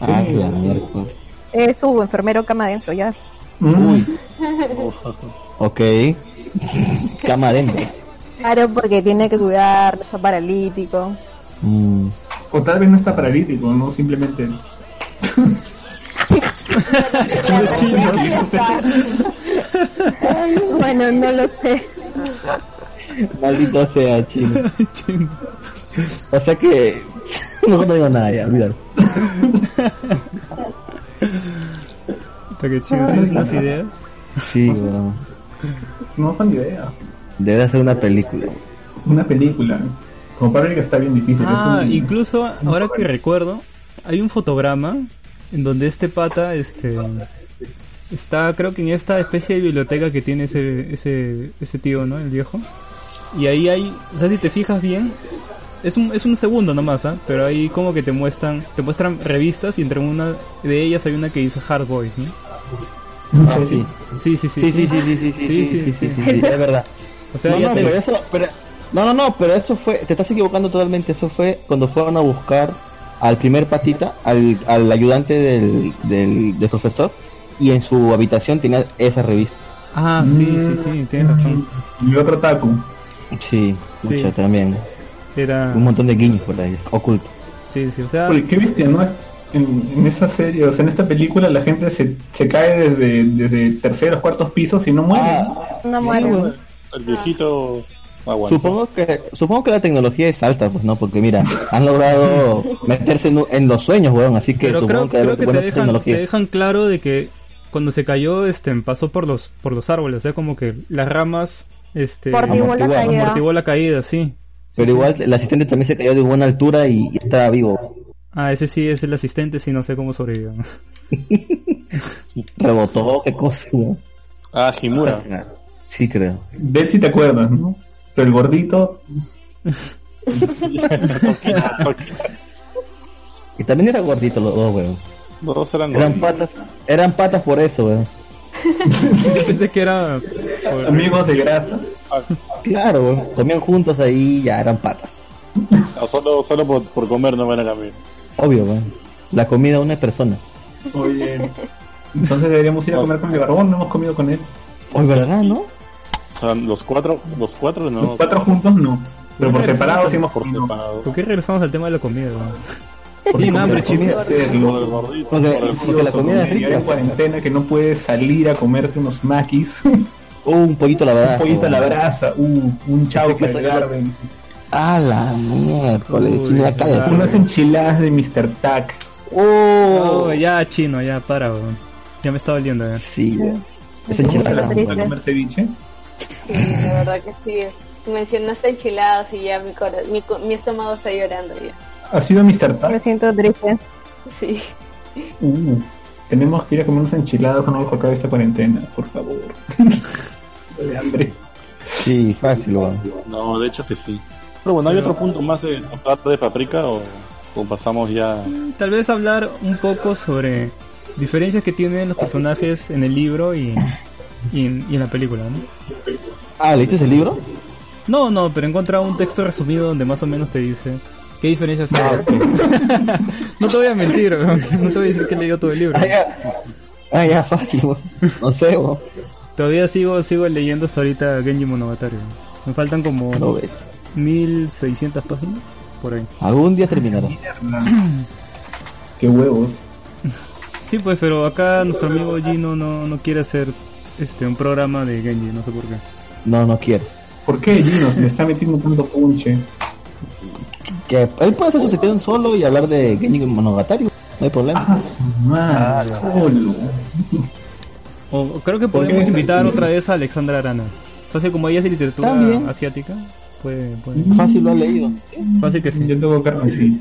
Ah, la mierda. Es su enfermero cama adentro, ya. mm, Ok. Cama adentro. Claro, porque tiene que cuidar, está paralítico. Mm. O tal vez no está paralítico, no simplemente. Está. Bueno, no lo sé. Maldito sea, chino. O sea que. no, no digo nada ya, olvídalo. Hasta que chido, ¿tienes unas ideas? Sí, weón. No ni idea. Debe hacer una película. Una película. Como para que está bien difícil. Ah, es un- incluso ahora que recuerdo, hay un fotograma en donde este pata, este, está creo que en esta especie de biblioteca que tiene ese, ese, ese tío, ¿no? El viejo. Y ahí hay, o sea, si te fijas bien, es un, es un segundo nomás, ¿ah? Pero ahí como que te muestran, te muestran revistas y entre una de ellas hay una que dice Hard Boys, ¿no? Ah, sí. Sí, sí, sí. Sí, sí, sí, sí, sí, sí, sí, sí, sí, sí, sí, es verdad. O sea, no, ya no, te- pero eso, pero, no, no, no, pero eso fue, te estás equivocando totalmente, eso fue cuando fueron a buscar al primer patita, al, al ayudante del, del, del profesor, y en su habitación tenía esa revista. Ah, sí, sí, sí, tienes razón. Y otro taco. Sí, Sí. mucha también. Era, Un montón de guiños por ahí, ocultos. sí, sí, o sea, Oye, qué bestia, ¿no? En, en esa serie, o sea, en esta película la gente se, se cae desde, desde terceros, cuartos pisos y no muere. Ah, No muere. El viejito aguanta. Supongo que, supongo que la tecnología es alta, pues no, porque mira, han logrado meterse en, en los sueños, weón, así que pero supongo creo, que creo que te buena dejan, tecnología. te dejan claro de que cuando se cayó, este, pasó por los, por los árboles, o sea, como que las ramas, este, Amortiguó la caída. amortiguó la caída, sí. Pero igual el asistente también se cayó de buena altura y, y estaba vivo. Ah, ese sí es el asistente, sí, no sé cómo sobrevivió. Rebotó, qué cosa, weón. Ah, Himura. Sí, creo. Él sí te acuerdas, ¿no? Pero el gordito, Y también era gordito los dos, weón. Los dos eran Eran gorditos. patas, eran patas por eso, weón. Yo pensé que era... por- amigos de grasa. Claro, weón. Comían juntos ahí y ya eran patas. Solo, solo por, por comer no van a cambiar. Obvio, weón. La comida de una persona. Oye, entonces deberíamos ir a comer con el barbón, no hemos comido con él. Hoy, ¿verdad, no? O sea, los cuatro, los cuatro no. Los cuatro juntos no, pero por separado sí hemos por separado. ¿Por qué regresamos al tema de la comida? Tienen hambre, chicos. el Porque- por el porque la comida es rica. en cuarentena que no puedes salir a comerte unos maquis, un Uh, un pollito a la verdad. pollito a la brasa, uh, un Ese que de saca- garden, A la verdad. unas enchiladas de Mr. Tac. Oh, ya chino, ya para. Ya me está doliendo, ya. sí, weón. Es enchilada. triste. ¿A comer ceviche? Sí, la verdad que sí. Mencionaste enchiladas y ya mi, cora- mi, co- mi estómago está llorando ya. ¿Ha sido Mr. Me Tac? siento triste. Sí. Uh, tenemos que ir a comer unas enchiladas cuando nos acabe esta cuarentena, por favor. de hambre. Sí, fácil. No, de hecho que sí. Pero bueno, ¿hay otro punto más de de paprika o, o pasamos ya? Tal vez hablar un poco sobre diferencias que tienen los personajes en el libro y, y, en, y en la película, ¿no? Ah, ¿leíste el libro? No, no, pero he encontrado un texto resumido donde más o menos te dice qué diferencias hay. No te voy a mentir, no te voy a decir que he leído todo el libro. Ah, ya, ah, ya fácil, weón. No sé, weón. Todavía sigo sigo leyendo hasta ahorita Genji Monogatari. Me faltan como No, ve. 1600 páginas por ahí. Algún día terminará. Qué huevos. Sí, pues, pero acá nuestro amigo Gino no, no quiere hacer este un programa de Genji, no sé por qué. No, no quiere. ¿Por qué Gino se le está metiendo tanto punche? Que él puede hacer su sección solo y hablar de Genji Monogatari. No hay problema. Ah, su madre, solo. O, creo que ¿Por qué podemos invitar así? otra vez a Alexandra Arana. Fácil como ella es de literatura También. asiática, puede, puede. Fácil lo ha leído. Fácil que sí. Yo tengo carne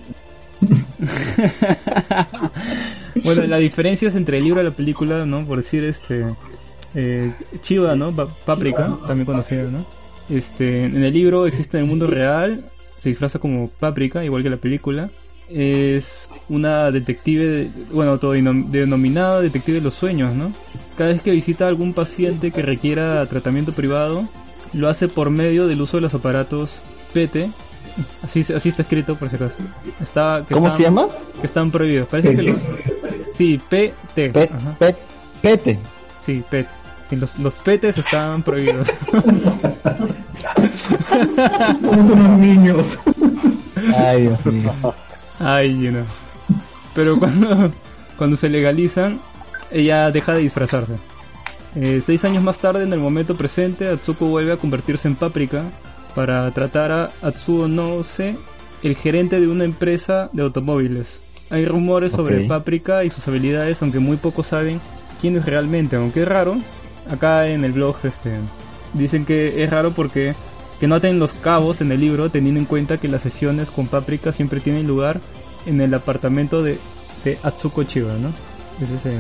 bueno, las diferencias entre el libro y la película, ¿no? Por decir, este, eh, Chiva, ¿no? Pa- Paprika, también conocida, ¿no? Este, en el libro existe en el mundo real, se disfraza como Paprika, igual que la película. Es una detective, de- bueno, autodenominada detective de los sueños, ¿no? Cada vez que visita a algún paciente que requiera tratamiento privado, lo hace por medio del uso de los aparatos PT. Así, así está escrito, por si acaso. Está, que ¿Cómo están- se llama? que están prohibidos. Parece que los... Sí, PT. Pet, pet, pete. Sí, PET. Sí, los, los petes estaban prohibidos. Somos unos niños. Ay, Dios mío. Ay, you know. Pero cuando, cuando se legalizan, ella deja de disfrazarse. Eh, seis años más tarde, en el momento presente, Atsuko vuelve a convertirse en Paprika para tratar a Atsuo Noose, el gerente de una empresa de automóviles. Hay rumores sobre. Paprika y sus habilidades, aunque muy pocos saben quién es realmente, aunque es raro. Acá en el blog este, dicen que es raro porque que no aten los cabos en el libro, teniendo en cuenta que las sesiones con Paprika siempre tienen lugar en el apartamento de, de Atsuko Chiba, ¿no? Ese es el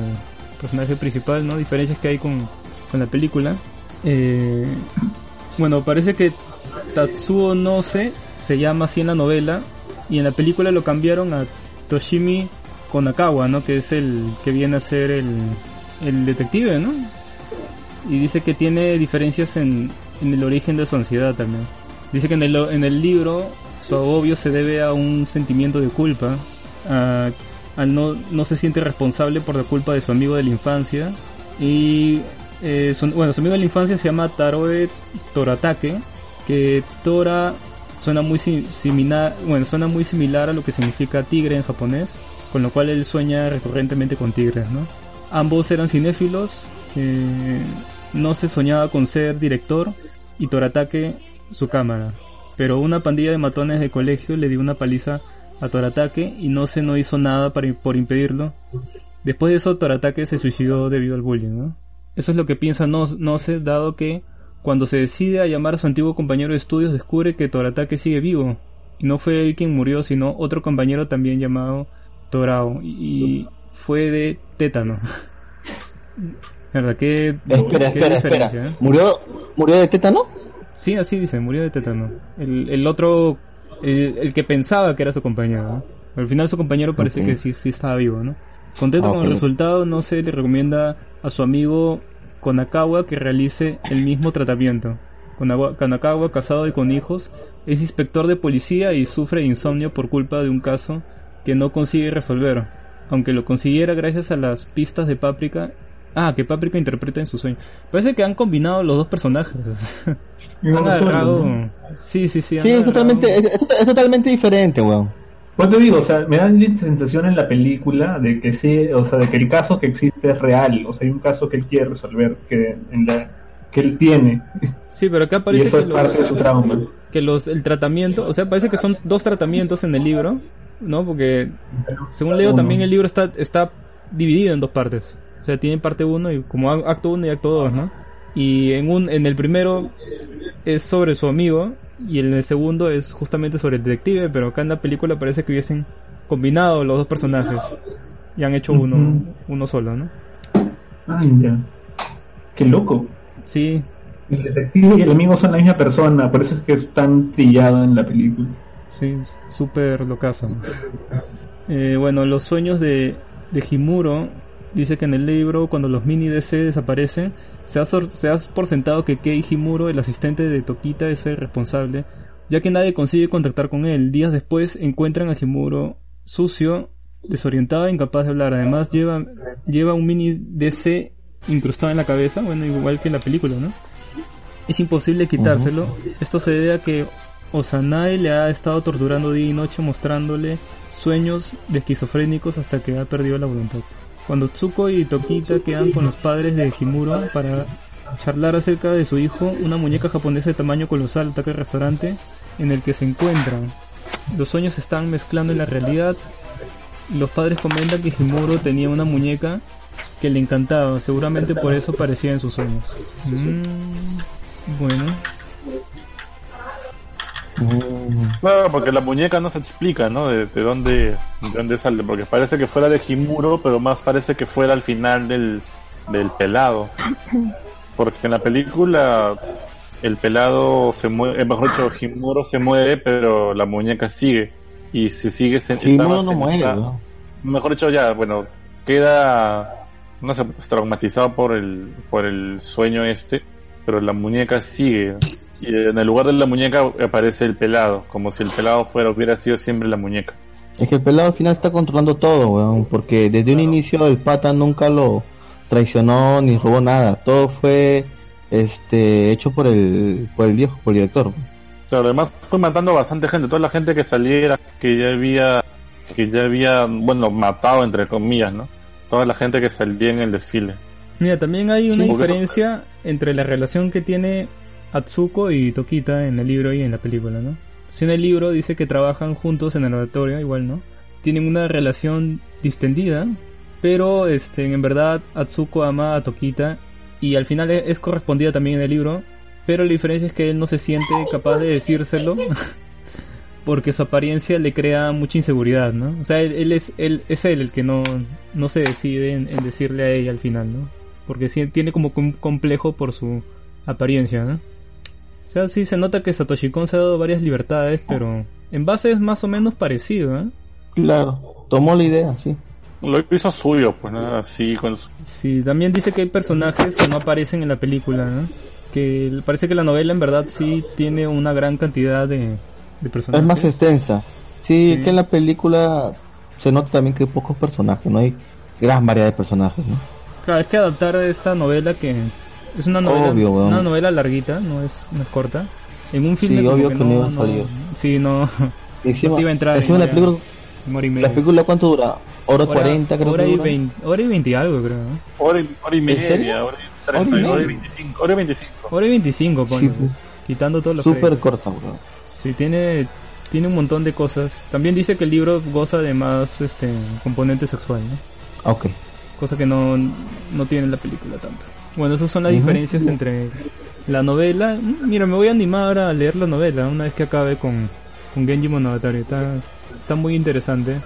personaje principal, ¿no? Diferencias que hay con, con la película. Eh, bueno, parece que Tatsuo no se llama así en la novela y en la película lo cambiaron a Toshimi Konakawa, ¿no? Que es el que viene a ser el, el detective, ¿no? Y dice que tiene diferencias en, en el origen de su ansiedad también. Dice que en el, en el libro su agobio se debe a un sentimiento de culpa, a, no, no se siente responsable por la culpa de su amigo de la infancia y eh, su, bueno, su amigo de la infancia se llama Taroe Toratake, que Tora suena muy si- similar, bueno, suena muy similar a lo que significa tigre en japonés, con lo cual él sueña recurrentemente con tigres, ¿no? Ambos eran cinéfilos, no se soñaba con ser director y Toratake su cámara, pero una pandilla de matones de colegio le dio una paliza a Toratake y no se no hizo nada para, por impedirlo. Después de eso Toratake se suicidó debido al bullying, ¿no? Eso es lo que piensa no, no dado que cuando se decide a llamar a su antiguo compañero de estudios descubre que Toratake sigue vivo. Y no fue él quien murió, sino otro compañero también llamado Torao. Y fue de tétano. ¿Verdad? ¿Qué, Espera, qué espera, espera. eh? ¿Murió, ¿Murió de tétano? Sí, así dice, murió de tétano. El, el otro, el, el que pensaba que era su compañero, ¿no? Al final su compañero parece que sí, sí estaba vivo, ¿no? Contento Ah, con el resultado, no se le recomienda a su amigo Konakawa que realice el mismo tratamiento. Konakawa, casado y con hijos, es inspector de policía y sufre de insomnio por culpa de un caso que no consigue resolver. Aunque lo consiguiera gracias a las pistas de Paprika. Ah, que Paprika interpreta en su sueño. Parece que han combinado los dos personajes. Han agarrado- ¿no? Sí, sí, sí. Sí, es totalmente, es, es- es totalmente diferente, weón. Pues te digo, o sea, me da la sensación en la película de que sí, o sea, de que el caso que existe es real, o sea, hay un caso que él quiere resolver, que, en la, que él tiene, Sí, pero acá y parece eso que es los, parte de su trauma. que los el tratamiento, o sea, parece que son dos tratamientos en el libro, ¿no? Porque según leo también el libro está está dividido en dos partes. O sea, tiene parte 1 y como acto 1 y acto 2, ¿no? Y en un en el primero es sobre su amigo y en el segundo es justamente sobre el detective, pero acá en la película parece que hubiesen combinado los dos personajes y han hecho uno uno solo, ¿no? Ay, ya. Qué loco. Sí, El detective y el amigo son la misma persona, por eso es que es tan trillado en la película. Sí, súper locazo. Eh, bueno, los sueños de, de Himuro dice que en el libro, cuando los mini DC desaparecen, se sor- se da por sentado que Kei Himuro, el asistente de Tokita, es el responsable, ya que nadie consigue contactar con él. Días después encuentran a Himuro sucio desorientado e incapaz de hablar. Además lleva, lleva un mini DC incrustado en la cabeza, bueno, igual que en la película, ¿no? Es imposible quitárselo. Esto se debe a que Osanae le ha estado torturando día y noche mostrándole sueños de esquizofrénicos hasta que ha perdido la voluntad. Cuando Tsuko y Tokita quedan con los padres de Himuro para charlar acerca de su hijo, una muñeca japonesa de tamaño colosal ataca el restaurante en el que se encuentran. Los sueños se están mezclando en la realidad. Los padres comentan que Himuro tenía una muñeca que le encantaba, seguramente por eso aparecía en sus sueños. Mm, bueno, Claro, porque la muñeca no se explica, ¿no? De, de dónde, de dónde sale, porque parece que fuera de Himuro, pero más parece que fuera al final del, del pelado. Porque en la película el pelado se muere, eh, mejor dicho, Himuro se muere, pero la muñeca sigue. Y si sigue se más no muere, ¿no? Mejor dicho, ya, bueno, queda, no sé, pues, traumatizado por el, por el sueño este, pero la muñeca sigue. Y en el lugar de la muñeca aparece el pelado, como si el pelado fuera, hubiera sido siempre la muñeca. Es que el pelado al final está controlando todo, weón, porque desde un inicio el pata nunca lo traicionó ni robó nada, todo fue este hecho por el por el viejo, por el director. Pero además fue matando a bastante gente, toda la gente que saliera, que ya había, que ya había, bueno, matado entre comillas, ¿no? Toda la gente que salía en el desfile. Mira, también hay una Sí, porque eso- diferencia entre la relación que tiene Atsuko y Tokita en el libro y en la película, ¿no? Si en el libro dice que trabajan juntos en el laboratorio, igual, ¿no? Tienen una relación distendida, pero este, en verdad Atsuko ama a Tokita y al final es es correspondida también en el libro, pero la diferencia es que él no se siente capaz de decírselo porque su apariencia le crea mucha inseguridad, ¿no? O sea, él, él es él es él el que no no se decide en, en decirle a ella al final, ¿no? Porque tiene como un complejo por su apariencia, ¿no? O sea, sí se nota que Satoshi Kon se ha dado varias libertades, pero en base es más o menos parecido, ¿eh? Claro, tomó la idea, sí. Lo hizo suyo, pues nada, así con su- Sí, también dice que hay personajes que no aparecen en la película, ¿no? Que parece que la novela en verdad sí tiene una gran cantidad de, de personajes. Es más extensa. Sí, Sí. que en la película se nota también que hay pocos personajes, no hay gran variedad de personajes, ¿no? Claro, es que adaptar esta novela que es una novela, Obvio, weón. una novela larguita, no es, no es corta. En un filme Sí, obvio que que no iba a no, salir. sí, no, Encima, no iba a entrar encima en la película, la película ¿cuánto dura? Hora, Hora- 40 creo hora que y dura. 20, hora y 20 algo creo, ¿no? hora y, hora y media, hora y tres, Hora y hora y media. veinticinco, hora y veinticinco. Hora y 25, Sí, pues. quitando todos los Súper corta, bro. Sí, tiene, tiene un montón de cosas. También dice que el libro goza de más este componente sexual, ¿no? Ok. Cosa que no, no tiene la película tanto. Bueno, esas son las diferencias entre la novela. Mm, Mira, me voy a animar ahora a leer la novela una vez que acabe con, con Genji Monogatari. Está, está muy interesante.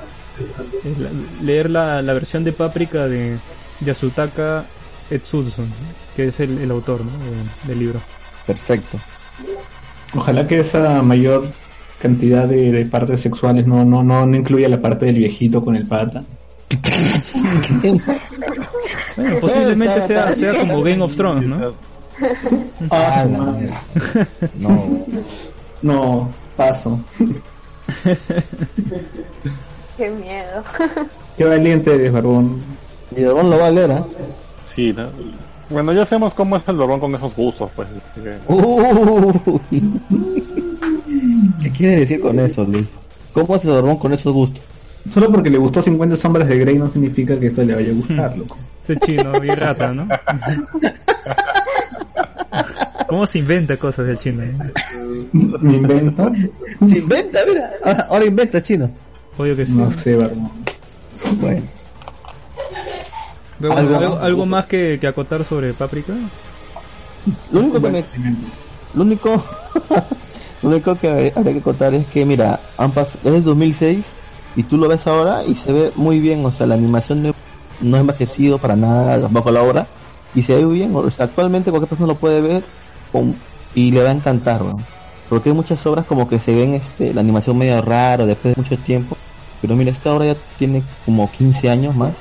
Es la- leer la, la versión de Paprika de Yasutaka Etsutsu, que es el, el autor ¿no? de- del libro. Perfecto. Ojalá que esa mayor cantidad de, de partes sexuales no, no, no, no incluya la parte del viejito con el pata. Bueno, posiblemente sea, sea como Game of Thrones, ¿no? Ah, madre. mierda. No. No, paso. Qué miedo. Qué valiente eres, Barbón. Y Dragón lo va a leer, ¿ah? Sí, ¿no? Bueno, ya sabemos cómo es el Barbón con esos gustos, pues. ¿Qué quiere decir con eso, Luis? ¿Cómo hace Dragón con esos gustos? Solo porque le gustó 50 sombras de Grey no significa que esto le vaya a gustar, loco. Ese chino y rata, ¿no? ¿Cómo se inventa cosas del chino? eh? Me invento. Se inventa, mira. Ahora, ahora inventa, chino. Obvio que sí. No sé, Barbón. Bueno. Pero algo bueno, ¿algo, más. algo más que, que acotar sobre Paprika? Lo único que me, lo único, lo único que habría que contar es que, mira, han pas- es del 2006 y tú lo ves ahora y se ve muy bien, o sea, la animación no, no ha envejecido para nada bajo la obra y se ve bien, o sea, actualmente cualquier persona lo puede ver y le va a encantar, weón. Porque hay muchas obras como que se ven este, la animación medio rara después de mucho tiempo, pero mira, esta obra ya tiene como 15 años más,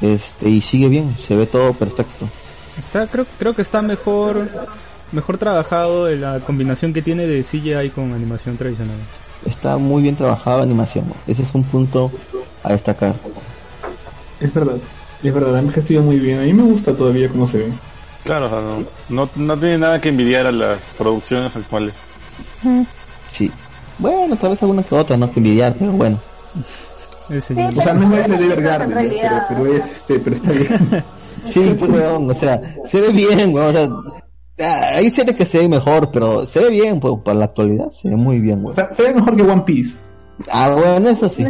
este, y sigue bien, se ve todo perfecto. Está, creo, creo que está mejor mejor trabajado en la combinación que tiene de CGI con animación tradicional. Está muy bien trabajada la animación. Ese es un punto a destacar. Es verdad, es verdad, han envejecido muy bien. A mí me gusta todavía cómo se ve. Claro, o sea, no, no, no tiene nada que envidiar a las producciones actuales. Sí. Bueno, tal vez alguna que otra, no que envidiar, pero bueno. Sí, O sea, no es de pero, pero es este, pero está bien. Sí, pues, weón, o sea, se ve bien, weón, o sea, hay series que se ven mejor, pero se ve bien, pues, para la actualidad, se ve muy bien, O weón. sea, se ve mejor que One Piece. Ah, bueno, eso sí.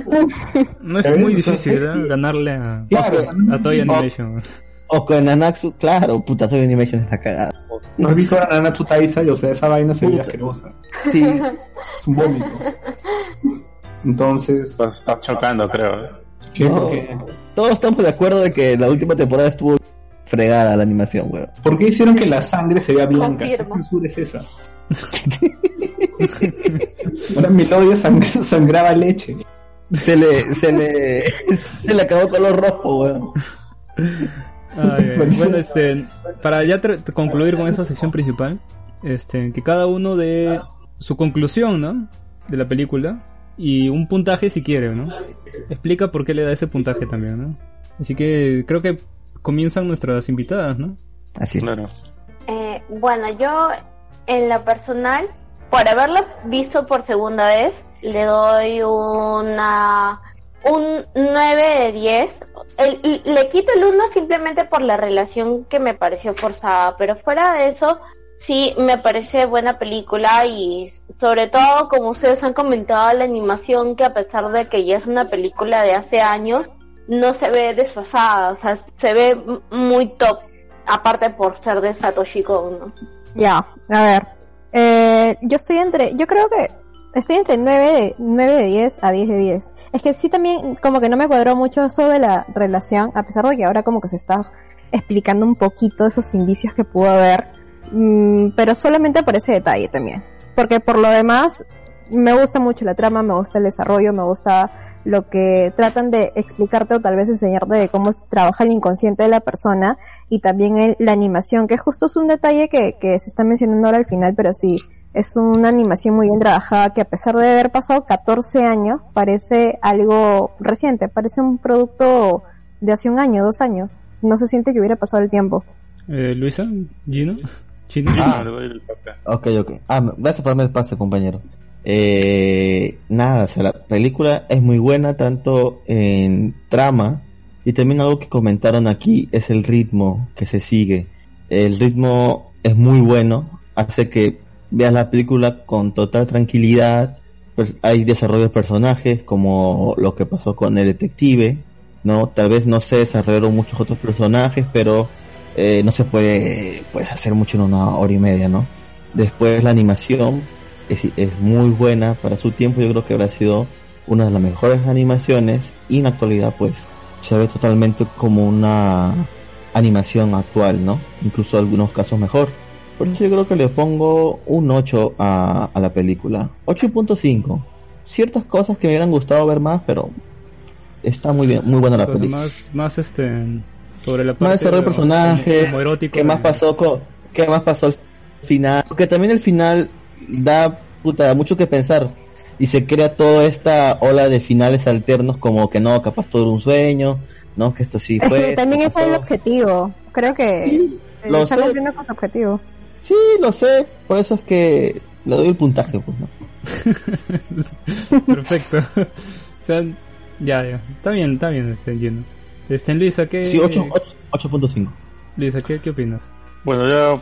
No es ¿Eh? muy O difícil. ¿verdad? Ganarle a, Claro, a Toy Animation. O con Anaxu, claro, puta, soy Animation es la cagada. ¿No has visto a Nanatsu Taizai? O sea, esa vaina se ve Puta. asquerosa. Sí, Es un vómito. Entonces, Está, está chocando, creo. ¿eh? ¿qué? No. ¿Por, qué? todos estamos de acuerdo de que la última temporada estuvo fregada la animación, weón. ¿Por qué hicieron que la sangre se vea blanca? ¿Qué censura es esa? Ahora Melodia sang- sangraba leche. Se le, se le, se le acabó color rojo, weón. Ay, bueno, este, para ya concluir con esa sección principal, este, que cada uno dé su conclusión, ¿no? De la película y un puntaje si quiere, ¿no? Explica por qué le da ese puntaje también, ¿no? Así que creo que comienzan nuestras invitadas, ¿no? Así es. Claro. Eh, bueno, yo en lo personal, por haberlo visto por segunda vez, le doy una un 9 de 10. El- le quito el 1 simplemente por la relación que me pareció forzada, pero fuera de eso, sí me parece buena película y sobre todo, como ustedes han comentado, la animación que a pesar de que ya es una película de hace años, no se ve desfasada, o sea, se ve muy top, aparte por ser de Satoshi Kon, ¿no? Ya, a ver. Eh, yo estoy entre, yo creo que estoy entre 9 de, 9 de 10 a 10 de 10. Es que sí también como que no me cuadró mucho eso de la relación, a pesar de que ahora como que se está explicando un poquito esos indicios que pudo haber, mm, pero solamente por ese detalle también. Porque por lo demás, me gusta mucho la trama, me gusta el desarrollo, me gusta lo que tratan de explicarte o tal vez enseñarte de cómo trabaja el inconsciente de la persona y también el- la animación, que justo es un detalle que, que se está mencionando ahora al final, pero sí, es una animación muy bien trabajada que a pesar de haber pasado 14 años, parece algo reciente, parece un producto de hace un año, dos años. No se siente que hubiera pasado el tiempo. Eh, Luisa, Gino, Chino. Ah, le doy el pase. Ok, ok. Ah, gracias por darme el pase, compañero. Eh, nada, o sea, la película es muy buena tanto en trama y también algo que comentaron aquí es el ritmo que se sigue. El ritmo es muy bueno, hace que veas la película con total tranquilidad. Hay desarrollo de personajes como lo que pasó con el detective, ¿no? Tal vez no se desarrollaron muchos otros personajes, pero eh, no se puede pues hacer mucho en una hora y media, ¿no? Después la animación es, es muy buena para su tiempo, yo creo que habrá sido una de las mejores animaciones y en la actualidad pues se ve totalmente como una animación actual, ¿no? Incluso en algunos casos mejor. Por eso yo creo que le pongo un 8 a, a la película. 8.5. Ciertas cosas que me hubieran gustado ver más, pero está muy bien, muy buena la película. más, más este, sobre la parte Más desarrollo de como- personajes, como erótico ¿Qué más pasó con, qué más pasó al final? Porque también el final da puta mucho que pensar y se crea toda esta ola de finales alternos como que no, capaz todo era un sueño, no, que esto sí Es fue. que también esto ese es el objetivo. Creo que Sí, eh, lo está cumpliendo con su objetivo. Sí, lo sé, por eso es que le doy el puntaje, pues, ¿no? Perfecto. o sea, ya, ya. Está bien, está bien, este, Gino. Este, Luisa, ¿qué, Sí, 8, 8.5. Luisa, ¿qué, qué opinas? Bueno, ya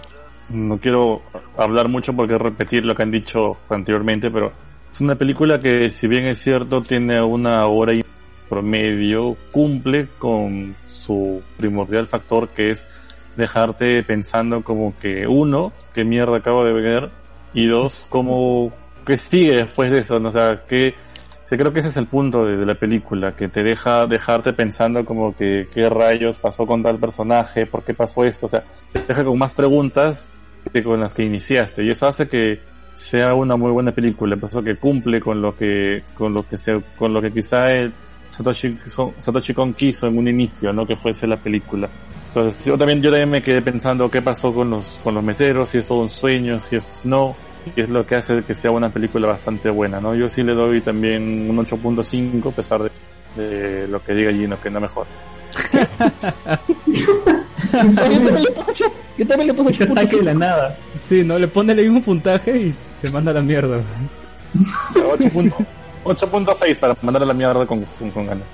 no quiero hablar mucho porque repetir lo que han dicho anteriormente, pero es una película que, si bien es cierto, tiene una hora y promedio, cumple con su primordial factor que es dejarte pensando como que uno, qué mierda acabo de ver, y dos, como que sigue después de eso, ¿no? o sea, que que creo que ese es el punto de, de la película, que te deja dejarte pensando como que qué rayos pasó con tal personaje, por qué pasó esto, o sea, te deja con más preguntas que con las que iniciaste y eso hace que sea una muy buena película, por eso que cumple con lo que con lo que se con lo que quizá el Satoshi, Satoshi Kon quiso en un inicio, ¿no? Que fuese la película. Entonces, yo también yo también me quedé pensando qué pasó con los con los meseros, si es todo un sueño, si es no, y es lo que hace que sea una película bastante buena, ¿no? Yo sí le doy también un 8.5 a pesar de, de lo que diga Gino, que no mejor. yo también le pongo ocho- yo también le pongo ataque de la nada. Sí, no le pone el mismo puntaje y te manda a la mierda. 8.6 para mandar a la mierda con, con, con ganas.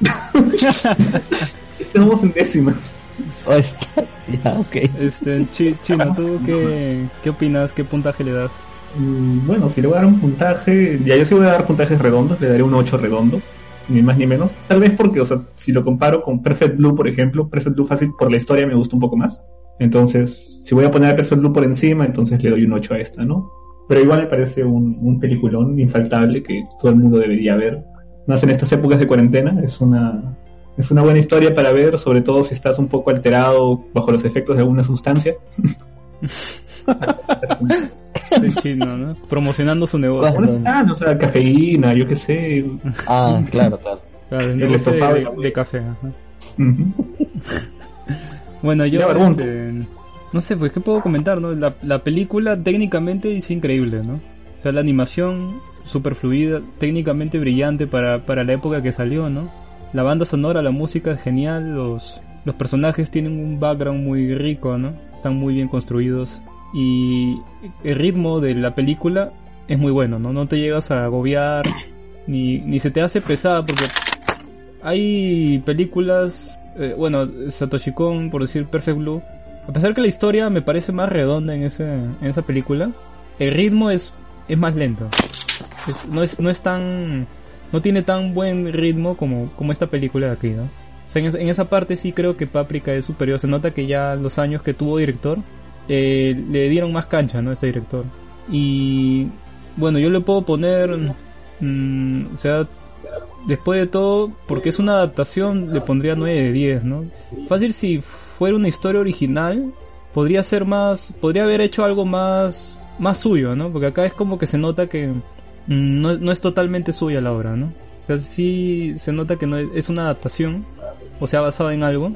Estamos en décimas. Oh, está- Ya, ok. Este, Chi- Chino, ¿tú qué, qué opinas? ¿Qué puntaje le das? Mm, Bueno, si le voy a dar un puntaje, ya yo sí voy a dar puntajes redondos, le daré un 8 redondo, ni más ni menos. Tal vez porque, o sea, si lo comparo con Perfect Blue, por ejemplo, Perfect Blue fácil por la historia me gusta un poco más. Entonces, si voy a poner a Perfect Blue por encima, entonces le doy un 8 a esta, ¿no? Pero igual me parece un, un peliculón infaltable que todo el mundo debería ver. Más en estas épocas de cuarentena, es una, es una buena historia para ver, sobre todo si estás un poco alterado bajo los efectos de alguna sustancia. Sí, Chino, ¿no? Promocionando su negocio. Bueno, ah, o sea, cafeína, yo qué sé. Ah, claro, claro. Claro, el El negocio estofado de, de café. ajá. Bueno, yo este, no sé, pues qué puedo comentar, ¿no? La, la película técnicamente es increíble, ¿no? O sea, la animación super fluida, técnicamente brillante para, para la época que salió, ¿no? La banda sonora, la música es genial, los, los personajes tienen un background muy rico, ¿no? Están muy bien construidos y el ritmo de la película es muy bueno, ¿no? No te llegas a agobiar ni, ni se te hace pesada porque hay películas, eh, bueno, Satoshi Kon, por decir Perfect Blue, a pesar que la historia me parece más redonda en, ese, en esa película, el ritmo es, es más lento. Es- no, es, no es tan... No tiene tan buen ritmo como, como esta película de aquí, ¿no? En, esa- parte sí creo que Paprika es superior. Se nota que ya los años que tuvo director eh, le dieron más cancha, ¿no? A este director. Y bueno, yo le puedo poner... mm, o sea, después de todo, porque es una adaptación, le pondría 9 de 10, ¿no? Fácil si fuera una historia original, podría ser más, podría haber hecho algo más, más suyo, ¿no? Porque acá es como que se nota que mm, no, no es totalmente suya la obra, ¿no? O sea, sí se nota que no es una adaptación, o sea, basada en algo,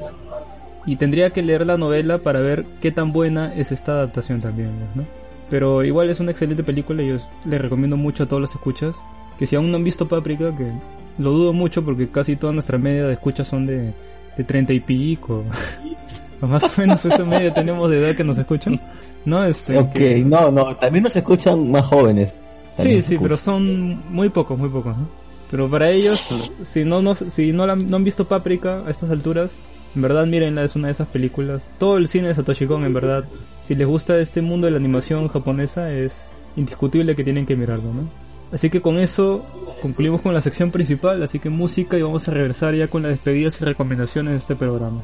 y tendría que leer la novela para ver qué tan buena es esta adaptación también, ¿no? Pero igual es una excelente película y yo le recomiendo mucho a todos los escuchas que si aún no han visto Paprika, que lo dudo mucho porque casi toda nuestra media de escuchas son de, de 30 y pico. Más o menos esa media tenemos de edad que nos escuchan. No, este. Ok, que- no, no, también nos escuchan más jóvenes. Sí, También sí, pero son muy pocos, muy pocos, ¿no? Pero para ellos, si no, no, si no, la- no han visto Paprika a estas alturas, en verdad mírenla, es una de esas películas. Todo el cine de Satoshi en verdad, si les gusta este mundo de la animación japonesa, es indiscutible que tienen que mirarlo, ¿no? Así que con eso concluimos con la sección principal, así que música y vamos a regresar ya con las despedidas y recomendaciones de este programa.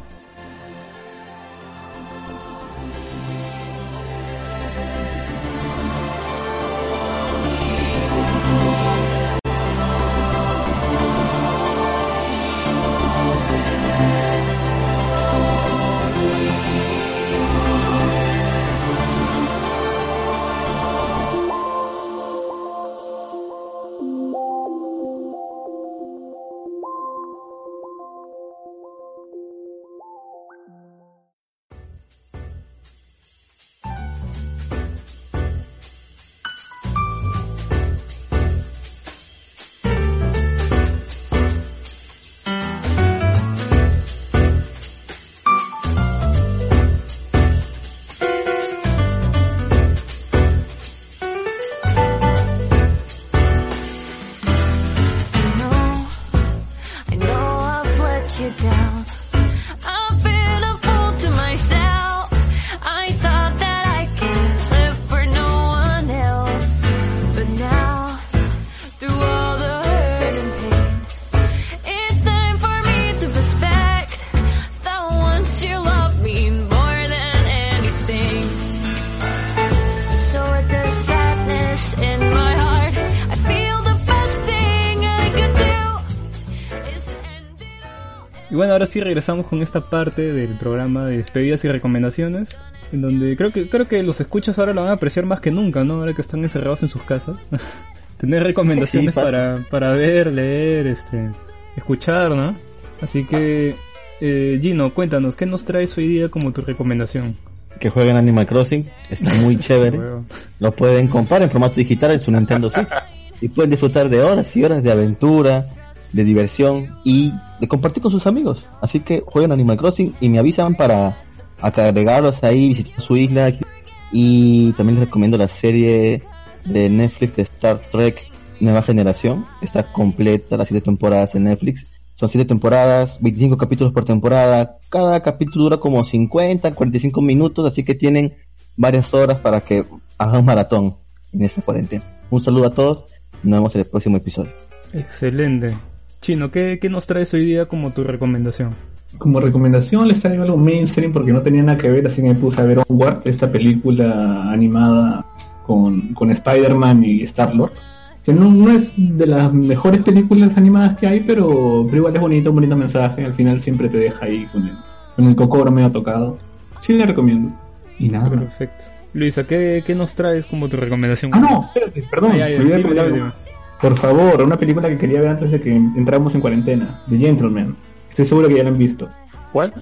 Ahora sí regresamos con esta parte del programa de despedidas y recomendaciones, en donde creo que creo que los escuchas ahora lo van a apreciar más que nunca, ¿no? Ahora que están encerrados en sus casas. Tener recomendaciones Sí, para, para ver, leer, este, escuchar, ¿no? Así que, eh, Gino, cuéntanos, ¿qué nos traes hoy día como tu recomendación? Que jueguen Animal Crossing, está muy chévere. Lo pueden comprar en formato digital en su Nintendo Switch. Y pueden disfrutar de horas y horas de aventura, de diversión y de compartir con sus amigos. Así que jueguen Animal Crossing y me avisan para agregarlos ahí, visitar su isla. Y también les recomiendo la serie de Netflix de Star Trek Nueva Generación. Está completa, las siete temporadas en Netflix. Son siete temporadas, 25 capítulos por temporada. Cada capítulo dura como 50, 45 minutos, así que tienen varias horas para que hagan un maratón en esta cuarentena. Un saludo a todos, nos vemos en el próximo episodio. Excelente. Chino, ¿qué, qué nos traes hoy día como tu recomendación? Como recomendación les traigo algo mainstream porque no tenía nada que ver, así que me puse a ver Onward, esta película animada con, con Spider-Man y Star-Lord. Que no, no es de las mejores películas animadas que hay, pero, pero igual es bonito, un bonito mensaje. Al final siempre te deja ahí con el, con el cocoro medio tocado. Sí, le recomiendo. Y nada, Perfecto. Luisa, ¿qué, qué nos traes como tu recomendación? Ah, no, espérate, perdón. Ay, ay, dime, dime. Por favor, una película que quería ver antes de que entramos en cuarentena. The Gentleman. Estoy seguro que ya la han visto. ¿Cuál?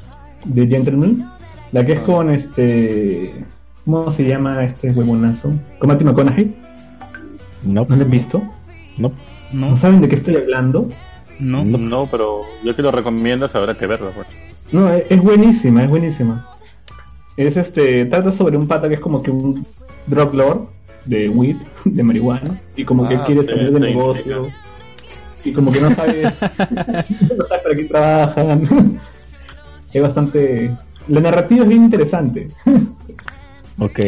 The Gentleman. La que es con este... ¿Cómo se llama este huevonazo? Con Matthew McConaughey. No, ¿No la han visto? no. No, ¿No saben de qué estoy hablando? no. No, pero yo que lo recomiendas habrá que verlo. pues. No, es, es buenísima, es buenísima. Es este, trata sobre un pata que es como que un drug lord de weed, de marihuana, y como que Ah, quiere salir de negocio, y como que no sabe, no sabe para qué trabajan. es bastante, la narrativa es bien interesante. Ok.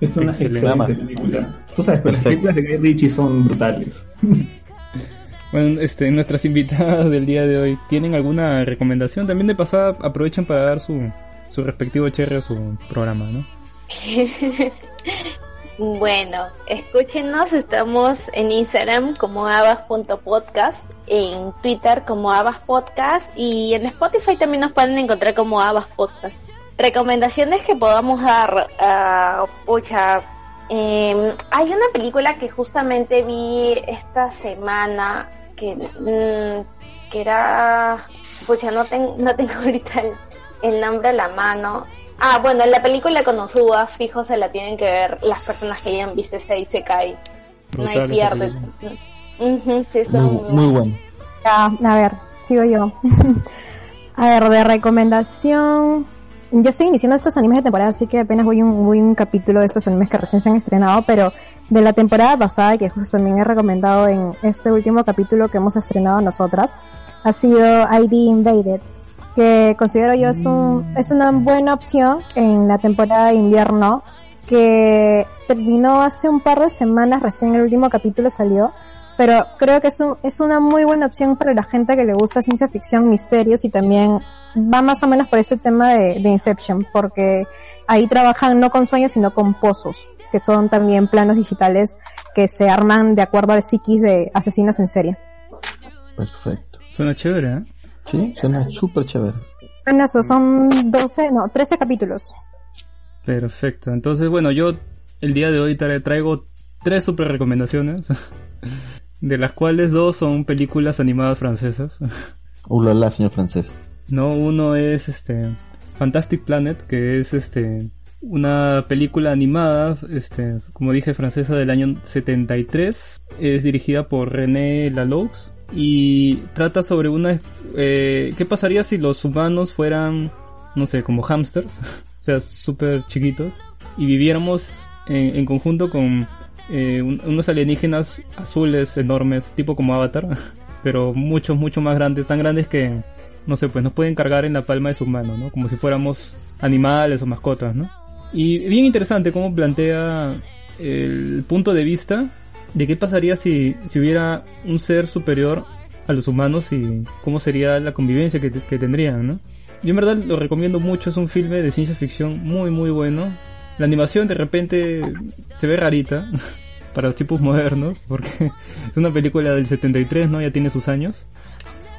Es una Excelente. excelente película. Tú sabes, pero las películas de Guy Ritchie son brutales. Bueno, este, nuestras invitadas del día de hoy, ¿tienen alguna recomendación? También de pasada aprovechan para dar su, su respectivo cherry a su programa, ¿no? Bueno, escúchenos, estamos en Instagram como abas.podcast, en Twitter como abaspodcast y en Spotify también nos pueden encontrar como Abas Podcast. Recomendaciones que podamos dar, ah, pucha, eh, hay una película que justamente vi esta semana que, mm, que era, pucha, no, ten- no tengo ahorita el, el nombre a la mano. Ah, bueno, la película con Osuba, fijo, se la tienen que ver las personas que hayan visto este Isekai. No hay Brutal esa pierde. Ujú, sí, Muy, muy bueno. Ya, a ver, sigo yo. a ver, de recomendación. Yo estoy iniciando estos animes de temporada, así que apenas voy un, voy un capítulo de estos animes que recién se han estrenado, pero de la temporada pasada, que justo también he recomendado en este último capítulo que hemos estrenado nosotras, ha sido ID Invaded, que considero yo es, un, es una buena opción en la temporada de invierno, que terminó hace un par de semanas, recién el último capítulo salió, pero creo que es, un- es una muy buena opción para la gente que le gusta ciencia ficción, misterios y también va más o menos por ese tema de, de Inception, porque ahí trabajan no con sueños sino con pozos, que son también planos digitales que se arman de acuerdo al psiquis de asesinos en serie. Perfecto. Suena chévere, ¿eh? Sí, suena súper chévere. Son 12, no, 13 capítulos. Perfecto. Entonces, bueno, yo el día de hoy tra- traigo tres super recomendaciones, de las cuales dos son películas animadas francesas. Ulala, señor francés. No, uno es este Fantastic Planet, que es este una película animada, este, como dije, francesa del año 73. Es dirigida por René Laloux y trata sobre una eh, ¿qué pasaría si los humanos fueran no sé, como hamsters, o sea, súper chiquitos y viviéramos en, en conjunto con eh, un- unos alienígenas azules enormes, tipo como Avatar, pero muchos, mucho más grandes, tan grandes que no sé, pues nos pueden cargar en la palma de su mano, ¿no? Como si fuéramos animales o mascotas, ¿no? Y bien interesante cómo plantea el punto de vista de qué pasaría si, si hubiera un ser superior a los humanos y cómo sería la convivencia que, que tendrían, ¿no? Yo en verdad lo recomiendo mucho, es un filme de ciencia ficción muy muy bueno. La animación de repente se ve rarita para los tipos modernos, porque es una película del 73, ¿no? Ya tiene sus años.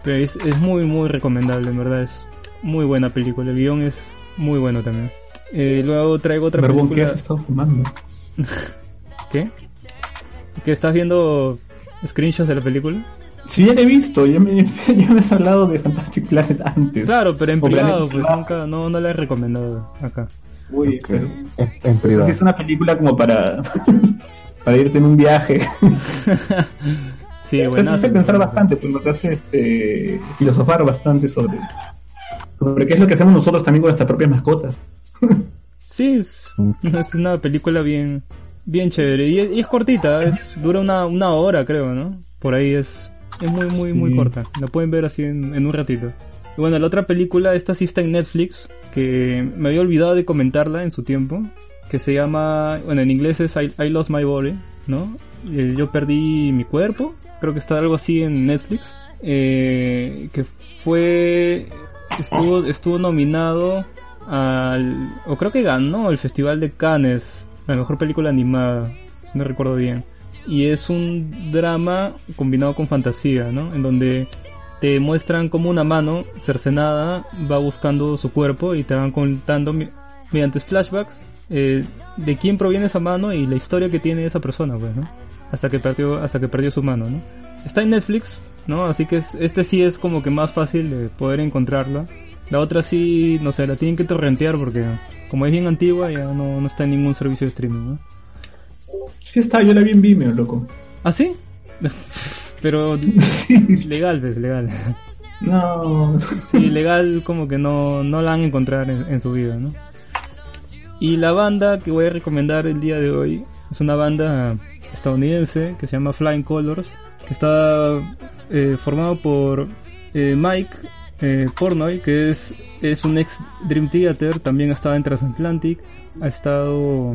Pero es, es muy, muy recomendable, en verdad. Es muy buena película. El guion es muy bueno también. Eh, luego traigo otra Barbón, ¿qué película. has estado fumando? ¿Qué? ¿Que estás viendo screenshots de la película? Sí, ya la he visto, ya me, ya me has hablado de Fantastic Planet antes. Claro, pero en O privado, pues Privado. nunca, no, no la he recomendado acá. Uy, Ok. pero- En, privado. es una película como para, para irte en un viaje. Sí, Te buenazo. hace pensar bastante, pues, te hace este, filosofar bastante sobre, sobre qué es lo que hacemos nosotros también con nuestras propias mascotas. Sí, es, es una película bien, bien chévere. Y es, y es cortita, es, dura una, una hora, creo, ¿no? Por ahí es, es muy, muy, muy corta. La pueden ver así en, en un ratito. Y bueno, la otra película, esta sí está en Netflix, que me había olvidado de comentarla en su tiempo, que se llama, bueno, en inglés es I, I Lost My Body, ¿no? Eh, Yo perdí mi cuerpo, creo que está algo así en Netflix, eh, que fue, estuvo, estuvo nominado al, o creo que ganó el Festival de Cannes, la mejor película animada, si no recuerdo bien. Y es un drama combinado con fantasía, ¿no? En donde te muestran como una mano cercenada va buscando su cuerpo y te van contando mediante flashbacks eh, de quién proviene esa mano y la historia que tiene esa persona, pues, ¿no? Hasta que perdió, hasta que perdió su mano, ¿no? Está en Netflix, ¿no? Así que es- este sí es como que más fácil de poder encontrarla. La otra sí, no sé, la tienen que torrentear porque como es bien antigua ya no, no está en ningún servicio de streaming, ¿no? Sí está, yo la vi en Vimeo, loco. ¿Ah, sí? Pero legal, pues, legal. No, Sí, legal como que no, no la van a encontrar en, en su vida, ¿no? Y la banda que voy a recomendar el día de hoy es una banda estadounidense que se llama Flying Colors, que está eh, formado por eh, Mike eh, Pornoy, que es, es un ex Dream Theater, también ha estado en Transatlantic, ha estado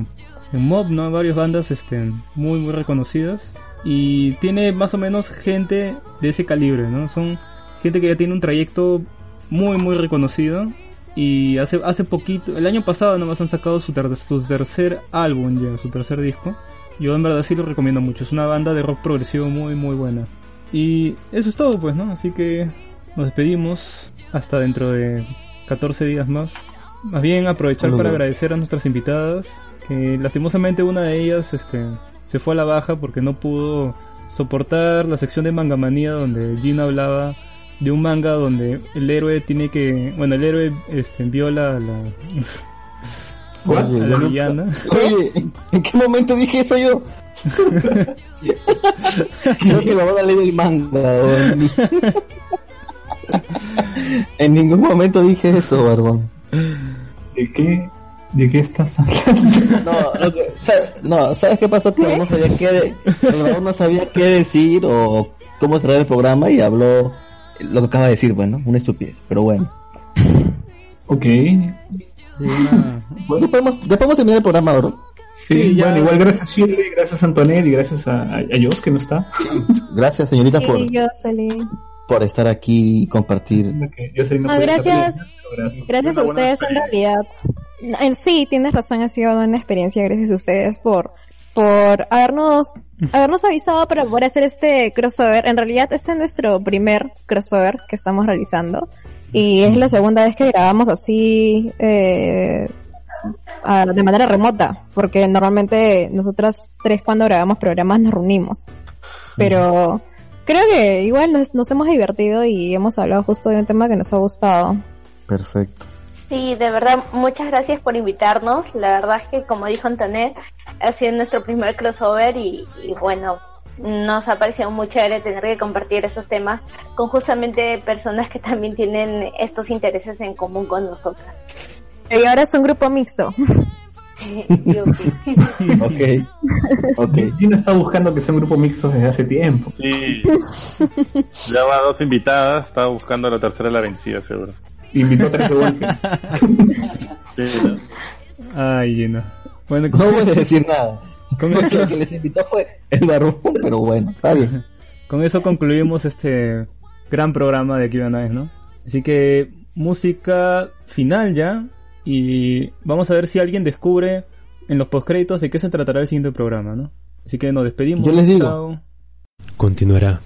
en Mob, ¿no? Varias bandas este, muy, muy reconocidas. Y tiene más o menos gente de ese calibre, ¿no? Son gente que ya tiene un trayecto muy, muy reconocido. Y hace, hace poquito, el año pasado nomás han sacado su, su tercer álbum ya, su tercer disco. Yo en verdad sí lo recomiendo mucho. Es una banda de rock progresivo muy, muy buena. Y eso es todo, pues, ¿no? Así que nos despedimos hasta dentro de 14 días más. Más bien aprovechar para agradecer a nuestras invitadas, que lastimosamente una de ellas este, se fue a la baja porque no pudo soportar la sección de Mangamanía donde Gina hablaba de un manga donde el héroe tiene que, bueno, el héroe este, viola a la, a la villana. Oye, ¿en qué momento dije eso yo? Creo que ahora leído el manga. en- ningún momento dije eso, Barbón. ¿de qué, de qué estás hablando? No, lo que- sa- no, ¿sabes qué pasó? Que no sabía qué, de- el Barbón no sabía qué decir o cómo cerrar el programa y habló lo que acaba de decir, bueno, una estupidez, pero bueno. Ok. Bueno, ya podemos, ya podemos terminar el programa ahora. Sí, Sí, ya- bueno, igual gracias Shirley, gracias a Antonelli, gracias a, a, a Jos que no está. Gracias, señorita, por, Sí, yo salí. Por estar aquí y compartir. Que Jocelyn no Ah, gracias. gracias. Gracias a ustedes en realidad. En sí, tienes razón, ha sido una experiencia gracias a ustedes por por habernos habernos avisado para poder hacer este crossover. En realidad este es nuestro primer crossover que estamos realizando y es la segunda vez que grabamos así eh, a- de manera remota, porque normalmente nosotras tres cuando grabamos programas nos reunimos. Pero creo que igual nos, nos hemos divertido y hemos hablado justo de un tema que nos ha gustado. Perfecto. Sí, de verdad, muchas gracias por invitarnos. La verdad es que, como dijo Antonet, ha sido nuestro primer crossover y, y bueno, nos ha parecido muy chévere tener que compartir estos temas con justamente personas que también tienen estos intereses en común con nosotros. Y ahora es un grupo mixto. Ok. Ok. Gina está buscando que sea un grupo mixto desde hace tiempo. Sí. Ya va dos invitadas, estaba buscando a la tercera la vencida, seguro. Invitó a tres. Sí, ¿no? Ay, Gina. Bueno, No voy a decir nada. Con eso- el que les invitó fue el barbón, pero bueno, está bien. Con eso concluimos este gran programa de Nice, ¿no? Así que música final ya y vamos a ver si alguien descubre en los postcréditos de qué se tratará el siguiente programa, ¿no? Así que nos despedimos. Yo les digo. Chao. Continuará.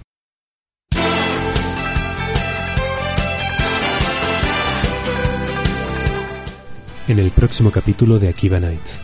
En el próximo capítulo de Akiba Nights.